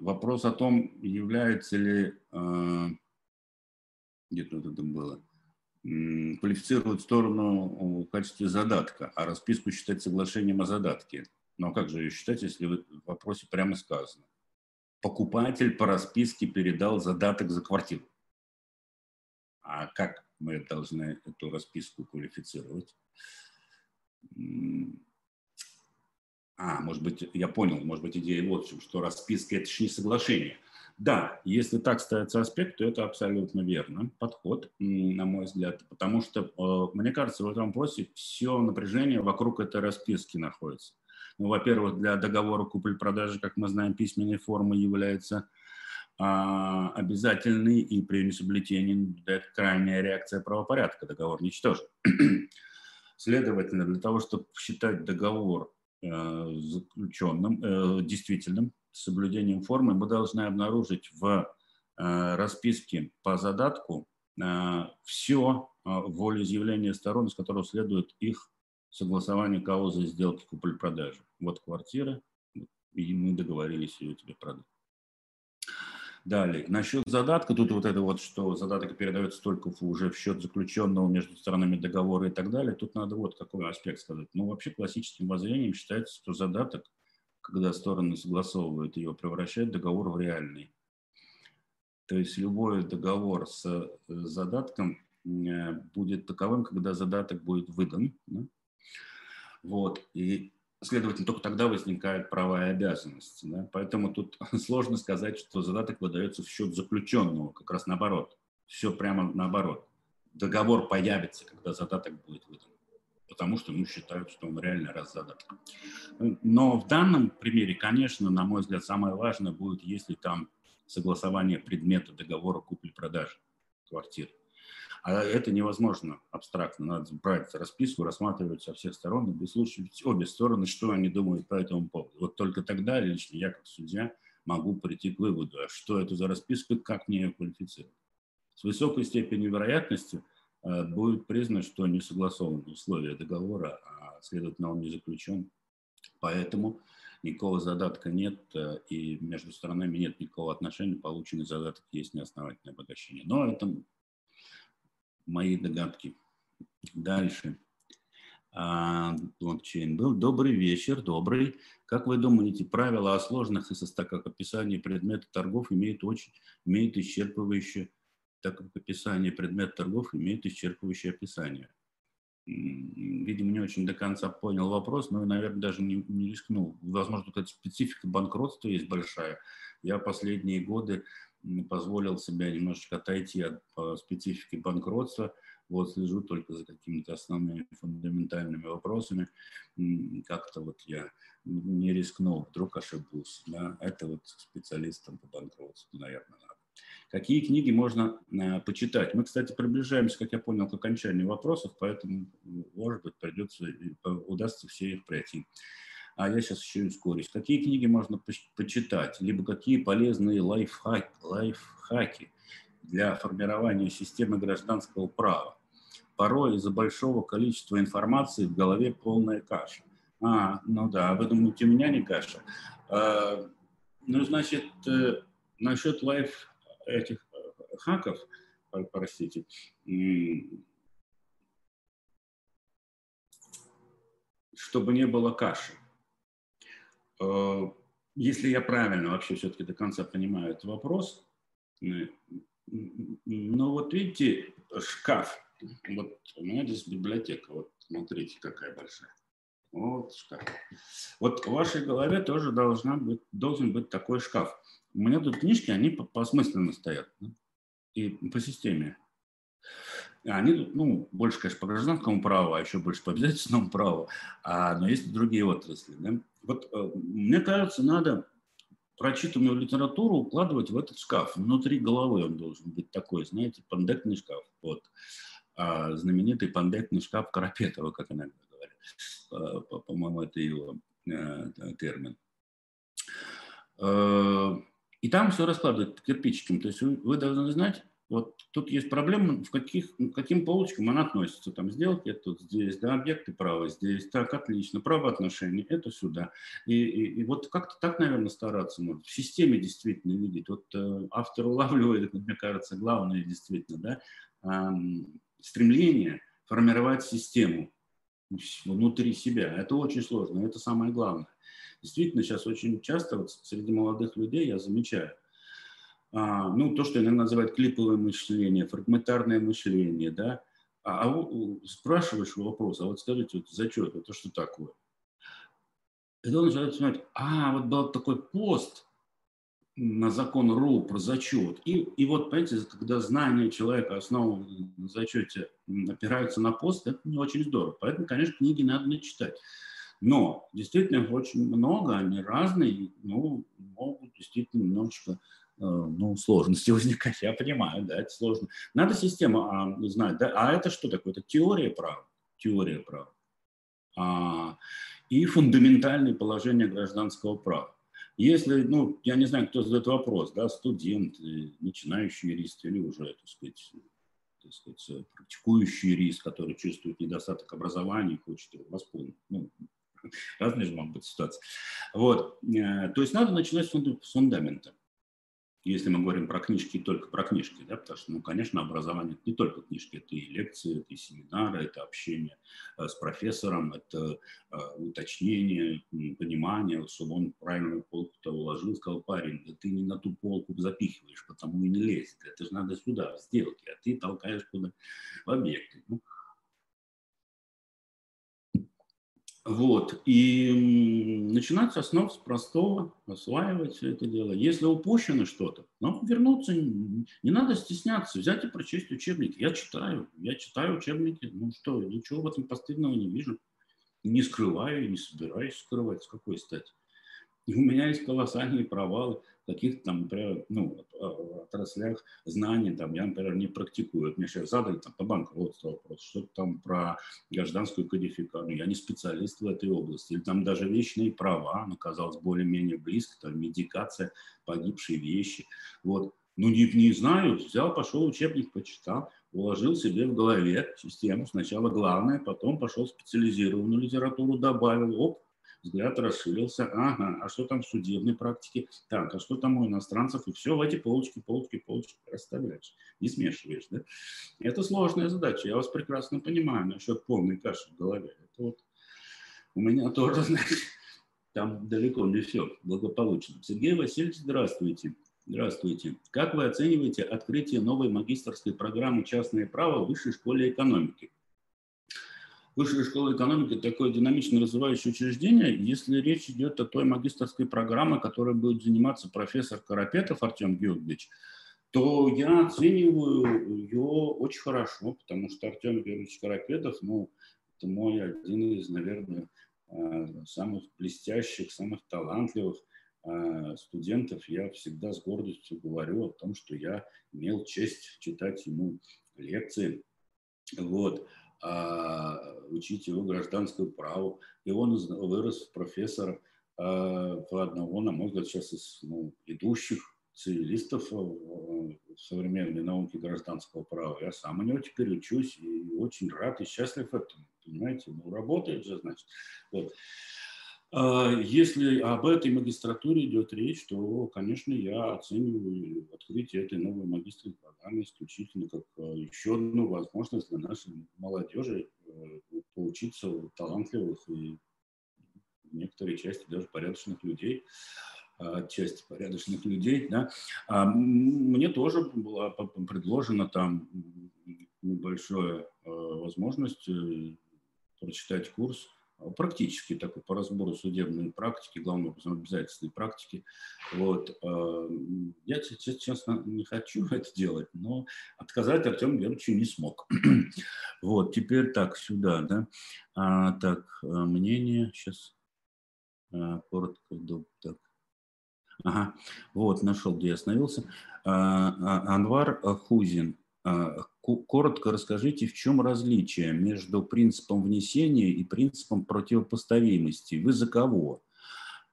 вопрос о том, является ли, э, где-то это было, квалифицировать сторону в качестве задатка, а расписку считать соглашением о задатке – но как же ее считать, если в вопросе прямо сказано? Покупатель по расписке передал задаток за квартиру. А как мы должны эту расписку квалифицировать? А, может быть, я понял, может быть, идея вот в чем, что расписка – это же не соглашение. Да, если так ставится аспект, то это абсолютно верно подход, на мой взгляд, потому что, э, мне кажется, в этом вопросе все напряжение вокруг этой расписки находится. Ну, во-первых, для договора купли-продажи, как мы знаем, письменной формы является а, обязательной и при несоблюдении это крайняя реакция правопорядка, договор ничтожен. Следовательно, для того, чтобы считать договор заключенным, э, действительным, с соблюдением формы, мы должны обнаружить в э, расписке по задатку э, все э, волеизъявление сторон, из которого следует их согласование каузы сделки купли-продажи. Вот квартира, и мы договорились ее тебе продать. Далее, насчет задатка, тут вот это вот, что задаток передается только уже в счет заключенного между сторонами договора и так далее, тут надо вот какой аспект сказать. Ну, вообще классическим воззрением считается, что задаток, когда стороны согласовывают его, превращает договор в реальный. То есть любой договор с э, задатком э, будет таковым, когда задаток будет выдан, да? Вот. И, следовательно, только тогда возникают права и обязанности. Да? Поэтому тут сложно сказать, что задаток выдается в счет заключенного, как раз наоборот. Все прямо наоборот. Договор появится, когда задаток будет выдан. Потому что ну, считают, что он реально раз задаток. Но в данном примере, конечно, на мой взгляд, самое важное будет, если там согласование предмета договора купли-продажи квартиры. А это невозможно абстрактно. Надо брать расписку, рассматривать со всех сторон и выслушивать обе стороны, что они думают по этому поводу. Вот только тогда лично я, как судья, могу прийти к выводу, а что это за расписка, как мне ее квалифицировать. С высокой степенью вероятности э, будет признано, что не согласованы условия договора, а следовательно он не заключен. Поэтому никакого задатка нет, э, и между сторонами нет никакого отношения, полученный задаток есть неосновательное обогащение. Но это мои догадки. Дальше. А, блокчейн был. Добрый вечер, добрый. Как вы думаете, правила о сложных ССТ, описание предмета торгов имеют очень, имеют исчерпывающее, так как описание предмета торгов имеет исчерпывающее описание? Видимо, не очень до конца понял вопрос, но, наверное, даже не, не рискнул. Возможно, эта специфика банкротства есть большая. Я последние годы позволил себя немножечко отойти от специфики банкротства. Вот слежу только за какими-то основными фундаментальными вопросами. Как-то вот я не рискнул, вдруг ошибусь. Да? Это вот специалистам по банкротству, наверное, надо. Какие книги можно э, почитать? Мы, кстати, приближаемся, как я понял, к окончанию вопросов, поэтому, может быть, придется, удастся все их пройти а я сейчас еще и ускорюсь. Какие книги можно почитать, либо какие полезные лайфхаки, лайфхаки для формирования системы гражданского права. Порой из-за большого количества информации в голове полная каша. А, ну да, вы думаете, у меня не каша? А, ну, значит, э, насчет лайф этих э, хаков, простите, чтобы не было каши. Э, если я правильно вообще все-таки до конца понимаю этот вопрос, но вот видите, шкаф, вот у меня здесь библиотека, вот смотрите, какая большая. Вот шкаф. Вот в вашей голове тоже должна быть, должен быть такой шкаф. У меня тут книжки, они по, по смысленно стоят. Да? И по системе. Они тут, ну, больше, конечно, по гражданскому праву, а еще больше по обязательному праву. А, но есть и другие отрасли. Да? Вот э, мне кажется, надо прочитанную литературу укладывать в этот шкаф. Внутри головы он должен быть такой, знаете, пандектный шкаф. Вот. А, знаменитый пандектный шкаф Карапетова, как иногда говорят. А, по-моему, это его а, термин. А, и там все раскладывают кирпичиком. То есть вы, вы должны знать, вот тут есть проблема, в каких, к каким полочкам она относится. Там сделки тут здесь, да, объекты права здесь, так, отлично, правоотношения, это сюда. И, и, и вот как-то так, наверное, стараться можно. В системе действительно видеть. Вот э, автор улавливает, мне кажется, главное действительно, да, э, стремление формировать систему внутри себя. Это очень сложно, это самое главное. Действительно, сейчас очень часто вот среди молодых людей я замечаю – ну, то, что иногда называют клиповое мышление, фрагментарное мышление, да, а, а спрашиваешь вопрос, а вот скажите, вот зачет, это что такое? И он начинает смотреть, а, вот был такой пост на закон РУ про зачет. И, и вот, понимаете, когда знания человека основаны на зачете опираются на пост, это не очень здорово. Поэтому, конечно, книги надо читать. Но действительно их очень много, они разные, ну, могут действительно немножечко ну, сложности возникать, я понимаю, да, это сложно. Надо систему а, знать, да, а это что такое? Это теория права, теория права. А, и фундаментальные положения гражданского права. Если, ну, я не знаю, кто задает вопрос, да, студент, начинающий юрист или уже, так сказать, так сказать, практикующий юрист, который чувствует недостаток образования и хочет его восполнить. Ну, разные же могут быть ситуации. Вот. Э, то есть надо начинать с фундамента если мы говорим про книжки, только про книжки, да, потому что, ну, конечно, образование это не только книжки, это и лекции, это и семинары, это общение э, с профессором, это э, уточнение, понимание, вот, чтобы он правильную полку-то уложил, сказал, парень, да ты не на ту полку запихиваешь, потому и не лезет, это же надо сюда, в сделки, а ты толкаешь куда в объекты. Ну, Вот. И начинать с основ, с простого, осваивать все это дело. Если упущено что-то, ну, вернуться, не надо стесняться, взять и прочесть учебники. Я читаю, я читаю учебники, ну что, ничего в этом постыдного не вижу. Не скрываю не собираюсь скрывать, с какой стати. И у меня есть колоссальные провалы каких-то там, например, ну, отраслях знаний, там, я, например, не практикую. Вот мне сейчас задали там по банкротству вопрос, что там про гражданскую кодификацию. Я не специалист в этой области. Или там даже вечные права, ну, казалось, более-менее близко, там, медикация, погибшие вещи. Вот. Ну, не, не знаю, взял, пошел учебник, почитал, уложил себе в голове систему. Сначала главное, потом пошел специализированную литературу, добавил, оп, взгляд расширился, ага, а что там в судебной практике, так, а что там у иностранцев, и все в эти полочки, полочки, полочки расставляешь, не смешиваешь, да? Это сложная задача, я вас прекрасно понимаю насчет полной каши в голове. Это вот у меня тоже, знаете, там далеко не все благополучно. Сергей Васильевич, здравствуйте. Здравствуйте. Как вы оцениваете открытие новой магистрской программы «Частное право» в Высшей школе экономики? Высшая школа экономики – такое динамично развивающее учреждение. Если речь идет о той магистрской программе, которой будет заниматься профессор Карапетов Артем Георгиевич, то я оцениваю ее очень хорошо, потому что Артем Георгиевич Карапетов, ну, это мой один из, наверное, э, самых блестящих, самых талантливых э, студентов. Я всегда с гордостью говорю о том, что я имел честь читать ему лекции. Вот. А, учить его гражданскому праву. И он вырос в профессора в одного, на мой взгляд, сейчас из ну, идущих цивилистов в современной науке гражданского права. Я сам у него теперь учусь и очень рад и счастлив этому. Понимаете, ну работает же, значит. Вот. А, если об этой магистратуре идет речь, то, конечно, я оцениваю открытие этой новой магистрской программы исключительно как а, еще одну возможность для нашей молодежи э, поучиться у талантливых и в некоторой части даже порядочных людей. части порядочных людей. Да. А мне тоже была предложена там небольшая возможность прочитать курс практически такой по разбору судебной практики, главного обязательственной практики. Вот. Э, я, честно, не хочу это делать, но отказать Артему Георгиевичу не смог. Вот, теперь так, сюда, да. А, так, э, мнение, сейчас а, коротко, так. Ага, вот, нашел, где я остановился. А, а, Анвар Хузин коротко расскажите, в чем различие между принципом внесения и принципом противопоставимости? Вы за кого?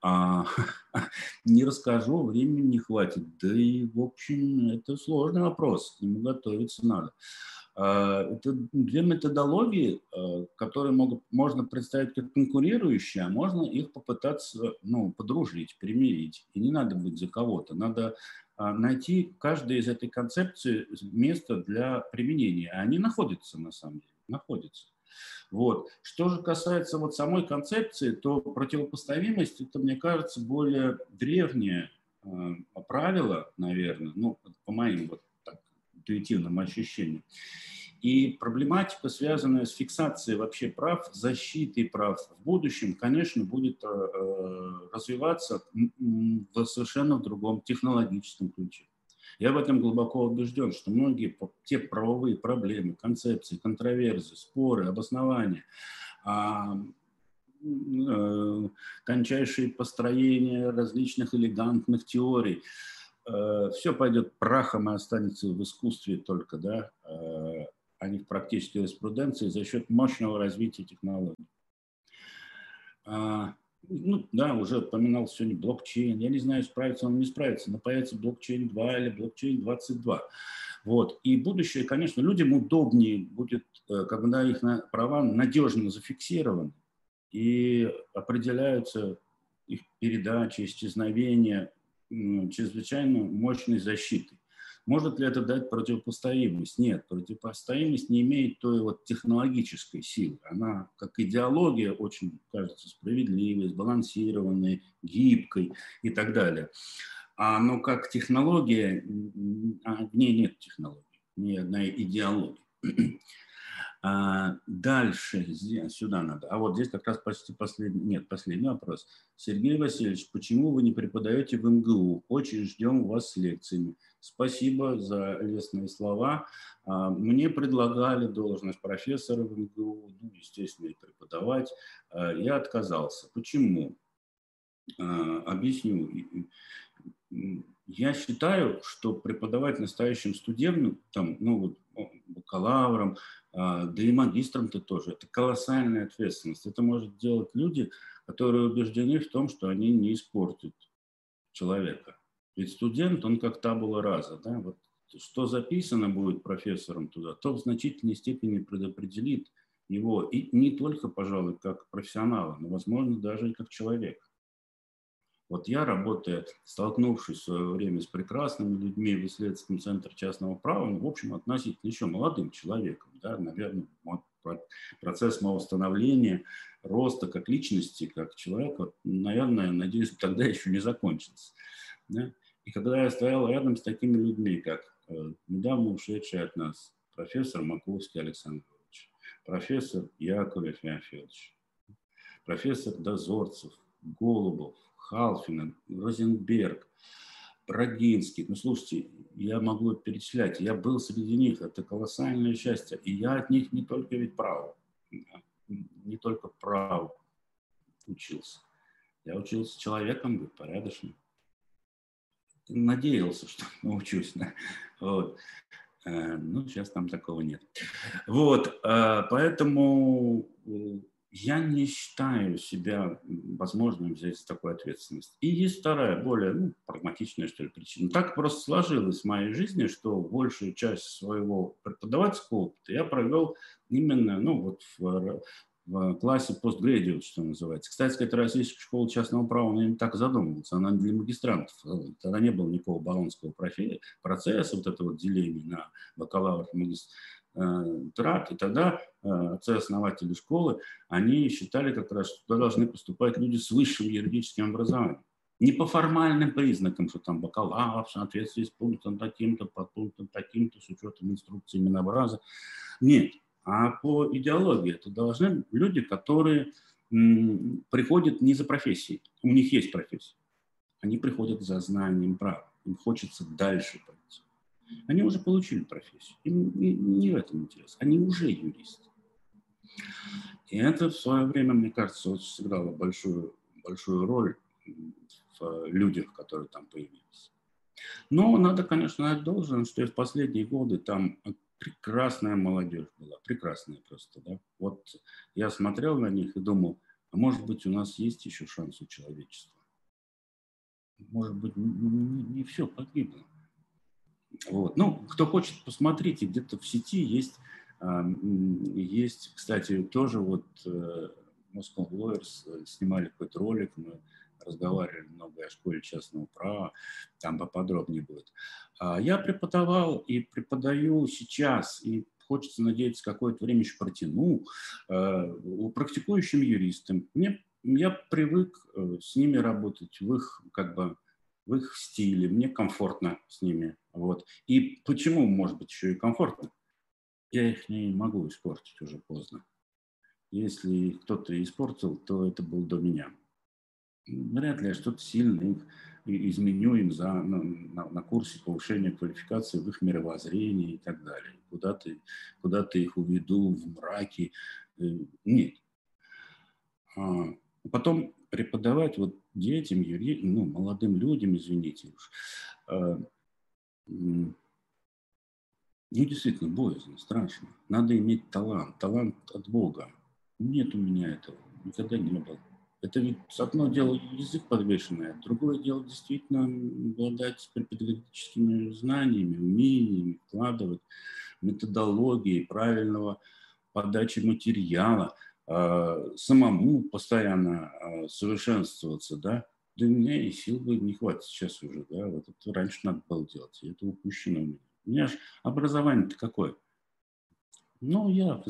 А, не расскажу, времени не хватит. Да и, в общем, это сложный вопрос, к нему готовиться надо. А, это две методологии, а, которые могут, можно представить как конкурирующие, а можно их попытаться ну, подружить, примирить. И не надо быть за кого-то, надо найти каждой из этой концепции место для применения. Они находятся на самом деле, находятся. Вот. Что же касается вот самой концепции, то противопоставимость это, мне кажется, более древнее э, правило, наверное, ну, по моим вот так, интуитивным ощущениям. И проблематика, связанная с фиксацией вообще прав, защитой прав в будущем, конечно, будет э, э, развиваться в совершенно другом технологическом ключе. Я в этом глубоко убежден, что многие те правовые проблемы, концепции, контроверзии, споры, обоснования, а, э, тончайшие построения различных элегантных теорий, все пойдет прахом и останется в искусстве только, да, а не в практической юриспруденции за счет мощного развития технологий. А, ну, да, уже упоминал сегодня блокчейн. Я не знаю, справится он не справится, но появится блокчейн 2 или блокчейн 22. Вот. И будущее, конечно, людям удобнее будет, э, когда их права надежно зафиксированы и определяются их передачи, исчезновения чрезвычайно мощной защитой. Может ли это дать противопоставимость? Нет, противопоставимость не имеет той вот технологической силы. Она, как идеология, очень, кажется, справедливой, сбалансированной, гибкой и так далее. А, но как технология, а, в ней нет технологии, ни одной идеологии. А, дальше, сюда надо. А вот здесь как раз почти последний, нет, последний вопрос. Сергей Васильевич, почему вы не преподаете в МГУ? Очень ждем вас с лекциями. Спасибо за лестные слова. А, мне предлагали должность профессора в МГУ, ну, естественно, и преподавать. А, я отказался. Почему? А, объясню. Я считаю, что преподавать настоящим студентам, там, ну, вот, бакалаврам, да и магистрам-то тоже, это колоссальная ответственность. Это может делать люди, которые убеждены в том, что они не испортят человека. Ведь студент, он как табула раза, да, вот что записано будет профессором туда, то в значительной степени предопределит его и не только, пожалуй, как профессионала, но, возможно, даже и как человека. Вот я, работая, столкнувшись в свое время с прекрасными людьми в исследовательском центре частного права, ну, в общем, относительно еще молодым человеком, да, наверное, вот, процесс моего становления, роста как личности, как человека, наверное, надеюсь, тогда еще не закончился. Да? И когда я стоял рядом с такими людьми, как э, недавно ушедший от нас профессор Маковский Александр Ильич, профессор Яковлев Феофилович, профессор Дозорцев, Голубов, Халфин, Розенберг, Брагинский. Ну, слушайте, я могу перечислять. Я был среди них. Это колоссальное счастье. И я от них не только ведь право, не только право учился. Я учился человеком быть порядочным надеялся, что научусь. Да? Вот. Э, ну, сейчас там такого нет. Вот, э, поэтому э, я не считаю себя возможным взять такую ответственность. И есть вторая, более ну, прагматичная, что ли, причина. Так просто сложилось в моей жизни, что большую часть своего преподавательского опыта я провел именно ну, вот в в классе постградиат, что называется. Кстати, это российская школа частного права, она не так задумывалась, она для магистрантов. Тогда не было никакого баллонского процесса, вот этого вот деления на бакалавр, магистрат. И тогда э, отцы-основатели школы, они считали как раз, что туда должны поступать люди с высшим юридическим образованием. Не по формальным признакам, что там бакалавр в соответствии с пунктом таким-то, по пунктам таким-то, с учетом инструкции Минобраза. Нет, а по идеологии. Это должны люди, которые приходят не за профессией. У них есть профессия. Они приходят за знанием права. Им хочется дальше пойти. Они уже получили профессию. Им не в этом интерес. Они уже юристы. И это в свое время, мне кажется, очень сыграло большую, большую роль в людях, которые там появились. Но надо, конечно, дать должен, что и в последние годы там прекрасная молодежь была, прекрасная просто, да. Вот я смотрел на них и думал, а может быть у нас есть еще шанс у человечества. Может быть, не, не все погибло. Вот. Ну, кто хочет, посмотрите, где-то в сети есть, есть, кстати, тоже вот э, Moscow Lawyers э, снимали какой-то ролик, мы разговаривали много о школе частного права, там поподробнее будет. А я преподавал и преподаю сейчас, и хочется надеяться, какое-то время еще протяну, э, практикующим юристам. Мне, я привык с ними работать в их, как бы, в их стиле, мне комфортно с ними. Вот. И почему, может быть, еще и комфортно? Я их не могу испортить уже поздно. Если кто-то испортил, то это был до меня вряд ли я что-то сильно их изменю им за, на, на, на курсе повышения квалификации в их мировоззрении и так далее. Куда-то куда их уведу в мраке. Э, нет. А потом преподавать вот детям, юри, ну, молодым людям, извините уж, а, ну, действительно, боязно, страшно. Надо иметь талант, талант от Бога. Нет у меня этого, никогда не было. Это ведь одно дело язык подвешенный, а другое дело действительно обладать педагогическими знаниями, умениями, вкладывать методологии правильного подачи материала, э, самому постоянно э, совершенствоваться, да, да меня и сил бы не хватит сейчас уже, да, вот это раньше надо было делать, и это упущено у меня. У меня же образование-то какое? Ну, я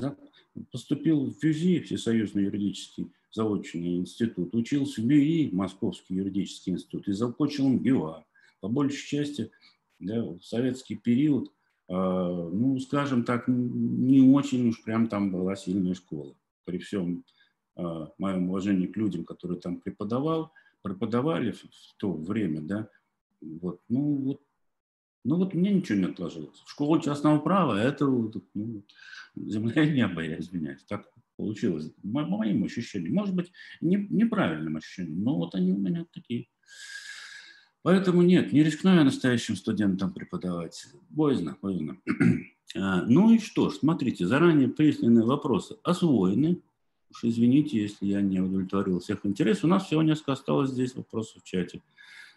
поступил в ФЮЗИ, Всесоюзный юридический заочный институт, учился в МЮИ, Московский юридический институт, и закончил МГИОА. По большей части да, в советский период, э, ну, скажем так, не очень уж прям там была сильная школа. При всем э, моем уважении к людям, которые там преподавал, преподавали в, в то время, да, вот, ну, вот ну вот мне ничего не отложилось. Школа частного права – это ну, земля и небо, я извиняюсь. Так получилось, по моим ощущениям. Может быть, не, неправильным ощущением, но вот они у меня такие. Поэтому нет, не рискну я настоящим студентам преподавать. Боязно, боязно. А, ну и что ж, смотрите, заранее присланные вопросы освоены. Уж извините, если я не удовлетворил всех интересов. У нас всего несколько осталось здесь вопросов в чате.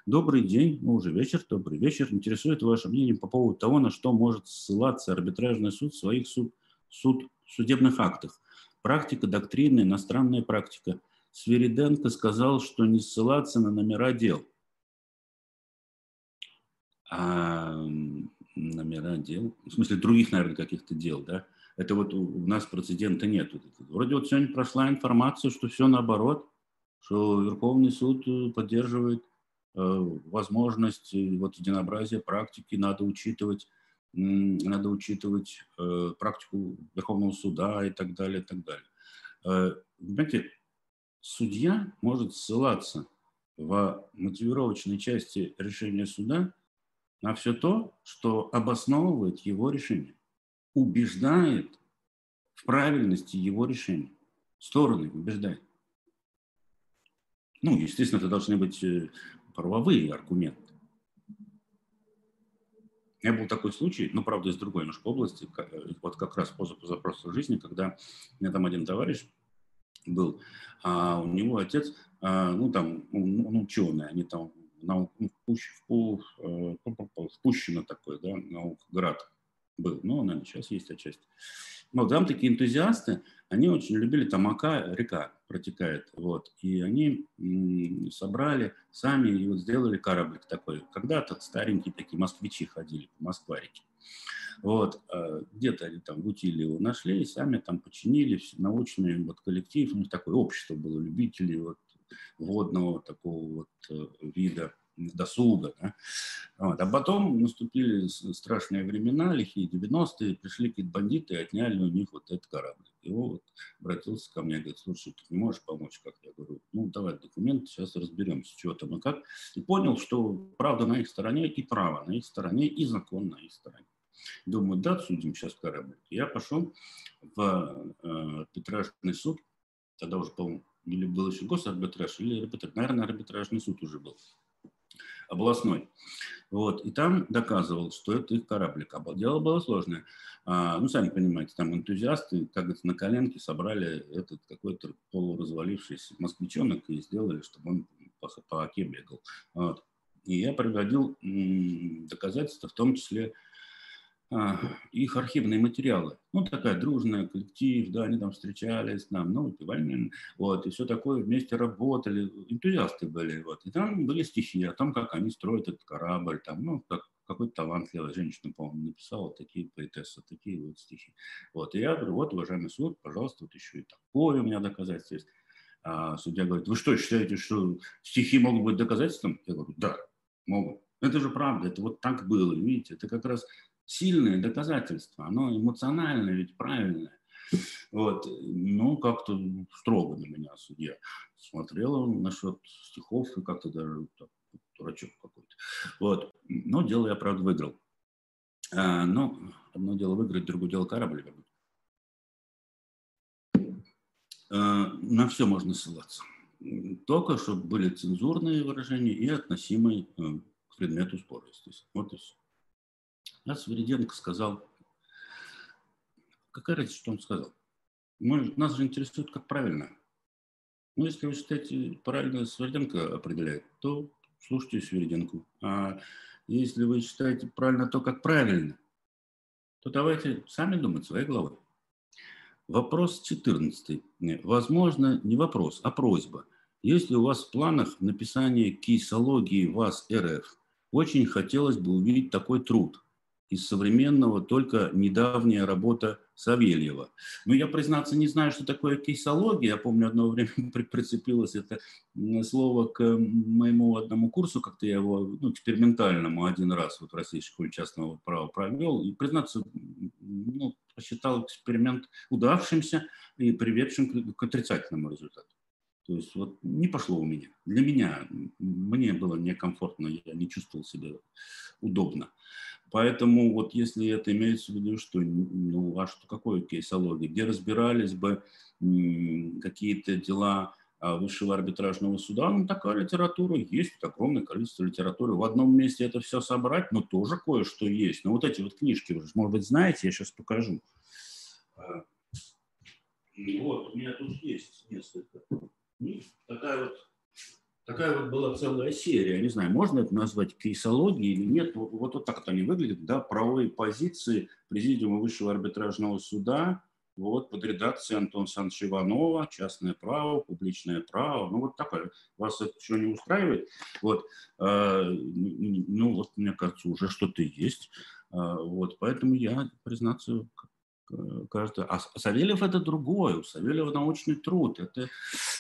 Добрый день, ну уже вечер, добрый вечер. Интересует ваше мнение по поводу того, на что может ссылаться арбитражный суд в своих суд, суд, судебных актах практика, доктрина, иностранная практика. Свириденко сказал, что не ссылаться на номера дел. А номера дел, в смысле других, наверное, каких-то дел, да? Это вот у нас прецедента нет. Вроде вот сегодня прошла информация, что все наоборот, что Верховный суд э, поддерживает э, возможность вот единообразия практики, надо учитывать надо учитывать э, практику Верховного суда и так далее, и так далее. Э, понимаете, судья может ссылаться в мотивировочной части решения суда на все то, что обосновывает его решение, убеждает в правильности его решения, стороны убеждает. Ну, естественно, это должны быть э, правовые аргументы. Меня был такой случай, ну, правда, из другой немножко области, вот как раз по запросу жизни, когда у меня там один товарищ был, а у него отец, а, ну, там, ну, ну ученый, они там наук, ну, в, в, впущено такой, да, наукград был, ну, наверное, сейчас есть отчасти. Вот, там такие энтузиасты, они очень любили, там Ака, река протекает, вот, и они собрали сами и вот сделали кораблик такой. Когда-то старенькие такие москвичи ходили по Москварике. Вот, а где-то они там в Утиле его нашли и сами там починили, научный вот коллектив, у них такое общество было любителей вот водного такого вот вида досуга. Да? Вот. А потом наступили страшные времена, лихие 90-е, пришли какие-то бандиты и отняли у них вот этот корабль. Он вот обратился ко мне, говорит, слушай, ты не можешь помочь как? Я говорю, ну давай документы, сейчас разберемся, что там и как. И понял, что правда на их стороне и право на их стороне, и закон на их стороне. Думаю, да, судим сейчас корабль. Я пошел в э, арбитражный суд, тогда уже, по-моему, или был еще госарбитраж, или арбитраж, наверное, арбитражный суд уже был областной. Вот. И там доказывал, что это их кораблик. А дело было сложное. А, ну, сами понимаете, там энтузиасты, как говорится, на коленке собрали этот какой-то полуразвалившийся москвичонок и сделали, чтобы он по, по оке бегал. Вот. И я приводил доказательства, в том числе их архивные материалы. Ну, такая дружная коллектив, да, они там встречались, там, ну, выпивали, вот, и все такое, вместе работали, энтузиасты были, вот, и там были стихи о том, как они строят этот корабль, там, ну, как какой-то талантливая женщина, по-моему, написала такие поэтессы, такие вот стихи. Вот, и я говорю, вот, уважаемый суд, пожалуйста, вот еще и такое у меня доказательство есть. А судья говорит, вы что, считаете, что стихи могут быть доказательством? Я говорю, да, могут. Это же правда, это вот так было, видите, это как раз сильное доказательство, оно эмоциональное, ведь правильное. Вот. Ну, как-то строго на меня судья смотрел он насчет стихов и как-то даже так, дурачок какой-то. Вот. Но дело я, правда, выиграл. А, но одно дело выиграть, другое дело корабль вернуть. А, на все можно ссылаться. Только чтобы были цензурные выражения и относимые э, к предмету спора, естественно. Вот и все. А Свириденко сказал, какая разница, что он сказал? Мы, нас же интересует, как правильно. Ну, если вы считаете, правильно Свириденко определяет, то слушайте Свириденко. А если вы считаете правильно то, как правильно, то давайте сами думать своей головой. Вопрос 14. Возможно, не вопрос, а просьба. Если у вас в планах написание кейсологии ВАЗ РФ, очень хотелось бы увидеть такой труд – из современного только недавняя работа Савельева. Но я, признаться, не знаю, что такое кейсология. Я помню, одно время прицепилось это слово к моему одному курсу, как-то я его ну, экспериментальному один раз вот в Российской школе частного права провел. И, признаться, ну, посчитал эксперимент удавшимся и приведшим к отрицательному результату. То есть вот не пошло у меня. Для меня, мне было некомфортно, я не чувствовал себя удобно. Поэтому вот если это имеется в виду, что, ну, а что какое кейсология, где разбирались бы какие-то дела а, высшего арбитражного суда, ну, такая литература есть, огромное количество литературы. В одном месте это все собрать, но тоже кое-что есть. Но вот эти вот книжки, вы, может быть, знаете, я сейчас покажу. А, вот, у меня тут есть несколько книг. Такая вот такая вот была целая серия. Не знаю, можно это назвать кейсологией или нет. Вот, вот, вот так вот они выглядят, да, правовые позиции Президиума Высшего арбитражного суда, вот, под редакцией Антона Александровича Иванова, частное право, публичное право, ну, вот такое. Вас это что не устраивает? Вот, э, ну, вот, мне кажется, уже что-то есть. Э, вот, поэтому я, признаться, каждый. А Савельев это другое. У Савельева научный труд. Это,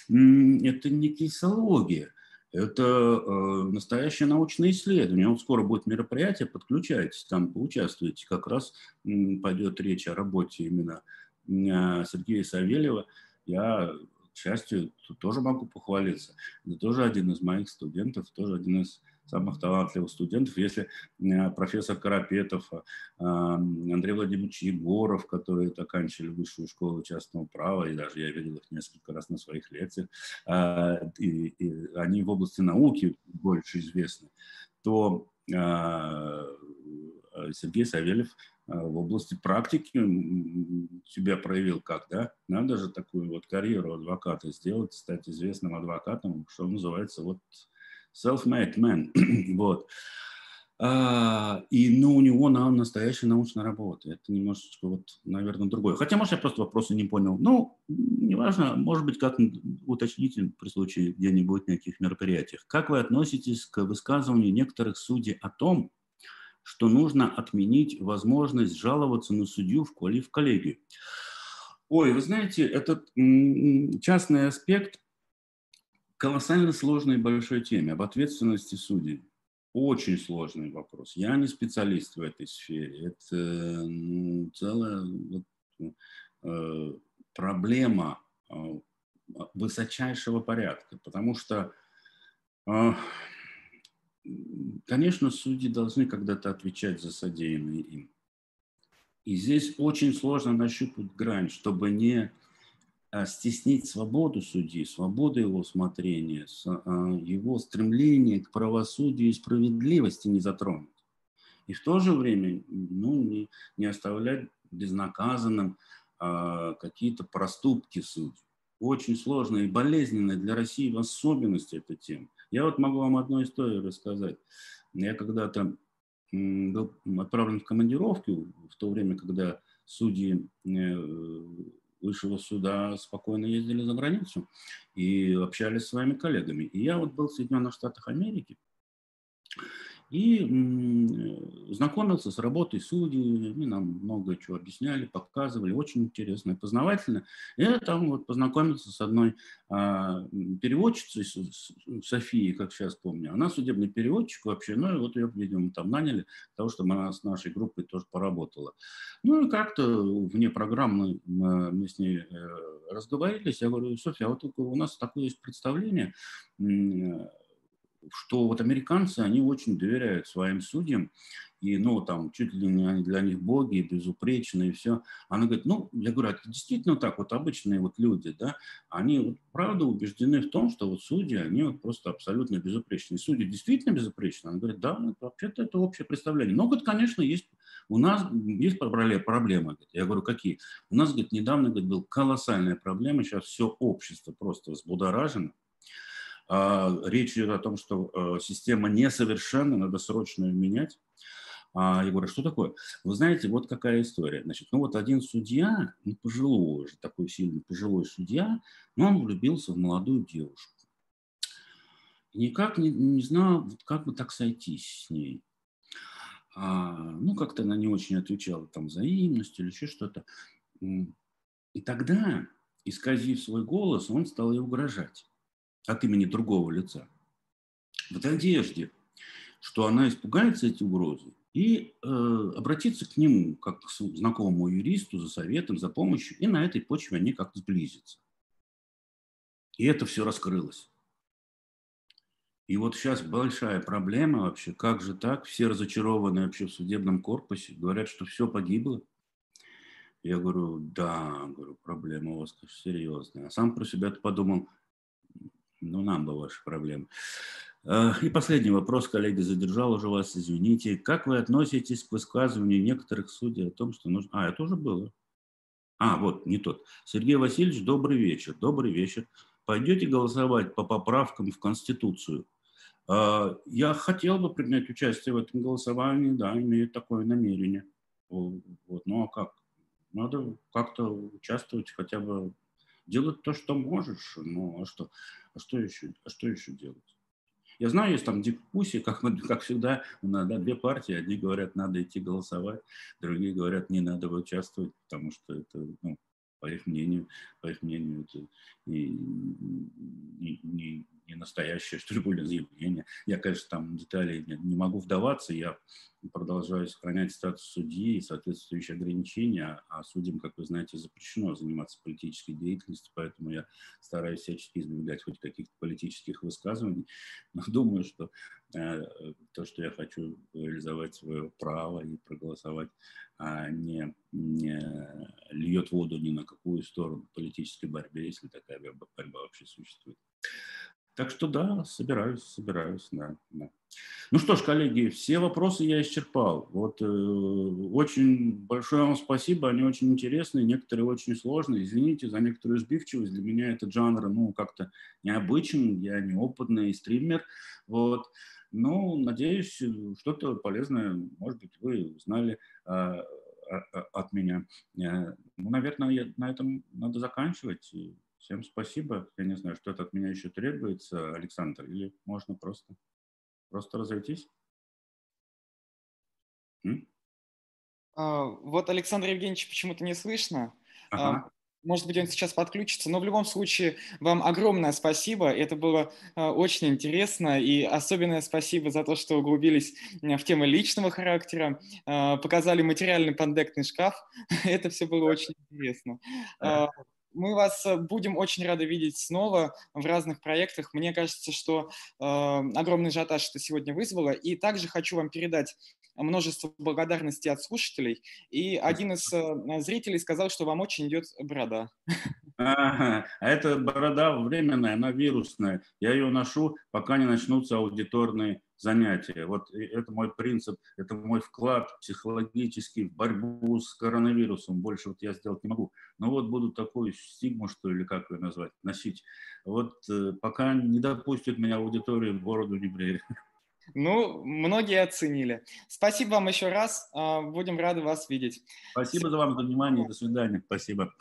это не кейсология. Это э, настоящее научное исследование. Вот скоро будет мероприятие, подключайтесь, там поучаствуйте. Как раз м, пойдет речь о работе именно э, Сергея Савельева. Я, к счастью, тоже могу похвалиться. Это тоже один из моих студентов, тоже один из самых талантливых студентов. Если э, профессор Карапетов, э, Андрей Владимирович Егоров, которые оканчивали высшую школу частного права, и даже я видел их несколько раз на своих лекциях, э, и, и они в области науки больше известны, то Сергей Савельев в области практики себя проявил как, да? Надо же такую вот карьеру адвоката сделать, стать известным адвокатом, что называется, вот self-made man. вот. А, и ну, у него на, настоящая научная работа. Это немножечко, вот, наверное, другое. Хотя, может, я просто вопросы не понял. Ну, неважно, может быть, как уточните при случае где-нибудь на каких мероприятиях. Как вы относитесь к высказыванию некоторых судей о том, что нужно отменить возможность жаловаться на судью в, коли, в коллегию? Ой, вы знаете, этот частный аспект колоссально сложной и большой теме, об ответственности судей. Очень сложный вопрос. Я не специалист в этой сфере. Это ну, целая вот, э, проблема э, высочайшего порядка, потому что, э, конечно, судьи должны когда-то отвечать за содеянное им. И здесь очень сложно нащупать грань, чтобы не стеснить свободу судьи, свободу его смотрения, а, его стремление к правосудию и справедливости не затронуть. И в то же время ну, не, не оставлять безнаказанным а, какие-то проступки судей. Очень сложная и болезненная для России в особенности эта тема. Я вот могу вам одну историю рассказать. Я когда-то был отправлен в командировку в то время, когда судьи э, высшего суда спокойно ездили за границу и общались с своими коллегами. И я вот был в Соединенных Штатах Америки, и знакомился с работой судей, они нам много чего объясняли, показывали, очень интересно и познавательно. Я там вот познакомился с одной а, переводчицей, Софией, как сейчас помню. Она судебный переводчик вообще, ну и вот ее, видимо, там наняли, потому что она с нашей группой тоже поработала. Ну и как-то вне программы мы с ней э, разговорились. Я говорю, Софья, а вот у нас такое есть представление, что вот американцы, они очень доверяют своим судьям, и, ну, там, чуть ли не для них боги, безупречные, и все. Она говорит, ну, я говорю, это действительно так, вот обычные вот люди, да, они вот, правда убеждены в том, что вот судьи, они вот просто абсолютно безупречные. Судьи действительно безупречны? Она говорит, да, вообще-то это общее представление. Но, вот, конечно, есть у нас есть проблемы. Я говорю, какие? У нас, говорит, недавно говорит, был колоссальная проблема, сейчас все общество просто взбудоражено. А, речь идет о том, что э, система несовершенна, надо срочно ее менять. А я говорю, что такое? Вы знаете, вот какая история. Значит, ну вот один судья, ну пожилой уже, такой сильный пожилой судья, но он влюбился в молодую девушку. никак не, не знал, как бы так сойтись с ней. А, ну, как-то она не очень отвечала там взаимностью или еще что-то. И тогда, исказив свой голос, он стал ей угрожать от имени другого лица, в надежде, что она испугается эти угрозы и э, обратится к нему, как к знакомому юристу, за советом, за помощью, и на этой почве они как-то сблизятся. И это все раскрылось. И вот сейчас большая проблема вообще, как же так, все разочарованы вообще в судебном корпусе, говорят, что все погибло. Я говорю, да, говорю, проблема у вас серьезная. А сам про себя подумал, ну, нам бы ваши проблемы. Э, и последний вопрос, коллеги, задержал уже вас, извините. Как вы относитесь к высказыванию некоторых судей о том, что нужно... А, это уже было. А, вот, не тот. Сергей Васильевич, добрый вечер. Добрый вечер. Пойдете голосовать по поправкам в Конституцию? Э, я хотел бы принять участие в этом голосовании, да, имею такое намерение. Вот, ну а как? Надо как-то участвовать хотя бы делать то, что можешь. Ну, а что, а что еще, а что еще делать? Я знаю, есть там дискуссии, как, как всегда, у нас да, две партии. Одни говорят, надо идти голосовать, другие говорят, не надо участвовать, потому что это, ну, по их мнению, по их мнению, это не, не, не, не настоящее, что ли, более заявление. Я, конечно, там детали не, не могу вдаваться, я продолжаю сохранять статус судьи и соответствующие ограничения, а судьям, как вы знаете, запрещено заниматься политической деятельностью, поэтому я стараюсь всячески избегать хоть каких-то политических высказываний, но думаю, что э, то, что я хочу реализовать свое право и проголосовать, э, не, не льет воду ни на какую сторону политической борьбе, если такая борьба вообще существует. Так что да, собираюсь, собираюсь, да, да. Ну что ж, коллеги, все вопросы я исчерпал. Вот э, очень большое вам спасибо, они очень интересные, некоторые очень сложные. Извините за некоторую сбивчивость, для меня этот жанр, ну, как-то необычен, я неопытный стример, вот. Ну, надеюсь, что-то полезное, может быть, вы узнали э, от меня. Э, ну, наверное, я, на этом надо заканчивать. Всем спасибо. Я не знаю, что это от меня еще требуется, Александр, или можно просто, просто разойтись? А, вот Александр Евгеньевич почему-то не слышно. А, ага. Может быть, он сейчас подключится, но в любом случае вам огромное спасибо. Это было э, очень интересно, и особенное спасибо за то, что углубились в темы личного характера, э, показали материальный пандектный шкаф. Это все было очень интересно. Э, мы вас будем очень рады видеть снова в разных проектах. Мне кажется, что э, огромный ажиотаж это сегодня вызвало. И также хочу вам передать множество благодарностей от слушателей. И один из э, зрителей сказал, что вам очень идет борода. А, а эта борода временная, она вирусная. Я ее ношу, пока не начнутся аудиторные занятия. Вот это мой принцип, это мой вклад психологический в борьбу с коронавирусом. Больше вот я сделать не могу. Но вот буду такую стигму, что ли, как ее назвать, носить. Вот э, пока не допустят меня аудитории, бороду не брею. Ну, многие оценили. Спасибо вам еще раз. А, будем рады вас видеть. Спасибо за вам за внимание. До свидания. Спасибо.